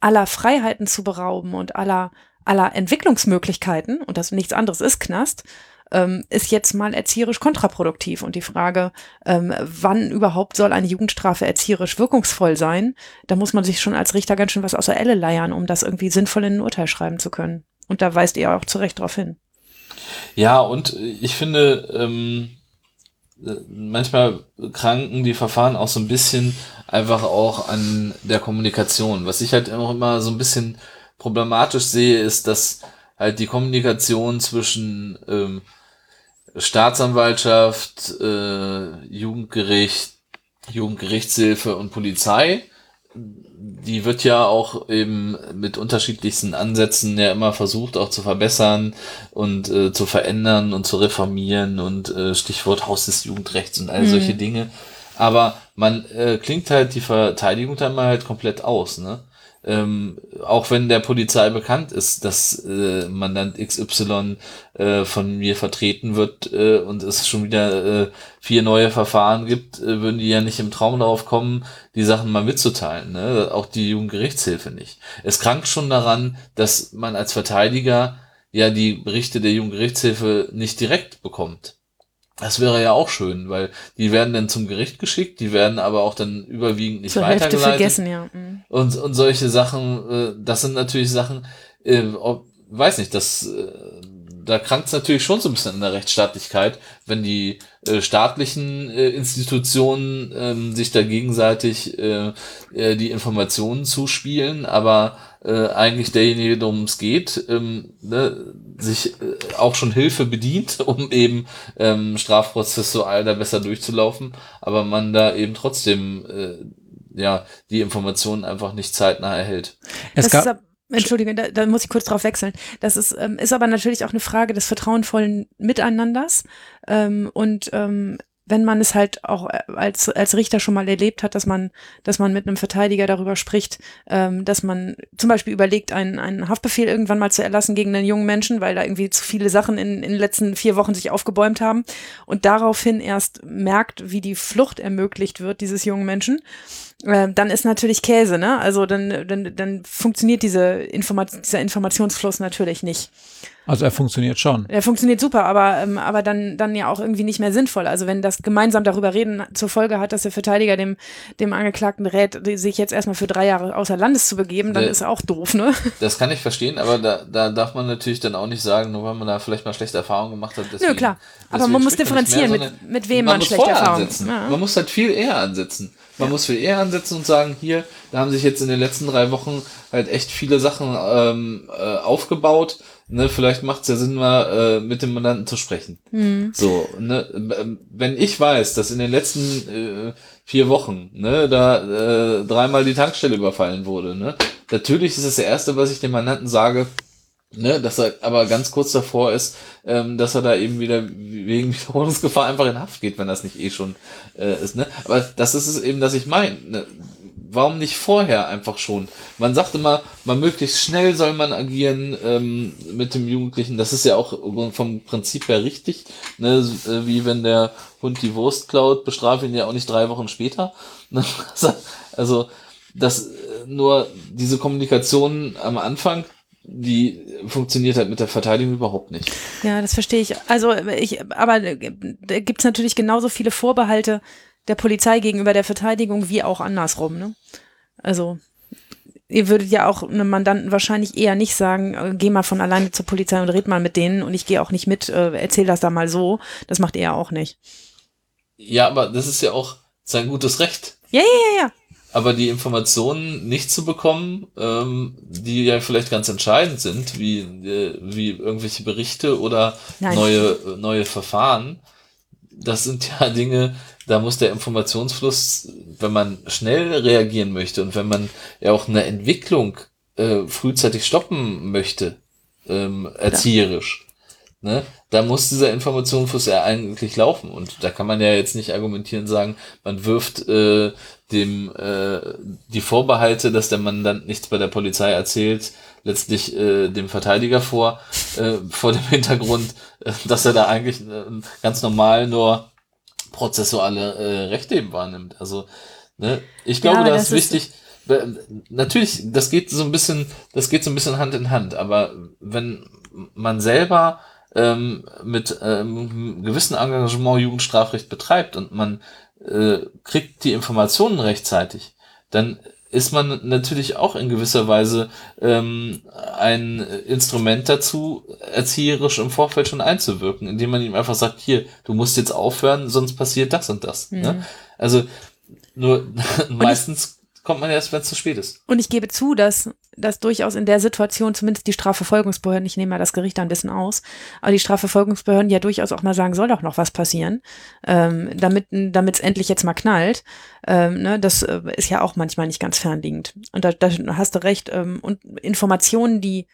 aller Freiheiten zu berauben und aller aller Entwicklungsmöglichkeiten, und das nichts anderes ist Knast, ähm, ist jetzt mal erzieherisch kontraproduktiv. Und die Frage, ähm, wann überhaupt soll eine Jugendstrafe erzieherisch wirkungsvoll sein, da muss man sich schon als Richter ganz schön was aus der Elle leiern, um das irgendwie sinnvoll in ein Urteil schreiben zu können. Und da weist ihr auch zu Recht darauf hin. Ja, und ich finde, ähm, manchmal kranken die Verfahren auch so ein bisschen einfach auch an der Kommunikation. Was ich halt auch immer so ein bisschen problematisch sehe, ist, dass halt die Kommunikation zwischen ähm, Staatsanwaltschaft, äh, Jugendgericht, Jugendgerichtshilfe und Polizei, die wird ja auch eben mit unterschiedlichsten Ansätzen ja immer versucht auch zu verbessern und äh, zu verändern und zu reformieren und äh, Stichwort Haus des Jugendrechts und all mhm. solche Dinge. Aber man äh, klingt halt die Verteidigung dann mal halt komplett aus, ne? Ähm, auch wenn der Polizei bekannt ist, dass äh, Mandant XY äh, von mir vertreten wird äh, und es schon wieder äh, vier neue Verfahren gibt, äh, würden die ja nicht im Traum darauf kommen, die Sachen mal mitzuteilen. Ne? Auch die Jugendgerichtshilfe nicht. Es krankt schon daran, dass man als Verteidiger ja die Berichte der Jugendgerichtshilfe nicht direkt bekommt. Das wäre ja auch schön, weil die werden dann zum Gericht geschickt, die werden aber auch dann überwiegend nicht Zur weitergeleitet. Hälfte vergessen, ja. Mhm. Und, und solche Sachen, äh, das sind natürlich Sachen, äh, ob, weiß nicht, das, äh, da krankt es natürlich schon so ein bisschen in der Rechtsstaatlichkeit, wenn die äh, staatlichen äh, Institutionen äh, sich da gegenseitig äh, äh, die Informationen zuspielen, aber äh, eigentlich derjenige, worum es geht, ähm, ne, sich äh, auch schon Hilfe bedient, um eben ähm, strafprozessual da besser durchzulaufen, aber man da eben trotzdem äh, ja die Informationen einfach nicht zeitnah erhält. Es gab Entschuldige, da, da muss ich kurz drauf wechseln. Das ist, ähm, ist aber natürlich auch eine Frage des vertrauenvollen Miteinanders. Ähm, und ähm, wenn man es halt auch äh, als, als Richter schon mal erlebt hat, dass man, dass man mit einem Verteidiger darüber spricht, ähm, dass man zum Beispiel überlegt, einen, einen Haftbefehl irgendwann mal zu erlassen gegen einen jungen Menschen, weil da irgendwie zu viele Sachen in, in den letzten vier Wochen sich aufgebäumt haben und daraufhin erst merkt, wie die Flucht ermöglicht wird dieses jungen Menschen äh, dann ist natürlich Käse, ne? Also dann, dann, dann funktioniert diese Informat dieser Informationsfluss natürlich nicht. Also er funktioniert schon. Er funktioniert super, aber, ähm, aber dann, dann ja auch irgendwie nicht mehr sinnvoll. Also wenn das gemeinsam darüber reden zur Folge hat, dass der Verteidiger dem, dem Angeklagten rät, sich jetzt erstmal für drei Jahre außer Landes zu begeben, dann der, ist er auch doof, ne? Das kann ich verstehen, aber da, da darf man natürlich dann auch nicht sagen, nur weil man da vielleicht mal schlechte Erfahrungen gemacht hat. Deswegen, Nö, klar. Aber man muss differenzieren, mehr, mit, mit wem man, man schlechte Erfahrungen hat. Ja. Man muss halt viel eher ansetzen. Man ja. muss viel eher ansetzen und sagen, hier, da haben sich jetzt in den letzten drei Wochen halt echt viele Sachen ähm, äh, aufgebaut ne, vielleicht macht es ja Sinn, mal äh, mit dem Mandanten zu sprechen. Mhm. So, ne, wenn ich weiß, dass in den letzten äh, vier Wochen, ne, da äh, dreimal die Tankstelle überfallen wurde, ne, natürlich ist es das Erste, was ich dem Mandanten sage, ne, dass er aber ganz kurz davor ist, ähm, dass er da eben wieder wegen Wiederholungsgefahr einfach in Haft geht, wenn das nicht eh schon äh, ist, ne. Aber das ist es eben, dass ich meine. Ne? warum nicht vorher einfach schon? Man sagt immer, man möglichst schnell soll man agieren ähm, mit dem Jugendlichen. Das ist ja auch vom Prinzip her richtig. Ne? Äh, wie wenn der Hund die Wurst klaut, bestrafe ihn ja auch nicht drei Wochen später. Ne? also das äh, nur diese Kommunikation am Anfang, die funktioniert halt mit der Verteidigung überhaupt nicht. Ja, das verstehe ich. Also ich, aber da gibt es natürlich genauso viele Vorbehalte der Polizei gegenüber der Verteidigung wie auch andersrum. Ne? Also ihr würdet ja auch einem Mandanten wahrscheinlich eher nicht sagen, äh, geh mal von alleine zur Polizei und red mal mit denen und ich gehe auch nicht mit, äh, erzähl das da mal so. Das macht er auch nicht. Ja, aber das ist ja auch sein gutes Recht. Ja, ja, ja, ja. Aber die Informationen nicht zu bekommen, ähm, die ja vielleicht ganz entscheidend sind, wie, äh, wie irgendwelche Berichte oder Nein. neue, neue Verfahren, das sind ja Dinge, da muss der Informationsfluss, wenn man schnell reagieren möchte und wenn man ja auch eine Entwicklung äh, frühzeitig stoppen möchte, ähm, erzieherisch, ne, da muss dieser Informationsfluss ja eigentlich laufen. Und da kann man ja jetzt nicht argumentieren, sagen, man wirft äh, dem äh, die Vorbehalte, dass der Mandant nichts bei der Polizei erzählt, letztlich äh, dem Verteidiger vor, äh, vor dem Hintergrund, äh, dass er da eigentlich äh, ganz normal nur prozessuale äh, Rechte eben wahrnimmt. Also, ne, ich glaube, Ja, da das ist ist- wichtig, äh, natürlich, das geht so ein bisschen, das geht so ein bisschen Hand in Hand, aber wenn man selber ähm, mit ähm, gewissen Engagement Jugendstrafrecht betreibt und man äh, kriegt die Informationen rechtzeitig, dann ist man natürlich auch in gewisser Weise ähm, ein Instrument dazu, erzieherisch im Vorfeld schon einzuwirken, indem man ihm einfach sagt, hier, du musst jetzt aufhören, sonst passiert das und das. Ne? Also nur meistens kommt man erst, wenn es zu spät ist. Und ich gebe zu, dass, dass durchaus in der Situation zumindest die Strafverfolgungsbehörden, ich nehme mal das Gericht da ein bisschen aus, aber die Strafverfolgungsbehörden ja durchaus auch mal sagen, soll doch noch was passieren, ähm, damit es endlich jetzt mal knallt. Ähm, ne, das äh, ist ja auch manchmal nicht ganz fernliegend. Und da, da hast du recht. Ähm, und Informationen, die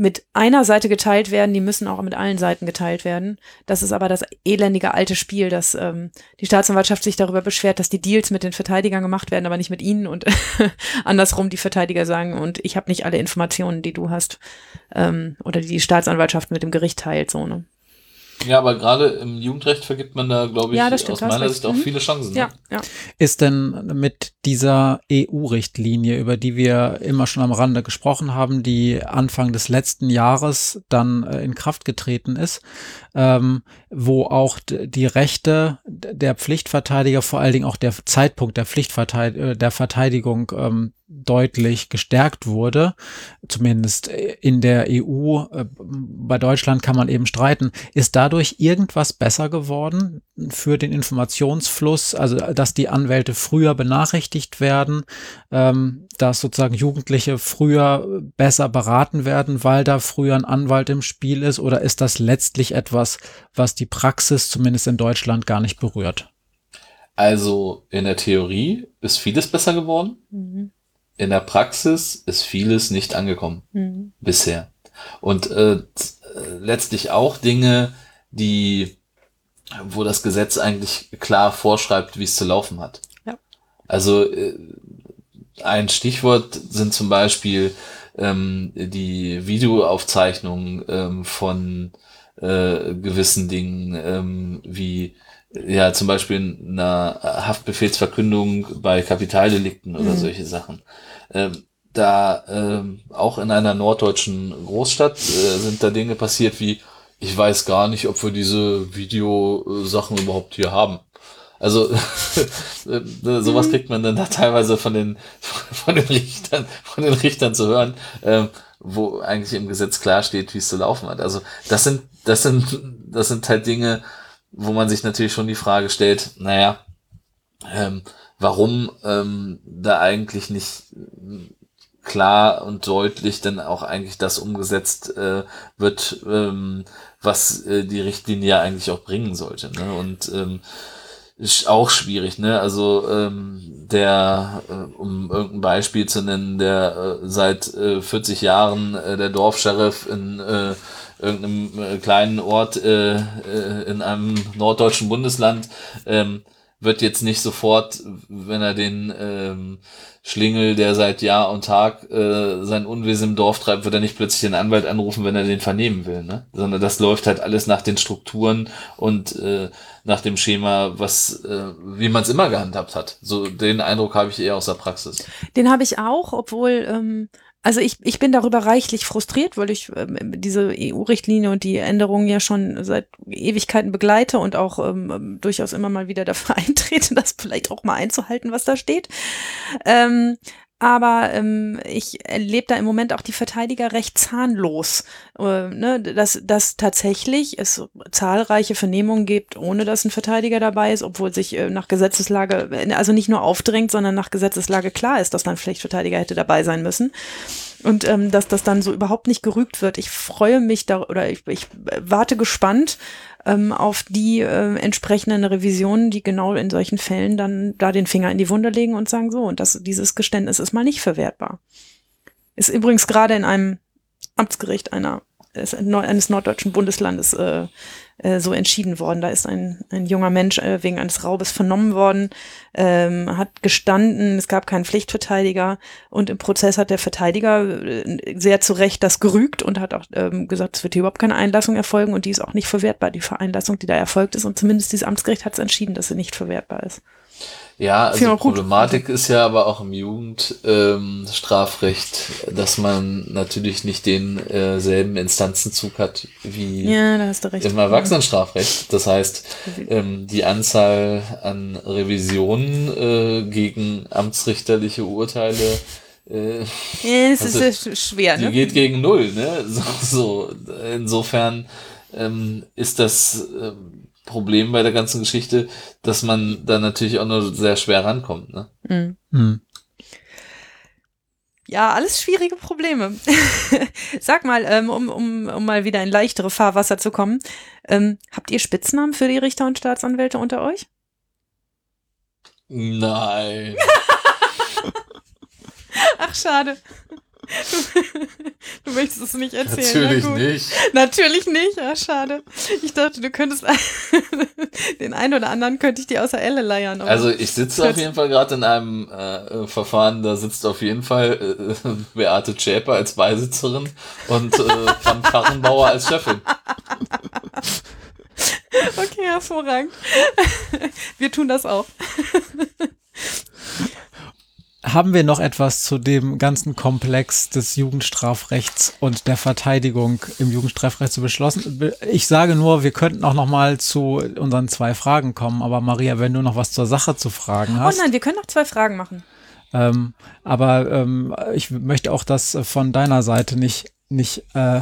mit einer Seite geteilt werden, die müssen auch mit allen Seiten geteilt werden. Das ist aber das elendige alte Spiel, dass ähm, die Staatsanwaltschaft sich darüber beschwert, dass die Deals mit den Verteidigern gemacht werden, aber nicht mit ihnen und andersrum die Verteidiger sagen, und ich habe nicht alle Informationen, die du hast, ähm, oder die die Staatsanwaltschaft mit dem Gericht teilt, so, ne? Ja, aber gerade im Jugendrecht vergibt man da, glaube ich, Ja, stimmt, aus meiner recht. Sicht auch Mhm. viele Chancen. Ja, Ne? ja. Ist denn mit dieser EU-Richtlinie, über die wir immer schon am Rande gesprochen haben, die Anfang des letzten Jahres dann äh, in Kraft getreten ist, ähm, wo auch die Rechte der Pflichtverteidiger, vor allen Dingen auch der Zeitpunkt der Pflichtverteid äh, der Verteidigung ähm, deutlich gestärkt wurde, zumindest äh, in der EU. Äh, Bei Deutschland kann man eben streiten. Ist dadurch irgendwas besser geworden für den Informationsfluss? Also, dass die Anwälte früher benachrichtigt werden, ähm, dass sozusagen Jugendliche früher besser beraten werden, weil da früher ein Anwalt im Spiel ist? Oder ist das letztlich etwas, was die Praxis zumindest in Deutschland gar nicht berührt? Also in der Theorie ist vieles besser geworden. Mhm. In der Praxis ist vieles nicht angekommen Mhm. bisher. Und äh, äh, letztlich auch Dinge, die, wo das Gesetz eigentlich klar vorschreibt, wie es zu laufen hat. Ja. Also äh, ein Stichwort sind zum Beispiel ähm, die Videoaufzeichnungen ähm, von äh, gewissen Dingen, ähm, wie ja zum Beispiel einer Haftbefehlsverkündung bei Kapitaldelikten oder Mhm. solche Sachen. Ähm, da ähm, auch in einer norddeutschen Großstadt äh, sind da Dinge passiert wie, ich weiß gar nicht, ob wir diese Videosachen überhaupt hier haben. Also äh, sowas kriegt man dann da teilweise von den von den Richtern von den Richtern zu hören, ähm, wo eigentlich im Gesetz klar steht, wie es zu laufen hat. Also das sind das sind das sind halt Dinge, wo man sich natürlich schon die Frage stellt, naja, ähm, warum ähm, da eigentlich nicht klar und deutlich dann auch eigentlich das umgesetzt äh, wird, ähm, was äh, die Richtlinie eigentlich auch bringen sollte. Ne? Und ähm, ist auch schwierig, ne? Also ähm, der, äh, um irgendein Beispiel zu nennen, der äh, seit äh, 40 Jahren äh, der Dorfscheriff in äh, irgendeinem äh, kleinen Ort äh, äh, in einem norddeutschen Bundesland ähm, wird jetzt nicht sofort, wenn er den ähm, Schlingel, der seit Jahr und Tag äh, sein Unwesen im Dorf treibt, wird er nicht plötzlich den Anwalt anrufen, wenn er den vernehmen will, ne? Sondern das läuft halt alles nach den Strukturen und äh, nach dem Schema, was äh, wie man es immer gehandhabt hat. So den Eindruck habe ich eher aus der Praxis. Den habe ich auch, obwohl ähm, Also ich, ich bin darüber reichlich frustriert, weil ich ähm, diese EU-Richtlinie und die Änderungen ja schon seit Ewigkeiten begleite und auch ähm, durchaus immer mal wieder dafür eintrete, das vielleicht auch mal einzuhalten, was da steht. Ähm, aber ähm, ich erlebe da im Moment auch die Verteidiger recht zahnlos, äh, ne, dass, dass tatsächlich es zahlreiche Vernehmungen gibt, ohne dass ein Verteidiger dabei ist, obwohl sich äh, nach Gesetzeslage, äh, also nicht nur aufdrängt, sondern nach Gesetzeslage klar ist, dass dann Pflichtverteidiger hätte dabei sein müssen. Und ähm, dass das dann so überhaupt nicht gerügt wird. Ich freue mich da oder ich, ich warte gespannt ähm, auf die äh, entsprechenden Revisionen, die genau in solchen Fällen dann da den Finger in die Wunde legen und sagen, so, und das, dieses Geständnis ist mal nicht verwertbar. Ist übrigens gerade in einem Amtsgericht einer eines norddeutschen Bundeslandes äh, äh, so entschieden worden. Da ist ein, ein junger Mensch äh, wegen eines Raubes vernommen worden, ähm, hat gestanden, es gab keinen Pflichtverteidiger und im Prozess hat der Verteidiger äh, sehr zu Recht das gerügt und hat auch ähm, gesagt, es wird hier überhaupt keine Einlassung erfolgen und die ist auch nicht verwertbar, die Vereinlassung, die da erfolgt ist und zumindest dieses Amtsgericht hat es entschieden, dass sie nicht verwertbar ist. Ja, also Problematik ist ja aber auch im Jugendstrafrecht, ähm, dass man natürlich nicht denselben äh, Instanzenzug hat wie ja, im Erwachsenenstrafrecht. Das heißt, ähm, die Anzahl an Revisionen äh, gegen amtsrichterliche Urteile äh, ja, das also, ist schwer, ne? Die geht gegen null, ne? So, so. Insofern ähm, ist das ähm, Problem bei der ganzen Geschichte, dass man da natürlich auch nur sehr schwer rankommt. Ne? Mhm. Mhm. Ja, alles schwierige Probleme. Sag mal, ähm, um, um, um mal wieder in leichtere Fahrwasser zu kommen, ähm, habt ihr Spitznamen für die Richter und Staatsanwälte unter euch? Nein. Ach, schade. Du möchtest es nicht erzählen. Natürlich nicht. Natürlich nicht, ja, schade. Ich dachte, du könntest den einen oder anderen könnte ich dir außer Elle leiern. Also ich sitze auf jeden Fall gerade in einem äh, Verfahren, da sitzt auf jeden Fall äh, Beate Schäper als Beisitzerin und äh, Frank Karrenbauer als Chefin. Okay, hervorragend. Wir tun das auch haben wir noch etwas zu dem ganzen Komplex des Jugendstrafrechts und der Verteidigung im Jugendstrafrecht zu beschlossen? Ich sage nur, wir könnten auch noch mal zu unseren zwei Fragen kommen. Aber Maria, wenn du noch was zur Sache zu fragen hast. Oh nein, wir können noch zwei Fragen machen. Ähm, aber ähm, ich möchte auch das von deiner Seite nicht, nicht äh,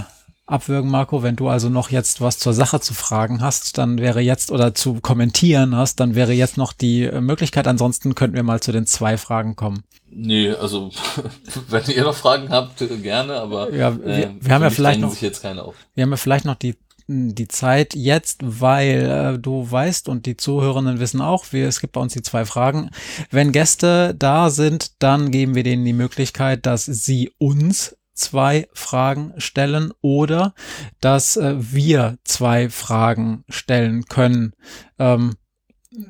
abwürgen, Marco. Wenn du also noch jetzt was zur Sache zu fragen hast, dann wäre jetzt oder zu kommentieren hast, dann wäre jetzt noch die äh, Möglichkeit. Ansonsten könnten wir mal zu den zwei Fragen kommen. Nee, also wenn ihr noch Fragen habt, gerne, aber ja, wir, äh, wir haben ja vielleicht noch, jetzt keine auf. Wir haben ja vielleicht noch die die Zeit jetzt, weil äh, du weißt und die Zuhörenden wissen auch, wir, es gibt bei uns die zwei Fragen. Wenn Gäste da sind, dann geben wir denen die Möglichkeit, dass sie uns zwei Fragen stellen oder dass äh, wir zwei Fragen stellen können. Ähm,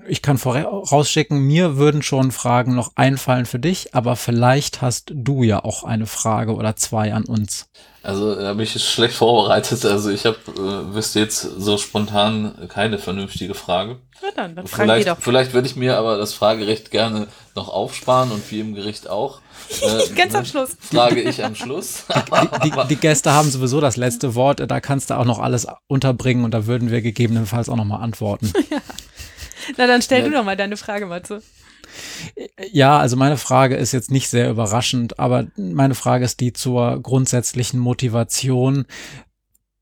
ich kann vorausschicken, mir würden schon Fragen noch einfallen für dich, aber vielleicht hast du ja auch eine Frage oder zwei an uns. Also da bin ich schlecht vorbereitet. Also ich habe, äh, wüsste jetzt so spontan keine vernünftige Frage. Ja dann, dann vielleicht, doch. Vielleicht würde ich mir aber das Fragerecht gerne noch aufsparen und wie im Gericht auch. Äh, Ganz am Schluss. Frage ich am Schluss. die, die, die, Gäste haben sowieso das letzte Wort. Da kannst du auch noch alles unterbringen und da würden wir gegebenenfalls auch noch mal antworten. Ja. Na, dann stell ja. du doch mal deine Frage, Matze. Ja, also meine Frage ist jetzt nicht sehr überraschend, aber meine Frage ist die zur grundsätzlichen Motivation.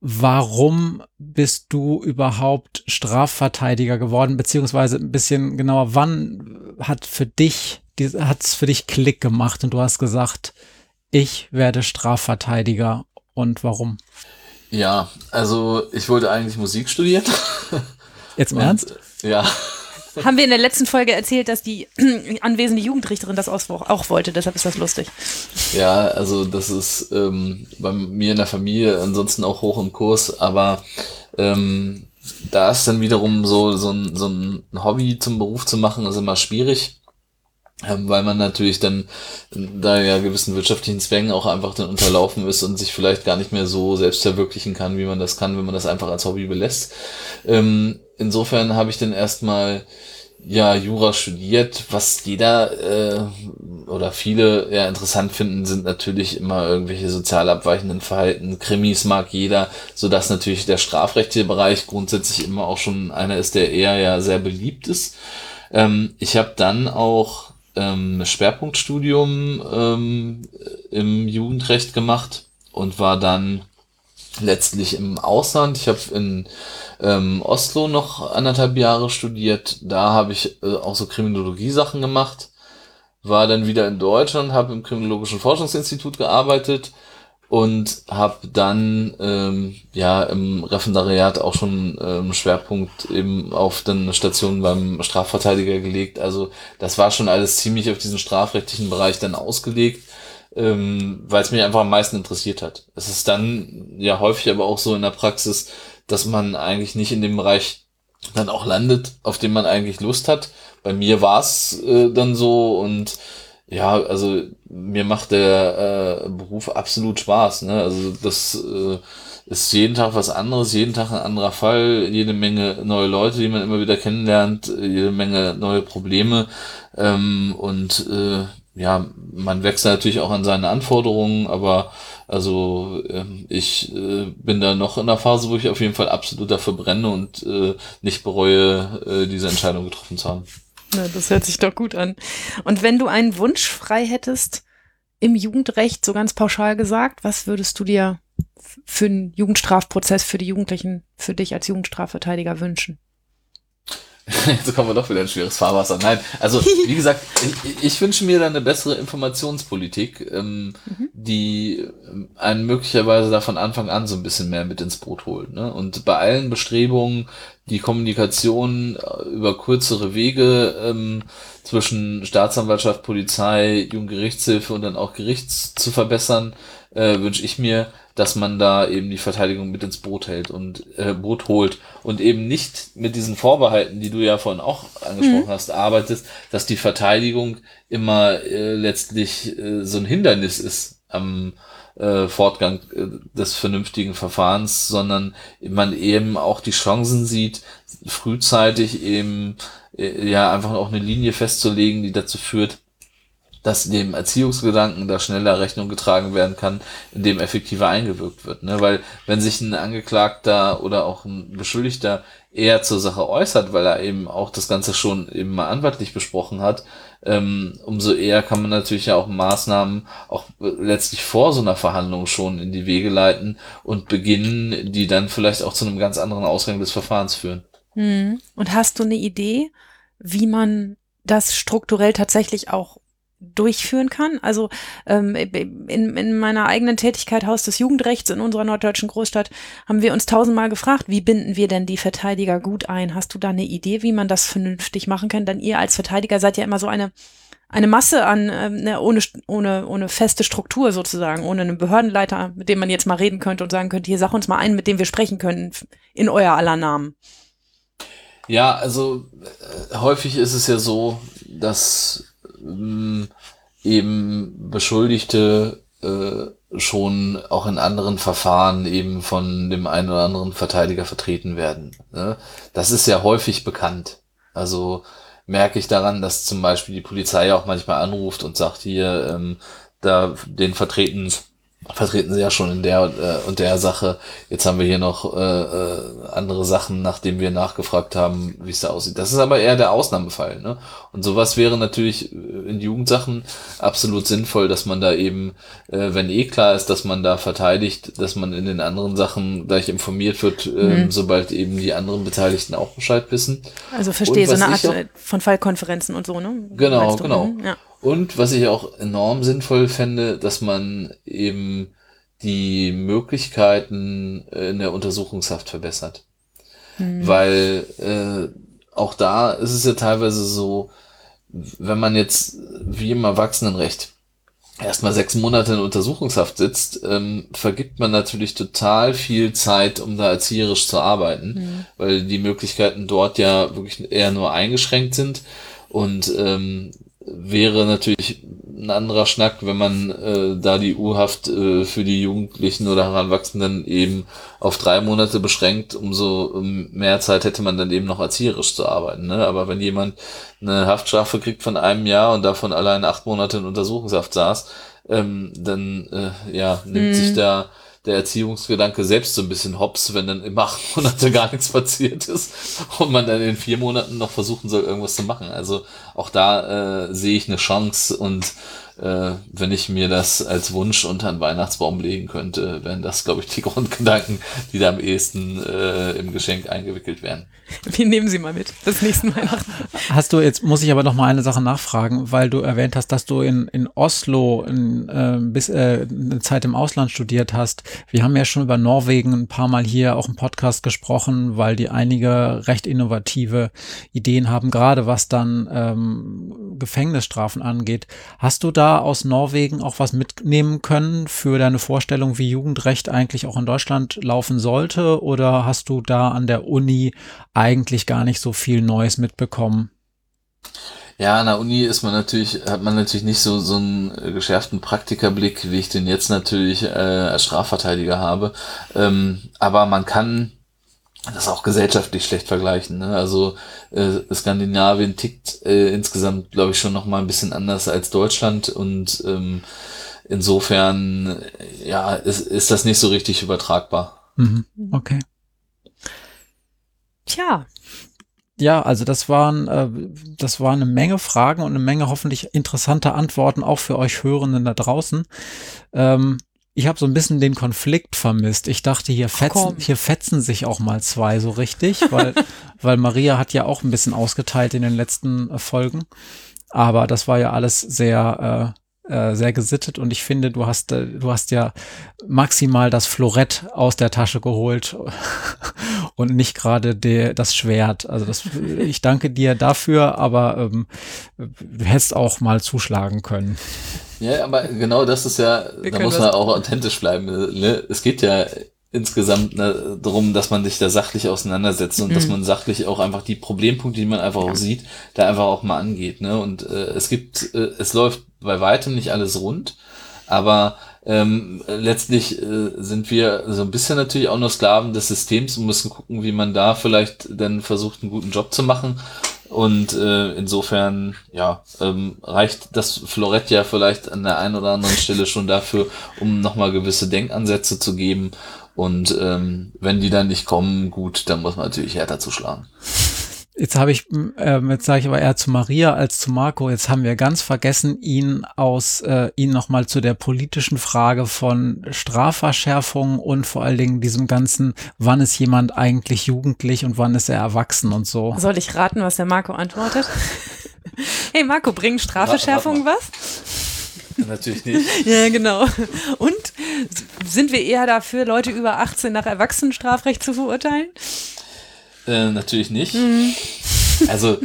Warum bist du überhaupt Strafverteidiger geworden? Beziehungsweise ein bisschen genauer, wann hat für dich, hat es für dich Klick gemacht und du hast gesagt, ich werde Strafverteidiger und warum? Ja, also ich wollte eigentlich Musik studieren. Jetzt im und, Ernst? Ja. Haben wir in der letzten Folge erzählt, dass die anwesende Jugendrichterin das auch wollte, deshalb ist das lustig. Ja, also das ist ähm, bei mir in der Familie ansonsten auch hoch im Kurs, aber ähm, da ist dann wiederum so, so, ein, so ein Hobby zum Beruf zu machen, ist immer schwierig. Ähm, weil man natürlich dann da ja gewissen wirtschaftlichen Zwängen auch einfach dann unterlaufen ist und sich vielleicht gar nicht mehr so selbst verwirklichen kann, wie man das kann, wenn man das einfach als Hobby belässt. Ähm, insofern habe ich dann erstmal ja Jura studiert, was jeder äh, oder viele ja interessant finden, sind natürlich immer irgendwelche sozial abweichenden Verhalten. Krimis mag jeder, so dass natürlich der strafrechtliche Bereich grundsätzlich immer auch schon einer ist, der eher ja sehr beliebt ist. Ähm, ich habe dann auch ähm, Schwerpunktstudium ähm, im Jugendrecht gemacht und war dann letztlich im Ausland. Ich habe in ähm, Oslo noch anderthalb Jahre studiert. Da habe ich äh, auch so Kriminologie-Sachen gemacht. War dann wieder in Deutschland, habe im Kriminologischen Forschungsinstitut gearbeitet und habe dann ähm, ja im Referendariat auch schon ähm, Schwerpunkt eben auf den Stationen beim Strafverteidiger gelegt. Also das war schon alles ziemlich auf diesen strafrechtlichen Bereich dann ausgelegt ähm, weil es mich einfach am meisten interessiert hat. Es ist dann ja häufig aber auch so in der Praxis, dass man eigentlich nicht in dem Bereich dann auch landet, auf dem man eigentlich Lust hat. Bei mir war es äh, dann so und ja, also mir macht der äh, Beruf absolut Spaß. Ne? Also das äh, ist jeden Tag was anderes, jeden Tag ein anderer Fall, jede Menge neue Leute, die man immer wieder kennenlernt, jede Menge neue Probleme ähm, und äh, ja, man wächst natürlich auch an seine Anforderungen, aber also ähm, ich äh, bin da noch in der Phase, wo ich auf jeden Fall absolut dafür brenne und äh, nicht bereue, äh, diese Entscheidung getroffen zu haben. Ja, das hört sich doch gut an. Und wenn du einen Wunsch frei hättest im Jugendrecht, so ganz pauschal gesagt, was würdest du dir für einen Jugendstrafprozess für die Jugendlichen, für dich als Jugendstrafverteidiger wünschen? Jetzt kommen wir doch wieder in schweres Fahrwasser. Nein, also wie gesagt, ich, ich wünsche mir da eine bessere Informationspolitik, ähm, mhm. die einen möglicherweise da von Anfang an so ein bisschen mehr mit ins Boot holt. Ne? Und bei allen Bestrebungen, die Kommunikation äh, über kürzere Wege ähm, zwischen Staatsanwaltschaft, Polizei, Jugendgerichtshilfe und dann auch Gerichts zu verbessern, äh, wünsche ich mir, dass man da eben die Verteidigung mit ins Boot hält und äh, Boot holt und eben nicht mit diesen Vorbehalten, die du ja vorhin auch angesprochen mhm. hast, arbeitest, dass die Verteidigung immer äh, letztlich äh, so ein Hindernis ist am äh, Fortgang äh, des vernünftigen Verfahrens, sondern man eben auch die Chancen sieht, frühzeitig eben äh, ja einfach auch eine Linie festzulegen, die dazu führt, dass dem Erziehungsgedanken da schneller Rechnung getragen werden kann, indem effektiver eingewirkt wird. Ne? Weil wenn sich ein Angeklagter oder auch ein Beschuldigter eher zur Sache äußert, weil er eben auch das Ganze schon eben mal anwaltlich besprochen hat, ähm, umso eher kann man natürlich ja auch Maßnahmen auch letztlich vor so einer Verhandlung schon in die Wege leiten und beginnen, die dann vielleicht auch zu einem ganz anderen Ausgang des Verfahrens führen. Hm. Und hast du eine Idee, wie man das strukturell tatsächlich auch durchführen kann. Also ähm, in, in meiner eigenen Tätigkeit Haus des Jugendrechts in unserer norddeutschen Großstadt haben wir uns tausendmal gefragt, wie binden wir denn die Verteidiger gut ein? Hast du da eine Idee, wie man das vernünftig machen kann? Denn ihr als Verteidiger seid ja immer so eine eine Masse an ähm, ne, ohne ohne ohne feste Struktur sozusagen, ohne einen Behördenleiter, mit dem man jetzt mal reden könnte und sagen könnte, hier sag uns mal einen, mit dem wir sprechen können in euer aller Namen. Ja, also äh, häufig ist es ja so, dass ähm, eben Beschuldigte äh, schon auch in anderen Verfahren eben von dem einen oder anderen Verteidiger vertreten werden. Ne? Das ist ja häufig bekannt. Also merke ich daran, dass zum Beispiel die Polizei auch manchmal anruft und sagt hier, ähm, da den vertreten vertreten sie ja schon in der äh, und der Sache. Jetzt haben wir hier noch äh, äh, andere Sachen, nachdem wir nachgefragt haben, wie es da aussieht. Das ist aber eher der Ausnahmefall. Ne? Und sowas wäre natürlich äh, in Jugendsachen absolut sinnvoll, dass man da eben, äh, wenn eh klar ist, dass man da verteidigt, dass man in den anderen Sachen gleich informiert wird, äh, mhm. sobald eben die anderen Beteiligten auch Bescheid wissen. Also verstehe, so eine Art auch, von Fallkonferenzen und so, ne? Genau, genau. Mhm, ja. Und was ich auch enorm sinnvoll fände, dass man eben die Möglichkeiten in der Untersuchungshaft verbessert. Mhm. Weil äh, auch da ist es ja teilweise so, wenn man jetzt wie im Erwachsenenrecht erstmal sechs Monate in Untersuchungshaft sitzt, ähm, vergibt man natürlich total viel Zeit, um da erzieherisch zu arbeiten, mhm. weil die Möglichkeiten dort ja wirklich eher nur eingeschränkt sind. Und ähm, wäre natürlich ein anderer Schnack, wenn man äh, da die U-Haft äh, für die Jugendlichen oder Heranwachsenden eben auf drei Monate beschränkt, umso mehr Zeit hätte man dann eben noch erzieherisch zu arbeiten. Ne? Aber wenn jemand eine Haftstrafe kriegt von einem Jahr und davon allein acht Monate in Untersuchungshaft saß, ähm, dann äh, ja, nimmt mhm. sich da der Erziehungsgedanke selbst so ein bisschen hops, wenn dann im acht Monate gar nichts passiert ist und man dann in vier Monaten noch versuchen soll, irgendwas zu machen. Also auch da äh, sehe ich eine Chance und äh, wenn ich mir das als Wunsch unter einen Weihnachtsbaum legen könnte, wären das, glaube ich, die Grundgedanken, die da am ehesten äh, im Geschenk eingewickelt werden. Wir nehmen sie mal mit, das nächste Weihnachten. Hast du, jetzt muss ich aber noch mal eine Sache nachfragen, weil du erwähnt hast, dass du in, in Oslo in, äh, bis äh, eine Zeit im Ausland studiert hast. Wir haben ja schon über Norwegen ein paar Mal hier auch im Podcast gesprochen, weil die einige recht innovative Ideen haben, gerade was dann ähm, Gefängnisstrafen angeht. Hast du da aus Norwegen auch was mitnehmen können für deine Vorstellung, wie Jugendrecht eigentlich auch in Deutschland laufen sollte? Oder hast du da an der Uni eigentlich gar nicht so viel Neues mitbekommen? Ja, an der Uni ist man natürlich, hat man natürlich nicht so, so einen geschärften Praktikerblick, wie ich den jetzt natürlich äh, als Strafverteidiger habe. Ähm, aber man kann das auch gesellschaftlich schlecht vergleichen. Ne? Also äh, Skandinavien tickt äh, insgesamt, glaube ich, schon noch mal ein bisschen anders als Deutschland und ähm, insofern ja ist, ist das nicht so richtig übertragbar. Mhm. Okay. Tja. Ja, also das waren, äh, das waren eine Menge Fragen und eine Menge hoffentlich interessanter Antworten auch für euch Hörenden da draußen. Ähm, ich habe so ein bisschen den Konflikt vermisst. Ich dachte, hier fetzen, hier fetzen sich auch mal zwei so richtig, weil, weil Maria hat ja auch ein bisschen ausgeteilt in den letzten äh, Folgen. Aber das war ja alles sehr, äh, äh, sehr gesittet und ich finde, du hast, äh, du hast ja maximal das Florett aus der Tasche geholt und nicht gerade das Schwert. Also das, ich danke dir dafür, aber ähm, du hättest auch mal zuschlagen können. Ja, aber genau das ist ja, Wir da muss man auch authentisch bleiben. Ne? Es geht ja insgesamt ne, darum, dass man sich da sachlich auseinandersetzt und mhm. dass man sachlich auch einfach die Problempunkte, die man einfach auch sieht, da einfach auch mal angeht. Ne? Und äh, es gibt, äh, es läuft bei weitem nicht alles rund, aber ähm, letztlich äh, sind wir so ein bisschen natürlich auch nur Sklaven des Systems und müssen gucken, wie man da vielleicht dann versucht, einen guten Job zu machen. Und äh, insofern, ja, ähm, reicht das Florett ja vielleicht an der einen oder anderen Stelle schon dafür, um nochmal gewisse Denkansätze zu geben. Und ähm, wenn die dann nicht kommen, gut, dann muss man natürlich härter zuschlagen. Jetzt habe ich, äh, jetzt sage ich aber eher zu Maria als zu Marco. Jetzt haben wir ganz vergessen, ihn aus, äh, ihn nochmal zu der politischen Frage von Strafverschärfung und vor allen Dingen diesem ganzen, wann ist jemand eigentlich jugendlich und wann ist er erwachsen und so. Soll ich raten, was der Marco antwortet? hey Marco, bringen Strafverschärfung was? Natürlich nicht. ja, genau. Und sind wir eher dafür, Leute über 18 nach Erwachsenenstrafrecht zu verurteilen? Äh, natürlich nicht. Mhm. Also,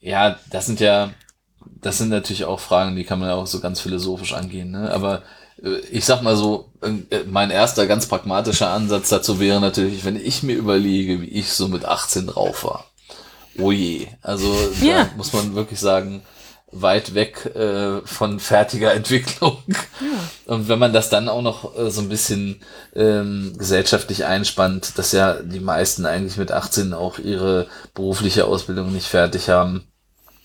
ja, das sind ja, das sind natürlich auch Fragen, die kann man ja auch so ganz philosophisch angehen, ne? Aber äh, ich sag mal so, äh, mein erster ganz pragmatischer Ansatz dazu wäre natürlich, wenn ich mir überlege, wie ich so mit 18 drauf war. Oh je. Also ja. da muss man wirklich sagen, weit weg äh, von fertiger Entwicklung. Ja. Und wenn man das dann auch noch äh, so ein bisschen ähm, gesellschaftlich einspannt, dass ja die meisten eigentlich mit 18 auch ihre berufliche Ausbildung nicht fertig haben,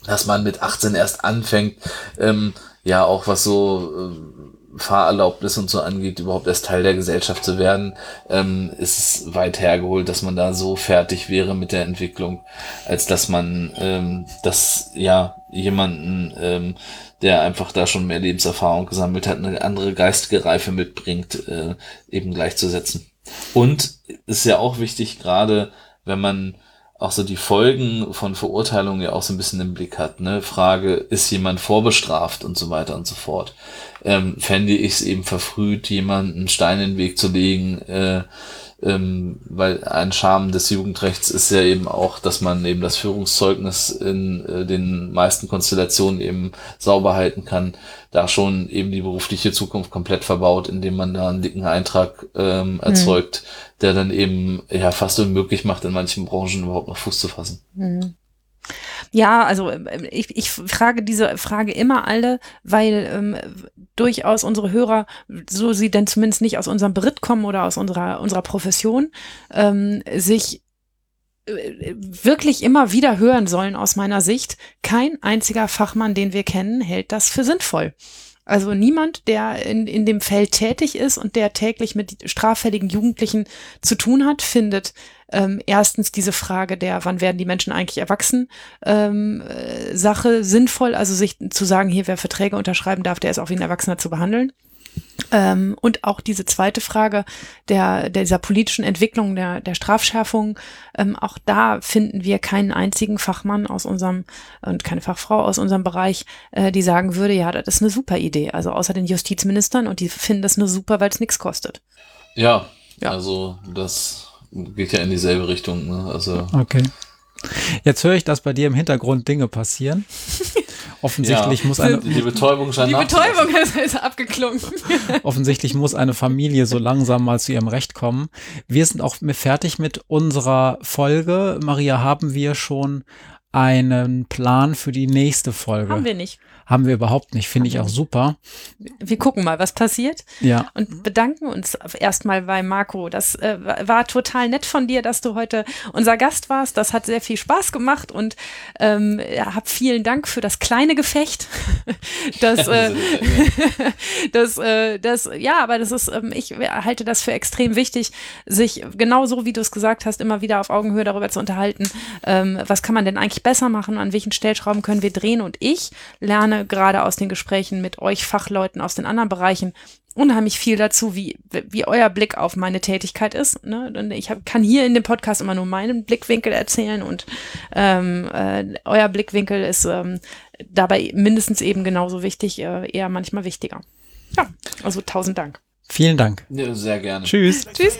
dass man mit 18 erst anfängt, ähm, ja auch was so äh, Fahrerlaubnis und so angeht, überhaupt erst Teil der Gesellschaft zu werden, ähm, ist es weit hergeholt, dass man da so fertig wäre mit der Entwicklung, als dass man ähm, das ja jemanden, ähm, der einfach da schon mehr Lebenserfahrung gesammelt hat, eine andere geistige Reife mitbringt, äh, eben gleichzusetzen. Und ist ja auch wichtig, gerade wenn man auch so die Folgen von Verurteilungen ja auch so ein bisschen im Blick hat. Ne? Frage, ist jemand vorbestraft und so weiter und so fort. Ähm, fände ich es eben verfrüht, jemanden Stein in den Weg zu legen, äh, ähm, weil ein Charme des Jugendrechts ist ja eben auch, dass man eben das Führungszeugnis in äh, den meisten Konstellationen eben sauber halten kann, da schon eben die berufliche Zukunft komplett verbaut, indem man da einen dicken Eintrag ähm, mhm. erzeugt, mhm. der dann eben ja fast unmöglich macht, in manchen Branchen überhaupt noch Fuß zu fassen. Mhm. Ja, also äh, ich, ich frage diese Frage immer alle, weil ähm, durchaus unsere Hörer, so sie denn zumindest nicht aus unserem Beritt kommen oder aus unserer, unserer Profession, ähm, sich äh, wirklich immer wieder hören sollen aus meiner Sicht. Kein einziger Fachmann, den wir kennen, hält das für sinnvoll. Also niemand, der in, in dem Feld tätig ist und der täglich mit straffälligen Jugendlichen zu tun hat, findet ähm, erstens diese Frage der, wann werden die Menschen eigentlich erwachsen, ähm, äh, Sache sinnvoll, also sich zu sagen, hier wer Verträge unterschreiben darf, der ist auch wie ein Erwachsener zu behandeln. Ähm, und auch diese zweite Frage der, dieser politischen Entwicklung, der, der Strafschärfung, ähm, auch da finden wir keinen einzigen Fachmann aus unserem und keine Fachfrau aus unserem Bereich, äh, die sagen würde, ja, das ist eine super Idee. Also außer den Justizministern und die finden das nur super, weil es nichts kostet. Ja, ja, also das geht ja in dieselbe Richtung. Ne? Also okay. Jetzt höre ich, dass bei dir im Hintergrund Dinge passieren. Offensichtlich ja, muss eine. Die Betäubung scheint Die Betäubung ist, ist abgeklungen. Offensichtlich muss eine Familie so langsam mal zu ihrem Recht kommen. Wir sind auch fertig mit unserer Folge. Maria, haben wir schon einen Plan für die nächste Folge? Haben wir nicht. Haben wir überhaupt nicht, finde ich auch super. Wir gucken mal, was passiert. Ja. Und bedanken uns erstmal bei Marco. Das äh, war total nett von dir, dass du heute unser Gast warst. Das hat sehr viel Spaß gemacht und ähm, ja, hab vielen Dank für das kleine Gefecht. das, äh, das, äh, das, ja, aber das ist, ähm, ich halte das für extrem wichtig, sich genauso wie du es gesagt hast, immer wieder auf Augenhöhe darüber zu unterhalten. Ähm, was kann man denn eigentlich besser machen? An welchen Stellschrauben können wir drehen? Und ich lerne gerade aus den Gesprächen mit euch Fachleuten aus den anderen Bereichen unheimlich viel dazu, wie, wie euer Blick auf meine Tätigkeit ist. Ne? Und ich hab, kann hier in dem Podcast immer nur meinen Blickwinkel erzählen und ähm, äh, euer Blickwinkel ist ähm, dabei mindestens eben genauso wichtig, äh, eher manchmal wichtiger. Ja, also tausend Dank. Vielen Dank. Ja, sehr gerne. Tschüss. Tschüss.